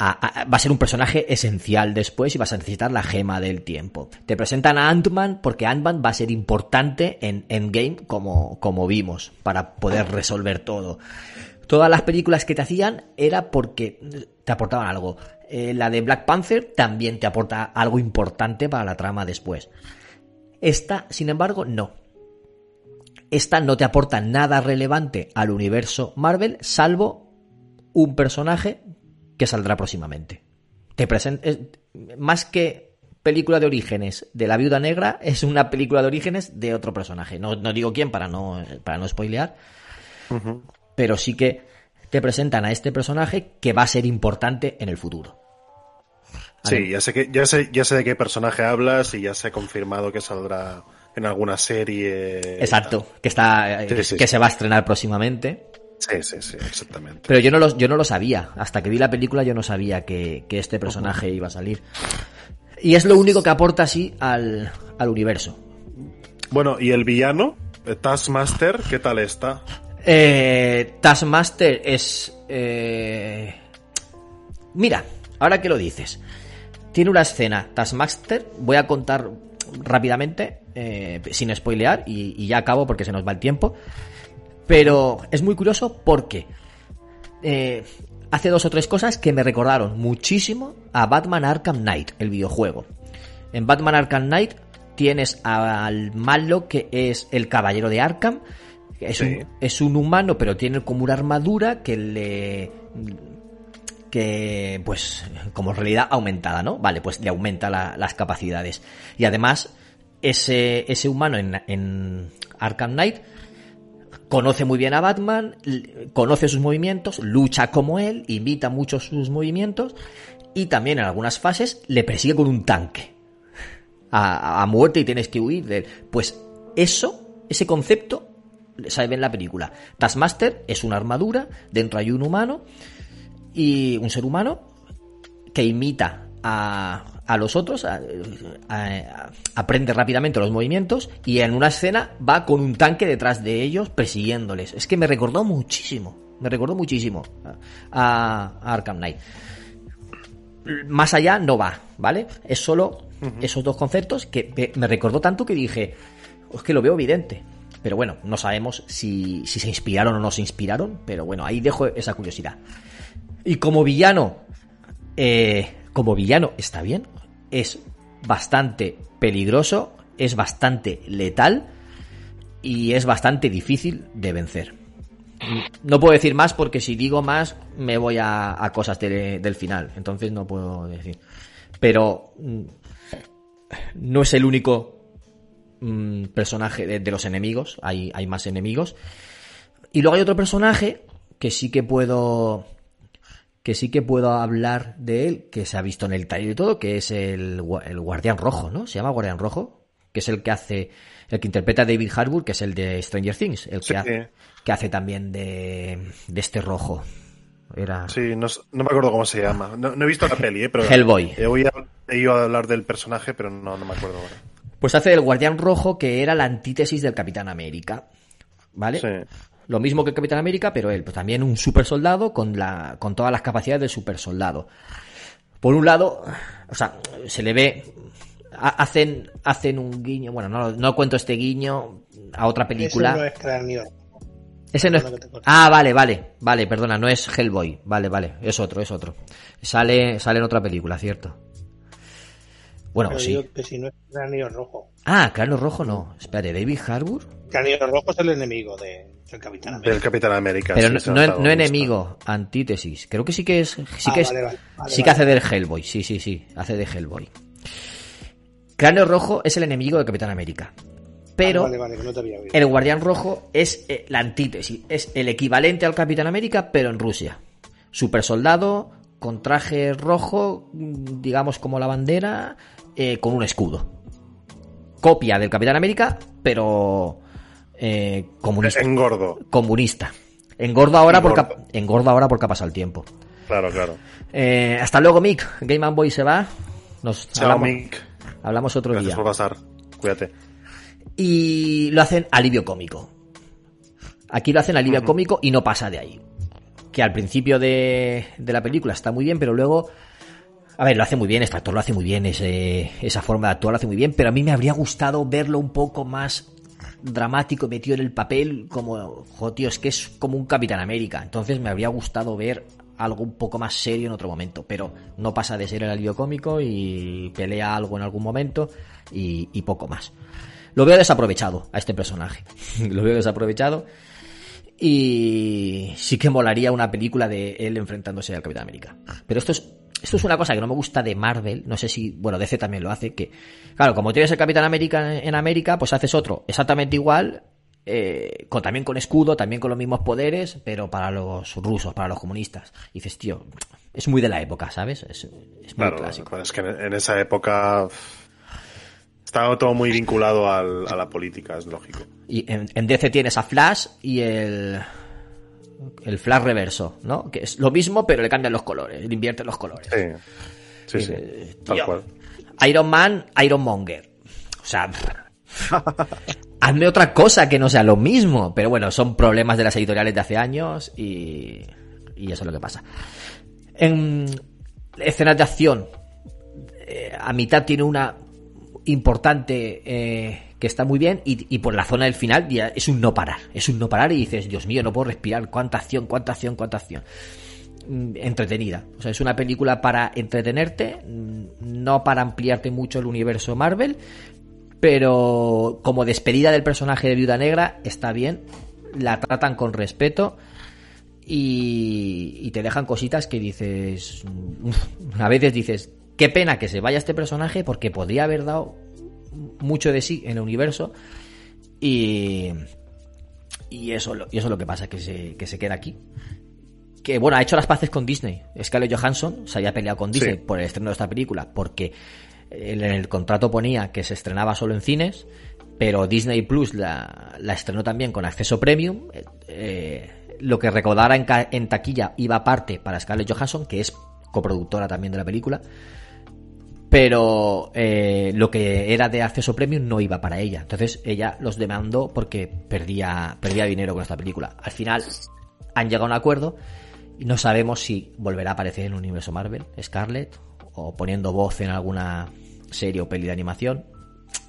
va a ser un personaje esencial después y vas a necesitar la gema del tiempo. Te presentan a Ant-Man porque Ant-Man va a ser importante en Endgame como, como vimos, para poder resolver todo. Todas las películas que te hacían era porque te aportaban algo. Eh, la de Black Panther también te aporta algo importante para la trama después. Esta, sin embargo, no. Esta no te aporta nada relevante al universo Marvel, salvo un personaje que saldrá próximamente. Te es- más que película de orígenes de la viuda negra, es una película de orígenes de otro personaje. No, no digo quién para no, para no spoilear, pero sí que te presentan a este personaje que va a ser importante en el futuro. Sí, ya sé, que, ya, sé, ya sé de qué personaje hablas y ya se ha confirmado que saldrá en alguna serie. Exacto, que está Sí, sí, que sí. se va a estrenar próximamente. Sí, sí, sí, exactamente. Pero yo no lo, yo no lo sabía. Hasta que vi la película yo no sabía que, que este personaje iba a salir. Y es lo único que aporta así al, al universo. Bueno, ¿y el villano? Eh, Taskmaster, ¿qué tal está? Eh, Taskmaster es... eh, Mira, ahora que lo dices. Tiene una escena, Taskmaster, voy a contar rápidamente, eh, sin spoilear, y, y ya acabo porque se nos va el tiempo. Pero es muy curioso porque eh, hace dos o tres cosas que me recordaron muchísimo a Batman Arkham Knight, el videojuego. En Batman Arkham Knight tienes al malo que es el caballero de Arkham. que Es, Sí. un, es un humano, pero tiene como una armadura que le. Pues, como realidad aumentada, ¿no? Vale, pues le aumenta la- las capacidades. Y además, ese, ese humano en, en Arkham Knight conoce muy bien a Batman, conoce sus movimientos, lucha como él, imita mucho sus movimientos y también en algunas fases le persigue con un tanque a, a muerte y tienes que huir de él. Pues eso, ese concepto, se ve en la película. Taskmaster es una armadura, dentro hay un humano y un ser humano que imita a, a los otros, a- a- a- aprende rápidamente los movimientos y en una escena va con un tanque detrás de ellos persiguiéndoles. Es que me recordó muchísimo, me recordó muchísimo a, Arkham Knight. Más allá no va, ¿vale? Es solo esos dos conceptos que me- me recordó tanto que dije, es que lo veo evidente. Pero bueno, no sabemos si, si se inspiraron o no se inspiraron, pero bueno, ahí dejo esa curiosidad. Y como villano, eh, como villano está bien, es bastante peligroso, es bastante letal y es bastante difícil de vencer. No puedo decir más porque si digo más me voy a, cosas de- del final, entonces no puedo decir. Pero mm, no es el único mm, personaje de, de los enemigos, hay, hay más enemigos. Y luego hay otro personaje que sí que puedo que sí que puedo hablar de él, que se ha visto en el taller y todo, que es el, el Guardián Rojo, ¿no? Se llama Guardián Rojo, que es el que hace, el que interpreta a David Harbour, que es el de Stranger Things, el que, Sí. hace, que hace también de, de este rojo. Era Sí, no, me acuerdo cómo se llama. No, no he visto la peli, ¿eh? pero Hellboy. He oído, he oído hablar del personaje, pero no, no me acuerdo ahora. Pues hace el Guardián Rojo, que era la antítesis del Capitán América. ¿Vale? Sí. Lo mismo que el Capitán América, pero él, pues también un super soldado con, la, con todas las capacidades del super soldado. Por un lado, o sea, se le ve. ha- Hacen, hacen un guiño. Bueno, no, no cuento este guiño a otra película. Eso no es cráneo. Ese no es. Ah, vale, vale, vale, perdona, no es Hellboy. Vale, vale, es otro, es otro. Sale, sale en otra película, cierto. Bueno, Pero sí. digo que si no es cráneo rojo. Ah, cráneo rojo no. Espérate, David Harbour. Cráneo rojo es el enemigo de, del Capitán América. Del Capitán América. Pero sí, no, no, no enemigo, antítesis. Creo que sí que es. Sí Ah, que es. vale, vale, vale, sí que hace del Hellboy. Sí, sí, sí. Hace de Hellboy. Cráneo rojo es el enemigo de Capitán América. Pero Vale, vale, que no te había oído. el Guardián Rojo es eh, la antítesis. Es el equivalente al Capitán América, pero en Rusia. Super soldado, con traje rojo, mm, digamos como la bandera, eh, con un escudo. Copia del Capitán América, pero eh, comunista. Engordo. Comunista. Engordo ahora, porque, Engordo. ahora porque ha pasado el tiempo. Claro, claro. Eh, hasta luego, Mick. Game Boy se va. Nos Chao, hablamos, Mick. hablamos otro Gracias día. por pasar. Cuídate. Y lo hacen alivio cómico. Aquí lo hacen alivio cómico y no pasa de ahí. Que al principio de, de la película está muy bien, pero luego. A ver, lo hace muy bien, este actor lo hace muy bien, esa forma de actuar lo hace muy bien, pero a mí me habría gustado verlo un poco más dramático, metido en el papel, como, jo, tío, es que es como un Capitán América. Entonces me habría gustado ver algo un poco más serio en otro momento, pero no pasa de ser el alivio cómico y pelea algo en algún momento y, y poco más. Lo veo desaprovechado a este personaje. lo veo desaprovechado. Y sí que molaría una película de él enfrentándose al Capitán América. Pero esto es, esto es una cosa que no me gusta de Marvel. No sé si, bueno, DC también lo hace. Que, claro, como tienes el Capitán América en América, pues haces otro exactamente igual. eh, con, también con escudo, también con los mismos poderes, pero para los rusos, para los comunistas. Y dices, tío, es muy de la época, ¿sabes? Es, es muy Claro, clásico. es que en esa época estaba todo muy vinculado al- a la política, es lógico. Y en, en DC tienes a Flash y el. El Flash reverso, ¿no? Que es lo mismo, pero le cambian los colores, le invierten los colores. Sí, sí, sí. Eh, Tal cual. Iron Man, Iron Monger. O sea, hazme otra cosa que no sea lo mismo. Pero bueno, son problemas de las editoriales de hace años y, y eso es lo que pasa. En escenas de acción, eh, a mitad tiene una importante eh, que está muy bien y, por la zona del final es un no parar. Es un no parar y dices, Dios mío, no puedo respirar. Cuánta acción, cuánta acción, cuánta acción mm, entretenida. O sea, es una película para entretenerte, mm, no para ampliarte mucho el universo Marvel, pero como despedida del personaje de Viuda Negra está bien, la tratan con respeto y, y te dejan cositas que dices, a veces dices, qué pena que se vaya este personaje porque podría haber dado mucho de sí en el universo y, y eso, y eso es lo que pasa, que se, que se queda aquí que bueno, ha hecho las paces con Disney. Scarlett Johansson se había peleado con Disney Sí. por el estreno de esta película, porque en el contrato ponía que se estrenaba solo en cines, pero Disney Plus la, la estrenó también con acceso premium. Eh, eh, lo que recaudara en, en taquilla iba aparte para Scarlett Johansson, que es coproductora también de la película. Pero eh, lo que era de acceso premium no iba para ella. Entonces ella los demandó porque perdía, perdía dinero con esta película. Al final han llegado a un acuerdo y no sabemos si volverá a aparecer en el universo Marvel, Scarlett, o poniendo voz en alguna serie o peli de animación.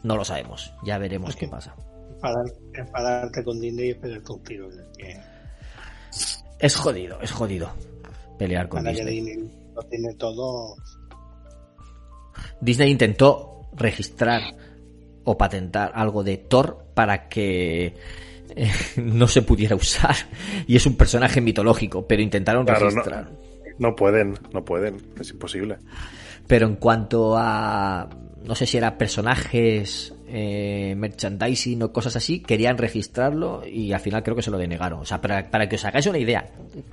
No lo sabemos, ya veremos qué pasa. Enfadar- Enfadarte con Disney y pegarte un tiro. es que Es jodido, es jodido pelear con Disney. Disney lo tiene todo. Disney intentó registrar o patentar algo de Thor para que eh, no se pudiera usar. Y es un personaje mitológico, pero intentaron Claro, no, registrar. no pueden, no pueden, es imposible. Pero en cuanto a, no sé si era personajes, eh, merchandising o cosas así, querían registrarlo y al final creo que se lo denegaron. O sea, para, para que os hagáis una idea,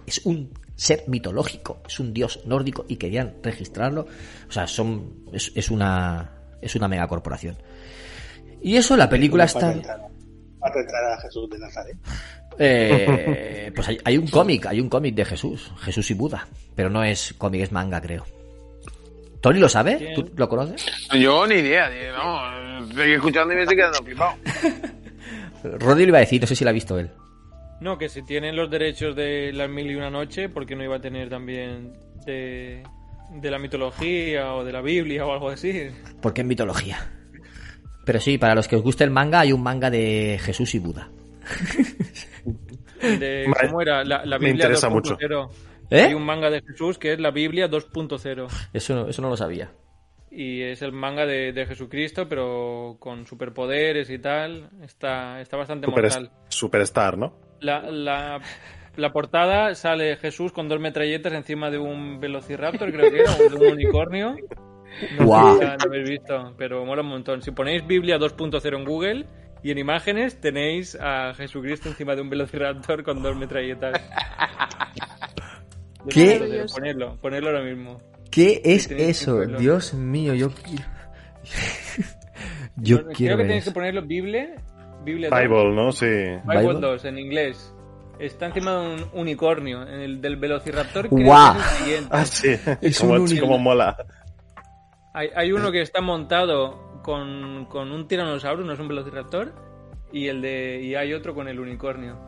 es un ser mitológico, es un dios nórdico y querían registrarlo. O sea, son, es, es una, es una megacorporación. Y eso, la película está... Para retratar a Jesús de Nazaret. Eh, pues hay, hay un cómic, hay un cómic de Jesús, Jesús y Buda, pero no es cómic, es manga, creo. ¿Tony lo sabe? ¿Quién? ¿Tú lo conoces? Yo ni idea, vamos, estoy escuchando y me estoy quedando flipado. Rodri lo iba a decir, no sé si lo ha visto él. No, que si tienen los derechos de las mil y una noche, porque no iba a tener también de, de la mitología o de la Biblia o algo así? Porque es mitología. Pero sí, para los que os guste el manga, hay un manga de Jesús y Buda. De, Me- ¿Cómo era? La, Biblia interesa 2.0. ¿Eh? Hay un manga de Jesús que es la Biblia 2.0. Eso, no- eso no lo sabía. Y es el manga de, de Jesucristo, pero con superpoderes y tal. Está, está bastante Super- mortal. superstar, ¿no? La, la, la portada sale Jesús con dos metralletas encima de un velociraptor, creo que era, o de un unicornio. No Guau. sé si lo habéis visto, pero mola un montón. Si ponéis Biblia 2.0 en Google y en imágenes tenéis a Jesucristo encima de un velociraptor con dos metralletas. ¿Qué? Ponerlo, ponerlo ahora mismo. ¿Qué es que eso? Dios mío, yo quiero... yo Creo quiero que ver tenéis que eso. ponerlo Biblia, Biblia 2. Bible, ¿no? Sí. Bible Bible. 2 en inglés. Está encima de un unicornio, en el del velociraptor. creo que es el siguiente. Ah, sí. Es como, un como mola. Hay, hay uno que está montado con, con un tiranosaurio, no es un velociraptor, y el de y hay otro con el unicornio.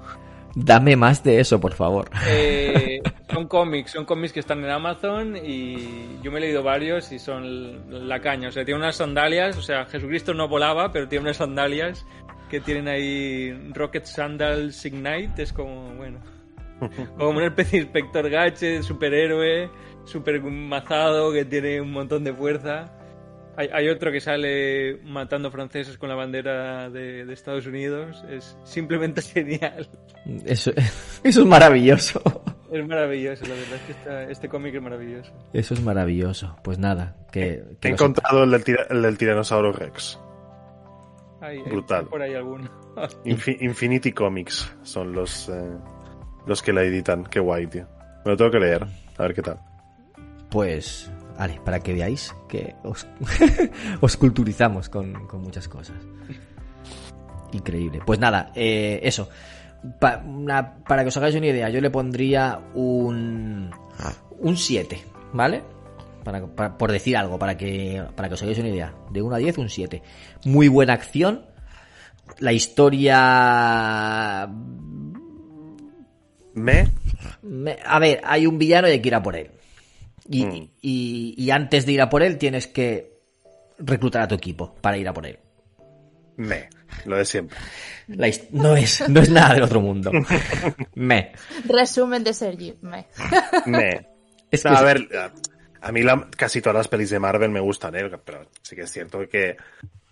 Dame más de eso, por favor. Eh, son cómics, son cómics que están en Amazon y yo me he leído varios y son la caña. O sea, tiene unas sandalias, o sea, Jesucristo no volaba, pero tiene unas sandalias que tienen ahí Rocket Sandals Ignite, es como, bueno, como una especie de inspector gadget, superhéroe, super mazado, que tiene un montón de fuerza. Hay, hay otro que sale matando franceses con la bandera de, de Estados Unidos. Es simplemente genial. Eso, eso es maravilloso. Es maravilloso, la verdad es que esta- este cómic es maravilloso. Eso es maravilloso. Pues nada, que, que He encontrado el del, tira- el del tiranosaurio Rex. Hay, hay Brutal. por ahí alguno. Infi- Infinity Comics son los, eh, los que la editan. Qué guay, tío. Me lo tengo que leer. A ver qué tal. Pues, vale, para que veáis que os, os culturizamos con, con muchas cosas. Increíble. Pues nada, eh, eso. Pa- una- para que os hagáis una idea, yo le pondría un un 7, ¿vale? Para, para- por decir algo, para que, para que os hagáis una idea. De 1 a 10, un 7. Muy buena acción. La historia... Me. Me- a ver, hay un villano y hay que ir a por él. Y, Mm. y- y antes de ir a por él tienes que reclutar a tu equipo para ir a por él. Me. Lo de siempre. La no, es, no es nada del otro mundo. Me. Resumen de Sergi. Me. Me. Es que a ver, a mí la- casi todas las pelis de Marvel me gustan, ¿eh? pero sí que es cierto que,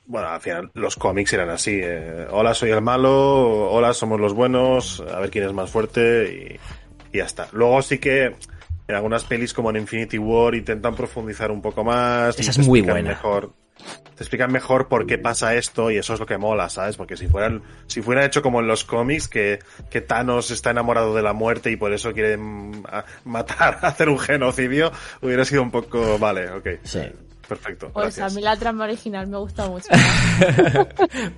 bueno, al final los cómics eran así. eh, hola, soy el malo, hola, somos los buenos, a ver quién es más fuerte y, y ya está. Luego sí que en algunas pelis como en Infinity War intentan profundizar un poco más. Esa es muy buena. Mejor, te explican mejor por qué pasa esto y eso es lo que mola, ¿sabes? Porque si fueran, si fuera hecho como en los cómics, que, que Thanos está enamorado de la muerte y por eso quiere mm, a- matar, hacer un genocidio, hubiera sido un poco, vale, ok. Sí. Perfecto. Pues a gracias. mí la trama original me gusta mucho.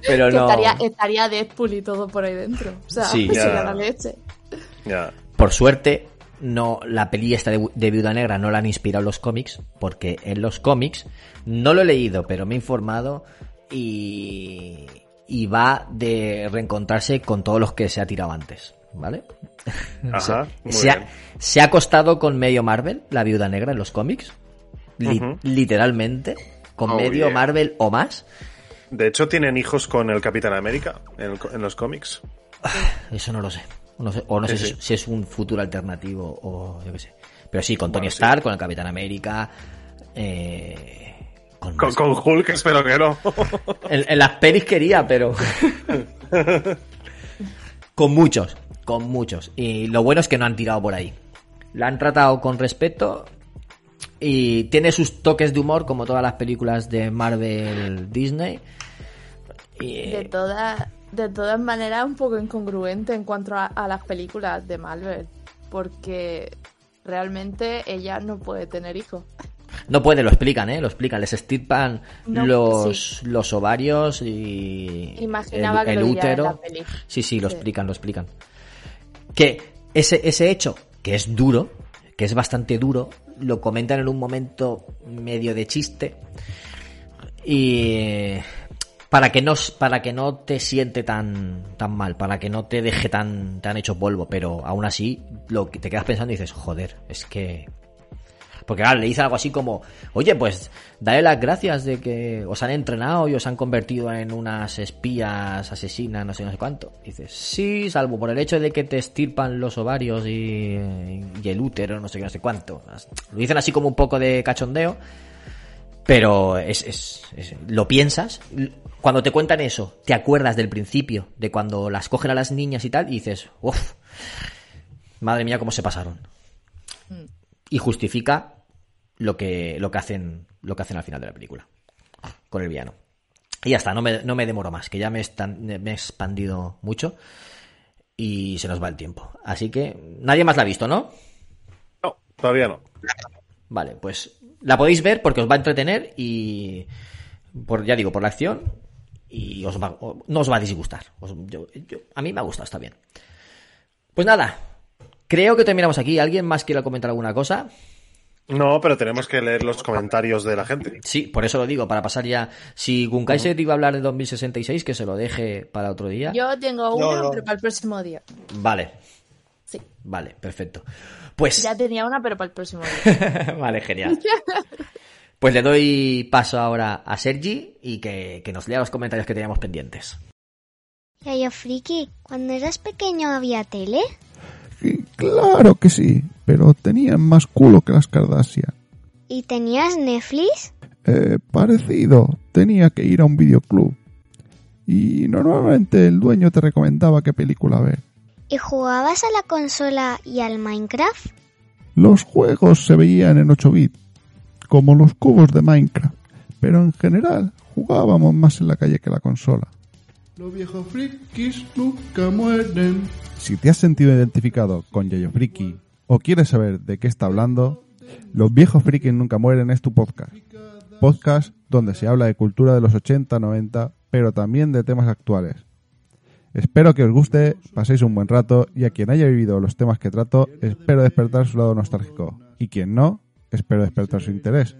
Pero Que no. estaría, estaría Deadpool y todo por ahí dentro. O sea, Sí. Ya. la leche. Ya. Por suerte, no la peli esta de, de Viuda Negra no la han inspirado los cómics, porque en los cómics no lo he leído, pero me he informado y, y va de reencontrarse con todos los que se ha tirado antes, ¿vale? Ajá, se, se ha, se ha acostado con medio Marvel, la Viuda Negra en los cómics, li- literalmente, con Oh, medio yeah. Marvel o más. De hecho, tienen hijos con el Capitán América en, el en los cómics. Eso no lo sé. No sé- o no Sí, sé sí. si- si es un futuro alternativo o yo qué sé. Pero sí, con Tony Bueno, sí. Stark, con el Capitán América, eh, con, Con, con Hulk, espero que no. En, en las pelis quería, pero... con muchos, con muchos. Y lo bueno es que no han tirado por ahí. La han tratado con respeto y tiene sus toques de humor como todas las películas de Marvel Disney. Y, De, toda, de todas maneras, un poco incongruente en cuanto a, a las películas de Marvel. Porque realmente ella no puede tener hijos. No puede, lo explican, ¿eh? Lo explican. Les estirpan No, los, los ovarios y Imaginaba el, que el diría en útero. la. Sí, sí, lo Sí. explican, lo explican. Que ese, ese hecho, que es duro, que es bastante duro, lo comentan en un momento medio de chiste. Y para que no, para que no te siente tan, tan mal, para que no te deje tan, tan hecho polvo, pero aún así, lo que te quedas pensando y dices, joder, es que porque claro, le dice algo así como, oye, pues dale las gracias de que os han entrenado y os han convertido en unas espías asesinas, no sé, no sé cuánto. Dices, sí, salvo por el hecho de que te estirpan los ovarios y, el útero, no sé no sé cuánto. Lo dicen así como un poco de cachondeo, pero es, es, es- lo piensas. Cuando te cuentan eso, te acuerdas del principio, de cuando las cogen a las niñas y tal, y dices, uff, madre mía, cómo se pasaron y justifica lo que, lo que hacen, lo que hacen al final de la película. Con el villano. Y ya está, no me, no me demoro más, que ya me, estan- me he expandido mucho y se nos va el tiempo. Así que nadie más la ha visto, ¿no? No, todavía no. Vale, pues la podéis ver porque os va a entretener y por, ya digo, por la acción y os va- no os va a disgustar. Os- yo- yo- a mí me ha gustado, está bien. Pues nada, creo que terminamos aquí. ¿Alguien más quiere comentar alguna cosa? No, pero tenemos que leer los comentarios de la gente. Sí, por eso lo digo, para pasar ya. Si Gunkaiser iba a hablar de 2066, que se lo deje para otro día. Yo tengo No, una, no. pero para el próximo día. Vale, Sí. vale, perfecto. Pues. Ya tenía una, pero para el próximo día. vale, genial. Pues le doy paso ahora a Sergi y que, que nos lea los comentarios que teníamos pendientes. Yayo Friki, cuando eras pequeño había tele. Sí, claro que sí, pero tenían más culo que las Kardashian. ¿Y tenías Netflix? Eh, parecido, tenía que ir a un videoclub. Y normalmente el dueño te recomendaba qué película ver. ¿Y jugabas a la consola y al Minecraft? Los juegos se veían en 8 bits, como los cubos de Minecraft, pero en general jugábamos más en la calle que en la consola. Los viejos frikis nunca mueren. Si te has sentido identificado con Yayo Friki o quieres saber de qué está hablando, Los viejos frikis nunca mueren es tu podcast. Podcast donde se habla de cultura de los 80, 90, pero también de temas actuales. Espero que os guste, paséis un buen rato y a quien haya vivido los temas que trato, espero despertar su lado nostálgico. Y quien no, espero despertar su interés.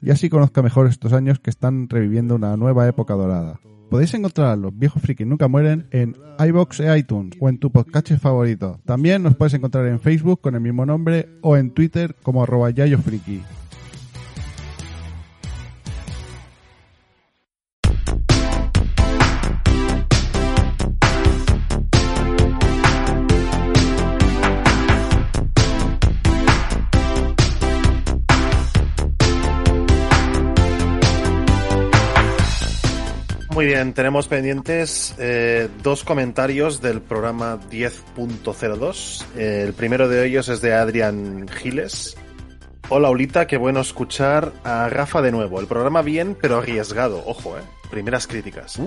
Y así conozca mejor estos años que están reviviendo una nueva época dorada. Podéis encontrar a los viejos frikis nunca mueren en iBox e iTunes o en tu podcast favorito. También nos puedes encontrar en Facebook con el mismo nombre o en Twitter como arroba yayofriki. Muy bien, tenemos pendientes eh, dos comentarios del programa 10.02. Eh, el primero de ellos es de Adrián Giles. Hola, Ulita, qué bueno escuchar a Rafa de nuevo. El programa bien, pero arriesgado. Ojo, eh. Primeras críticas.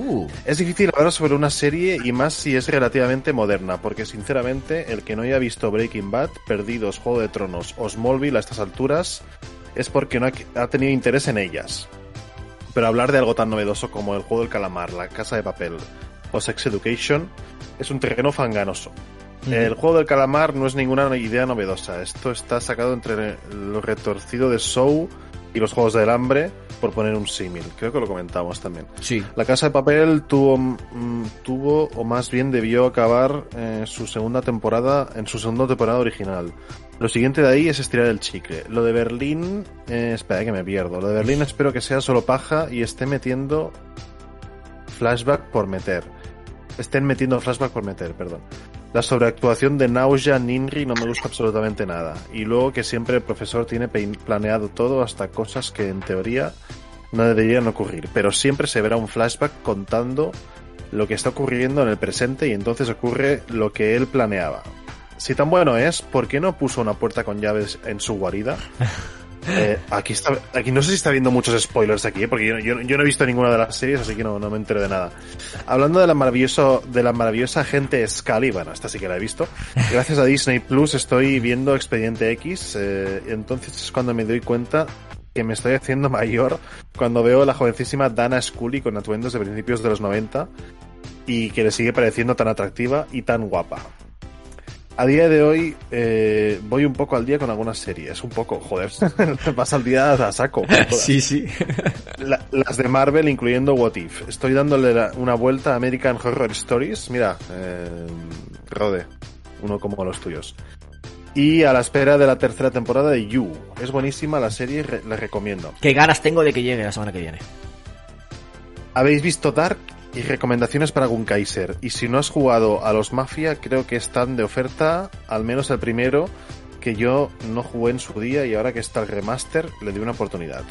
Es difícil hablar sobre una serie y más si es relativamente moderna, porque sinceramente el que no haya visto Breaking Bad, Perdidos, Juego de Tronos o Smallville a estas alturas es porque no ha, ha tenido interés en ellas. Pero hablar de algo tan novedoso como el juego del calamar, la casa de papel o Sex Education es un terreno fanganoso. El juego del calamar no es ninguna idea novedosa. Esto está sacado entre lo retorcido de Show y los Juegos del Hambre, por poner un símil. Creo que lo comentamos también. Sí. La Casa de Papel tuvo, mm, tuvo o más bien debió acabar eh, su segunda temporada en su segunda temporada original. Lo siguiente de ahí es estirar el chicle. Lo de Berlín, eh, espera que me pierdo. Lo de Berlín espero que sea solo paja y esté metiendo flashback por meter. Estén metiendo flashback por meter, perdón. La sobreactuación de Nausea Ninri no me gusta absolutamente nada. Y luego que siempre el profesor tiene planeado todo hasta cosas que en teoría no deberían ocurrir. Pero siempre se verá un flashback contando lo que está ocurriendo en el presente y entonces ocurre lo que él planeaba. Si tan bueno es, ¿por qué no puso una puerta con llaves en su guarida? Eh, aquí está, aquí no sé si está viendo muchos spoilers aquí, ¿eh? porque yo, yo- yo no he visto ninguna de las series, así que no, no me entero de nada. Hablando de la maravilloso, de la maravillosa gente Scully, bueno, esta sí que la he visto. Gracias a Disney Plus estoy viendo Expediente X, eh, entonces es cuando me doy cuenta que me estoy haciendo mayor cuando veo a la jovencísima Dana Scully con atuendos de principios de los 90 y que le sigue pareciendo tan atractiva y tan guapa. A día de hoy eh, voy un poco al día con algunas series, un poco, joder, vas al día a saco. Sí, sí. La- las de Marvel, incluyendo What If. Estoy dándole la- una vuelta a American Horror Stories. Mira, eh, Rode, uno como los tuyos. Y a la espera de la tercera temporada de You. Es buenísima la serie, re- la recomiendo. Qué ganas tengo de que llegue la semana que viene. ¿Habéis visto Dark? Y recomendaciones para Gunkaiser. Y si no has jugado a los Mafia, creo que están de oferta, al menos el primero, que yo no jugué en su día y ahora que está el remaster, le di una oportunidad.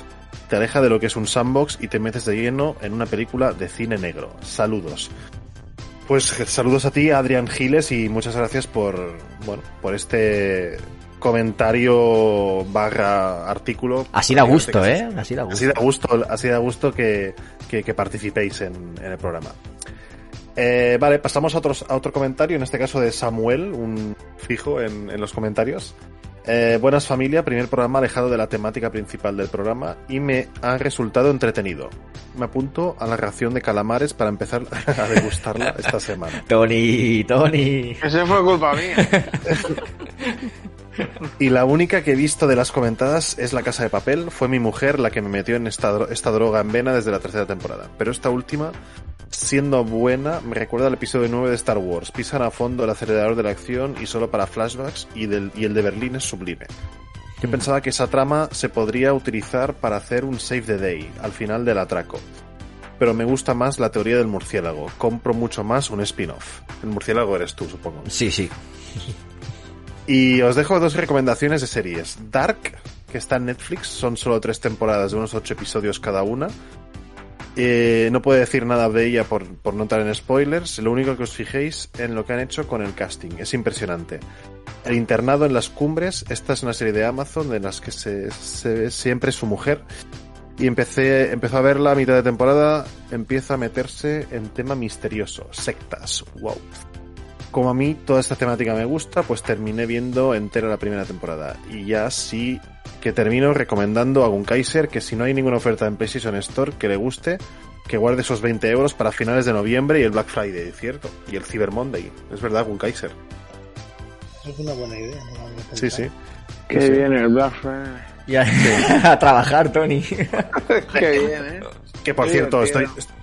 Te aleja de lo que es un sandbox y te metes de lleno en una película de cine negro. Saludos. Pues saludos a ti, Adrián Giles, y muchas gracias por, bueno, por este comentario barra artículo. Así da gusto, ¿eh? Así da gusto. Así da gusto, así da gusto que, que- que participéis en, en el programa. Eh, vale, pasamos a, otros, a otro comentario, en este caso de Samuel, un fijo en, en los comentarios. Eh, buenas familia, primer programa alejado de la temática principal del programa y me ha resultado entretenido. Me apunto a la ración de calamares para empezar a degustarla esta semana. Tony, Tony. Eso fue culpa mía. Y la única que he visto de las comentadas es La Casa de Papel. Fue mi mujer la que me metió en esta, esta droga en vena desde la tercera temporada. Pero esta última, siendo buena, me recuerda al episodio 9 de Star Wars. Pisan a fondo el acelerador de la acción y solo para flashbacks y, del, y el de Berlín es sublime. Yo pensaba que esa trama se podría utilizar para hacer un save the day al final del atraco. Pero me gusta más la teoría del murciélago. Compro mucho más un spin-off. El murciélago eres tú, supongo. Sí, sí. Y os dejo dos recomendaciones de series. Dark, que está en Netflix, son solo tres temporadas de unos ocho episodios cada una. Eh, no puedo decir nada de ella por, por no entrar en spoilers. Lo único que os fijéis en lo que han hecho con el casting. Es impresionante. El internado en las cumbres. Esta es una serie de Amazon de las que se, se ve siempre su mujer. Y empecé, empezó a verla a mitad de temporada. Empieza a meterse en tema misterioso. Sectas. Wow. Como a mí toda esta temática me gusta, pues terminé viendo entera la primera temporada. Y ya sí que termino recomendando a Gunkaiser que si no hay ninguna oferta en PlayStation Store que le guste, que guarde esos 20 euros para finales de noviembre y el Black Friday, ¿cierto? Y el Cyber Monday. Es verdad, Gunkaiser. Es una buena idea. ¿no? Sí, sí. Qué Sí. bien el Black Friday. Ya, a trabajar, Tony. Qué bien, ¿eh? Que por Qué cierto, divertido. estoy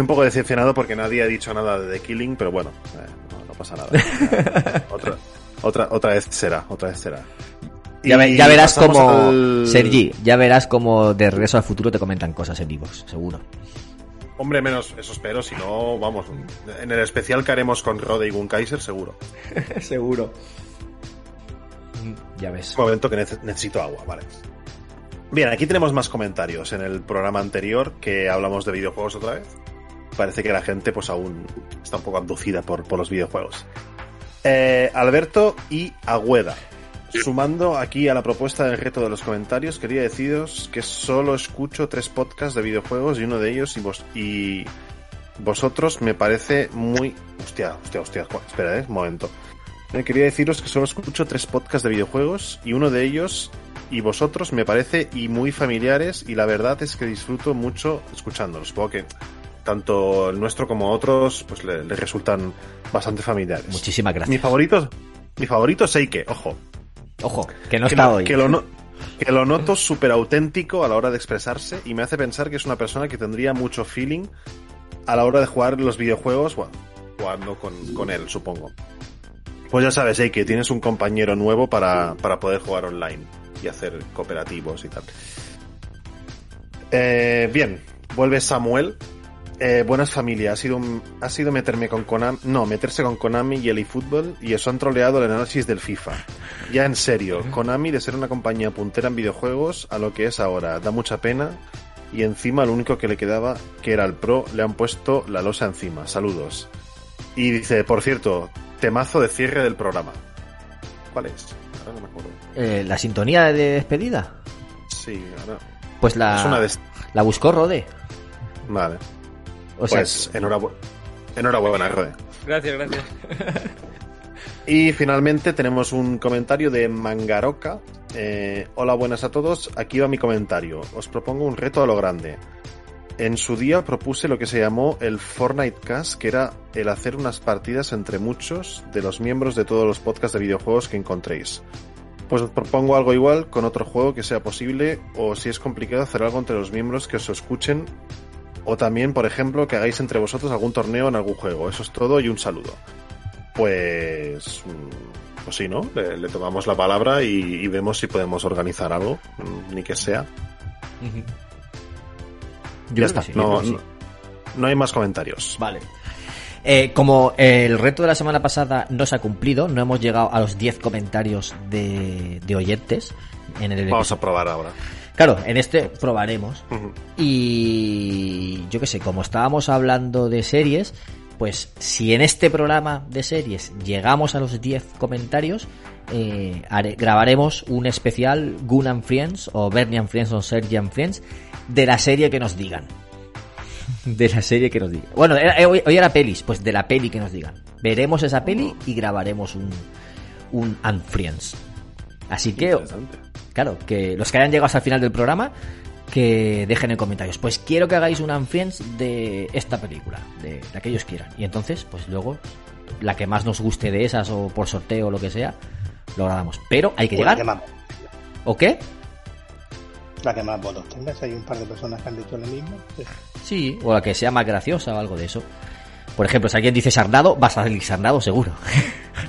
un poco decepcionado porque nadie ha dicho nada de The Killing, pero bueno, eh, no, no pasa nada. otra, otra, otra vez será, otra vez será. Ya, ve- Y ya verás como... al- Sergi, ya verás como de regreso al futuro te comentan cosas en vivos, seguro. Hombre, menos eso espero, si no, vamos, en el especial que haremos con Rode y Gunkaiser, seguro. seguro. Ya ves. Un momento que nece- necesito agua, vale. Bien, aquí tenemos más comentarios. En el programa anterior que hablamos de videojuegos otra vez. Parece que la gente pues aún está un poco abducida por, por los videojuegos. Eh, Alberto y Agüeda. Sumando aquí a la propuesta del reto de los comentarios, quería deciros que solo escucho tres podcasts de videojuegos y uno de ellos y, vos, y vosotros me parece muy... Hostia, hostia, hostia, espera, eh, un momento. Eh, quería deciros que solo escucho tres podcasts de videojuegos y uno de ellos y vosotros me parece y muy familiares y la verdad es que disfruto mucho escuchándolos. Supongo que tanto el nuestro como otros pues le, le resultan bastante familiares. Muchísimas Mi gracias. favorito, mi favorito es Seike, ojo. Ojo, que no que está lo, hoy. Que lo, no- que lo noto súper auténtico a la hora de expresarse y me hace pensar que es una persona que tendría mucho feeling a la hora de jugar los videojuegos, bueno, jugando con, con él, supongo. Pues ya sabes, que tienes un compañero nuevo para, para poder jugar online y hacer cooperativos y tal. Eh, bien, vuelve Samuel. Eh, buenas familias, ha sido, un- ha sido meterme con Konami, no, meterse con Konami y el eFootball y eso han troleado el análisis del FIFA. Ya en serio, Konami de ser una compañía puntera en videojuegos a lo que es ahora, da mucha pena y encima lo único que le quedaba, que era el Pro, le han puesto la losa encima. Saludos. Y dice, por cierto, temazo de cierre del programa. ¿Cuál es? Ahora no me acuerdo. Eh, la sintonía de despedida. Sí, ahora. Pues la, Es una de- la buscó Rode. Vale. O sea, pues enhorabuena, enhorabuena, Rode. Gracias, gracias. Y finalmente tenemos un comentario de Mangaroka. Eh, Hola, buenas a todos. Aquí va mi comentario. Os propongo un reto a lo grande. En su día propuse lo que se llamó el Fortnite Cast, que era el hacer unas partidas entre muchos de los miembros de todos los podcasts de videojuegos que encontréis. Pues os propongo algo igual con otro juego que sea posible, o si es complicado hacer algo entre los miembros que os escuchen, o también, por ejemplo, que hagáis entre vosotros algún torneo en algún juego. Eso es todo y un saludo. Pues, mm, pues sí, ¿no? Le, tomamos la palabra y, vemos si podemos organizar algo, mm, ni que sea. Que está. sí, yo no, creo que sí. no- no hay más comentarios. Vale. Eh, como el reto de la semana pasada no se ha cumplido, no hemos llegado a los 10 comentarios de, de oyentes en el Vamos a probar ahora. Claro, en este probaremos. Y yo qué sé, como estábamos hablando de series, pues si en este programa de series llegamos a los 10 comentarios, eh, haré- grabaremos un especial Gun and Friends o Bernie and Friends o Sergi and Friends de la serie que nos digan. De la serie que nos digan. Bueno, era- eh, hoy, hoy era pelis, pues de la peli que nos digan. Veremos esa peli y grabaremos un, un and Friends. Así que, claro, que los que hayan llegado hasta el final del programa, que dejen en comentarios. Pues quiero que hagáis un and Friends de esta película, de la que ellos quieran. Y entonces, pues luego, la que más nos guste de esas o por sorteo o lo que sea, lo grabamos. Pero hay que O llegar. ¿O qué? La que más votos tengas, hay un par de personas que han dicho lo mismo. pues, Sí, o la que sea más graciosa o algo de eso. Por ejemplo, si alguien dice Sarnado, va a salir Sarnado seguro.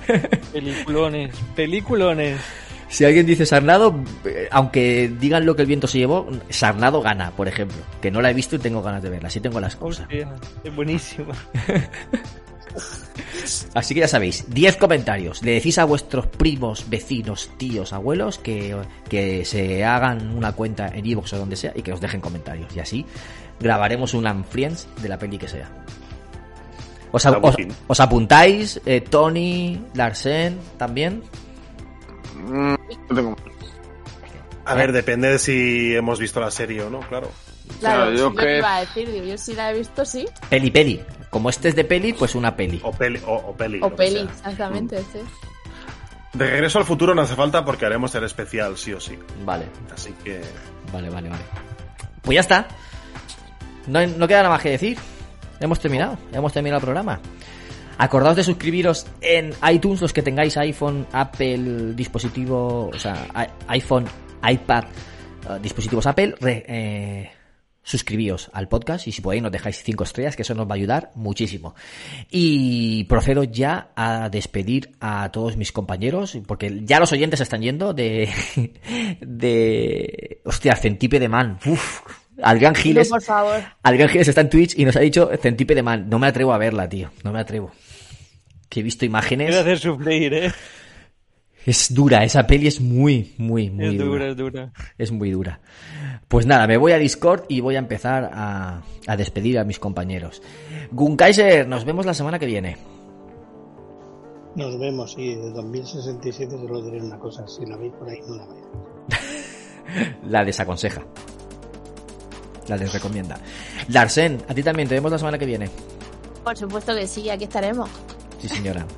Peliculones, peliculones. Si alguien dice Sarnado, eh, aunque digan lo que el viento se llevó, Sarnado gana, por ejemplo. Que no la he visto y tengo ganas de verla. Así tengo las cosas. Hostia, es buenísima. Así que ya sabéis, 10 comentarios. Le decís a vuestros primos, vecinos, tíos, abuelos que, que se hagan una cuenta en Evox o donde sea y que os dejen comentarios. Y así grabaremos un Unfriends de la peli que sea. ¿Os, a- apuntáis? Eh, Tony, Larsen, también. Mm, no tengo- A ver, depende de si hemos visto la serie o no, claro. Claro, yo yo que- iba a decir, digo, yo si la he visto, sí. Peli, peli. Como este es de peli, pues una peli. O peli. O, o peli, O peli, exactamente, sí. De regreso al futuro no hace falta porque haremos el especial sí o sí. Vale, Así que. vale, vale, vale. Pues ya está. No, no queda nada más que decir. Hemos terminado, hemos terminado el programa. Acordaos de suscribiros en iTunes, los que tengáis iPhone, Apple, dispositivo, o sea, iPhone, iPad, eh, dispositivos Apple, re- eh, suscribíos al podcast y si podéis nos dejáis cinco estrellas, que eso nos va a ayudar muchísimo. Y procedo ya a despedir a todos mis compañeros, porque ya los oyentes están yendo de, de, hostia, Centípede Man, Uf, Adrián Giles. No, por favor. Adrián Giles está en Twitch y nos ha dicho Centípede Man. No me atrevo a verla, tío. No me atrevo. Que he visto imágenes. Quiero hacer sufrir, ¿eh? Es dura, esa peli es muy, muy, muy es dura. dura, es dura. Es muy dura. Pues nada, me voy a Discord y voy a empezar a, a despedir a mis compañeros. Gunkaiser, nos vemos la semana que viene. Nos vemos y de 2067 solo diré una cosa, si la veis por ahí no la veis. La desaconseja. La desrecomienda. Larsen, a ti también, te vemos la semana que viene. Por supuesto que sí, aquí estaremos. Sí, señora.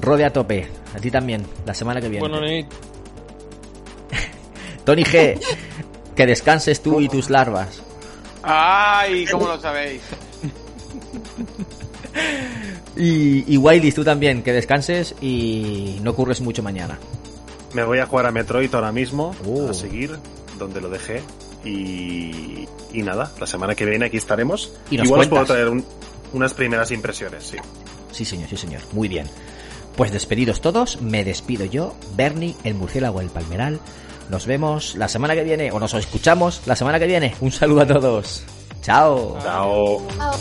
Rode a tope, a ti también, la semana que viene. Bueno, Nate, Tony G, que descanses tú y tus larvas. ¡Ay! ¿Cómo lo sabéis? y, y Wiley, tú también, que descanses y no curres mucho mañana. Me voy a jugar a Metroid ahora mismo, Uh. a seguir donde lo dejé. Y, y nada, la semana que viene aquí estaremos. Y nos Igual os puedo cuentas. traer un- unas primeras impresiones, sí. Sí, señor, sí, señor. Muy bien. Pues despedidos todos, me despido yo, Bernie, el murciélago, el palmeral. Nos vemos la semana que viene, o nos escuchamos la semana que viene. Un saludo a todos. Chao. Chao. Chao.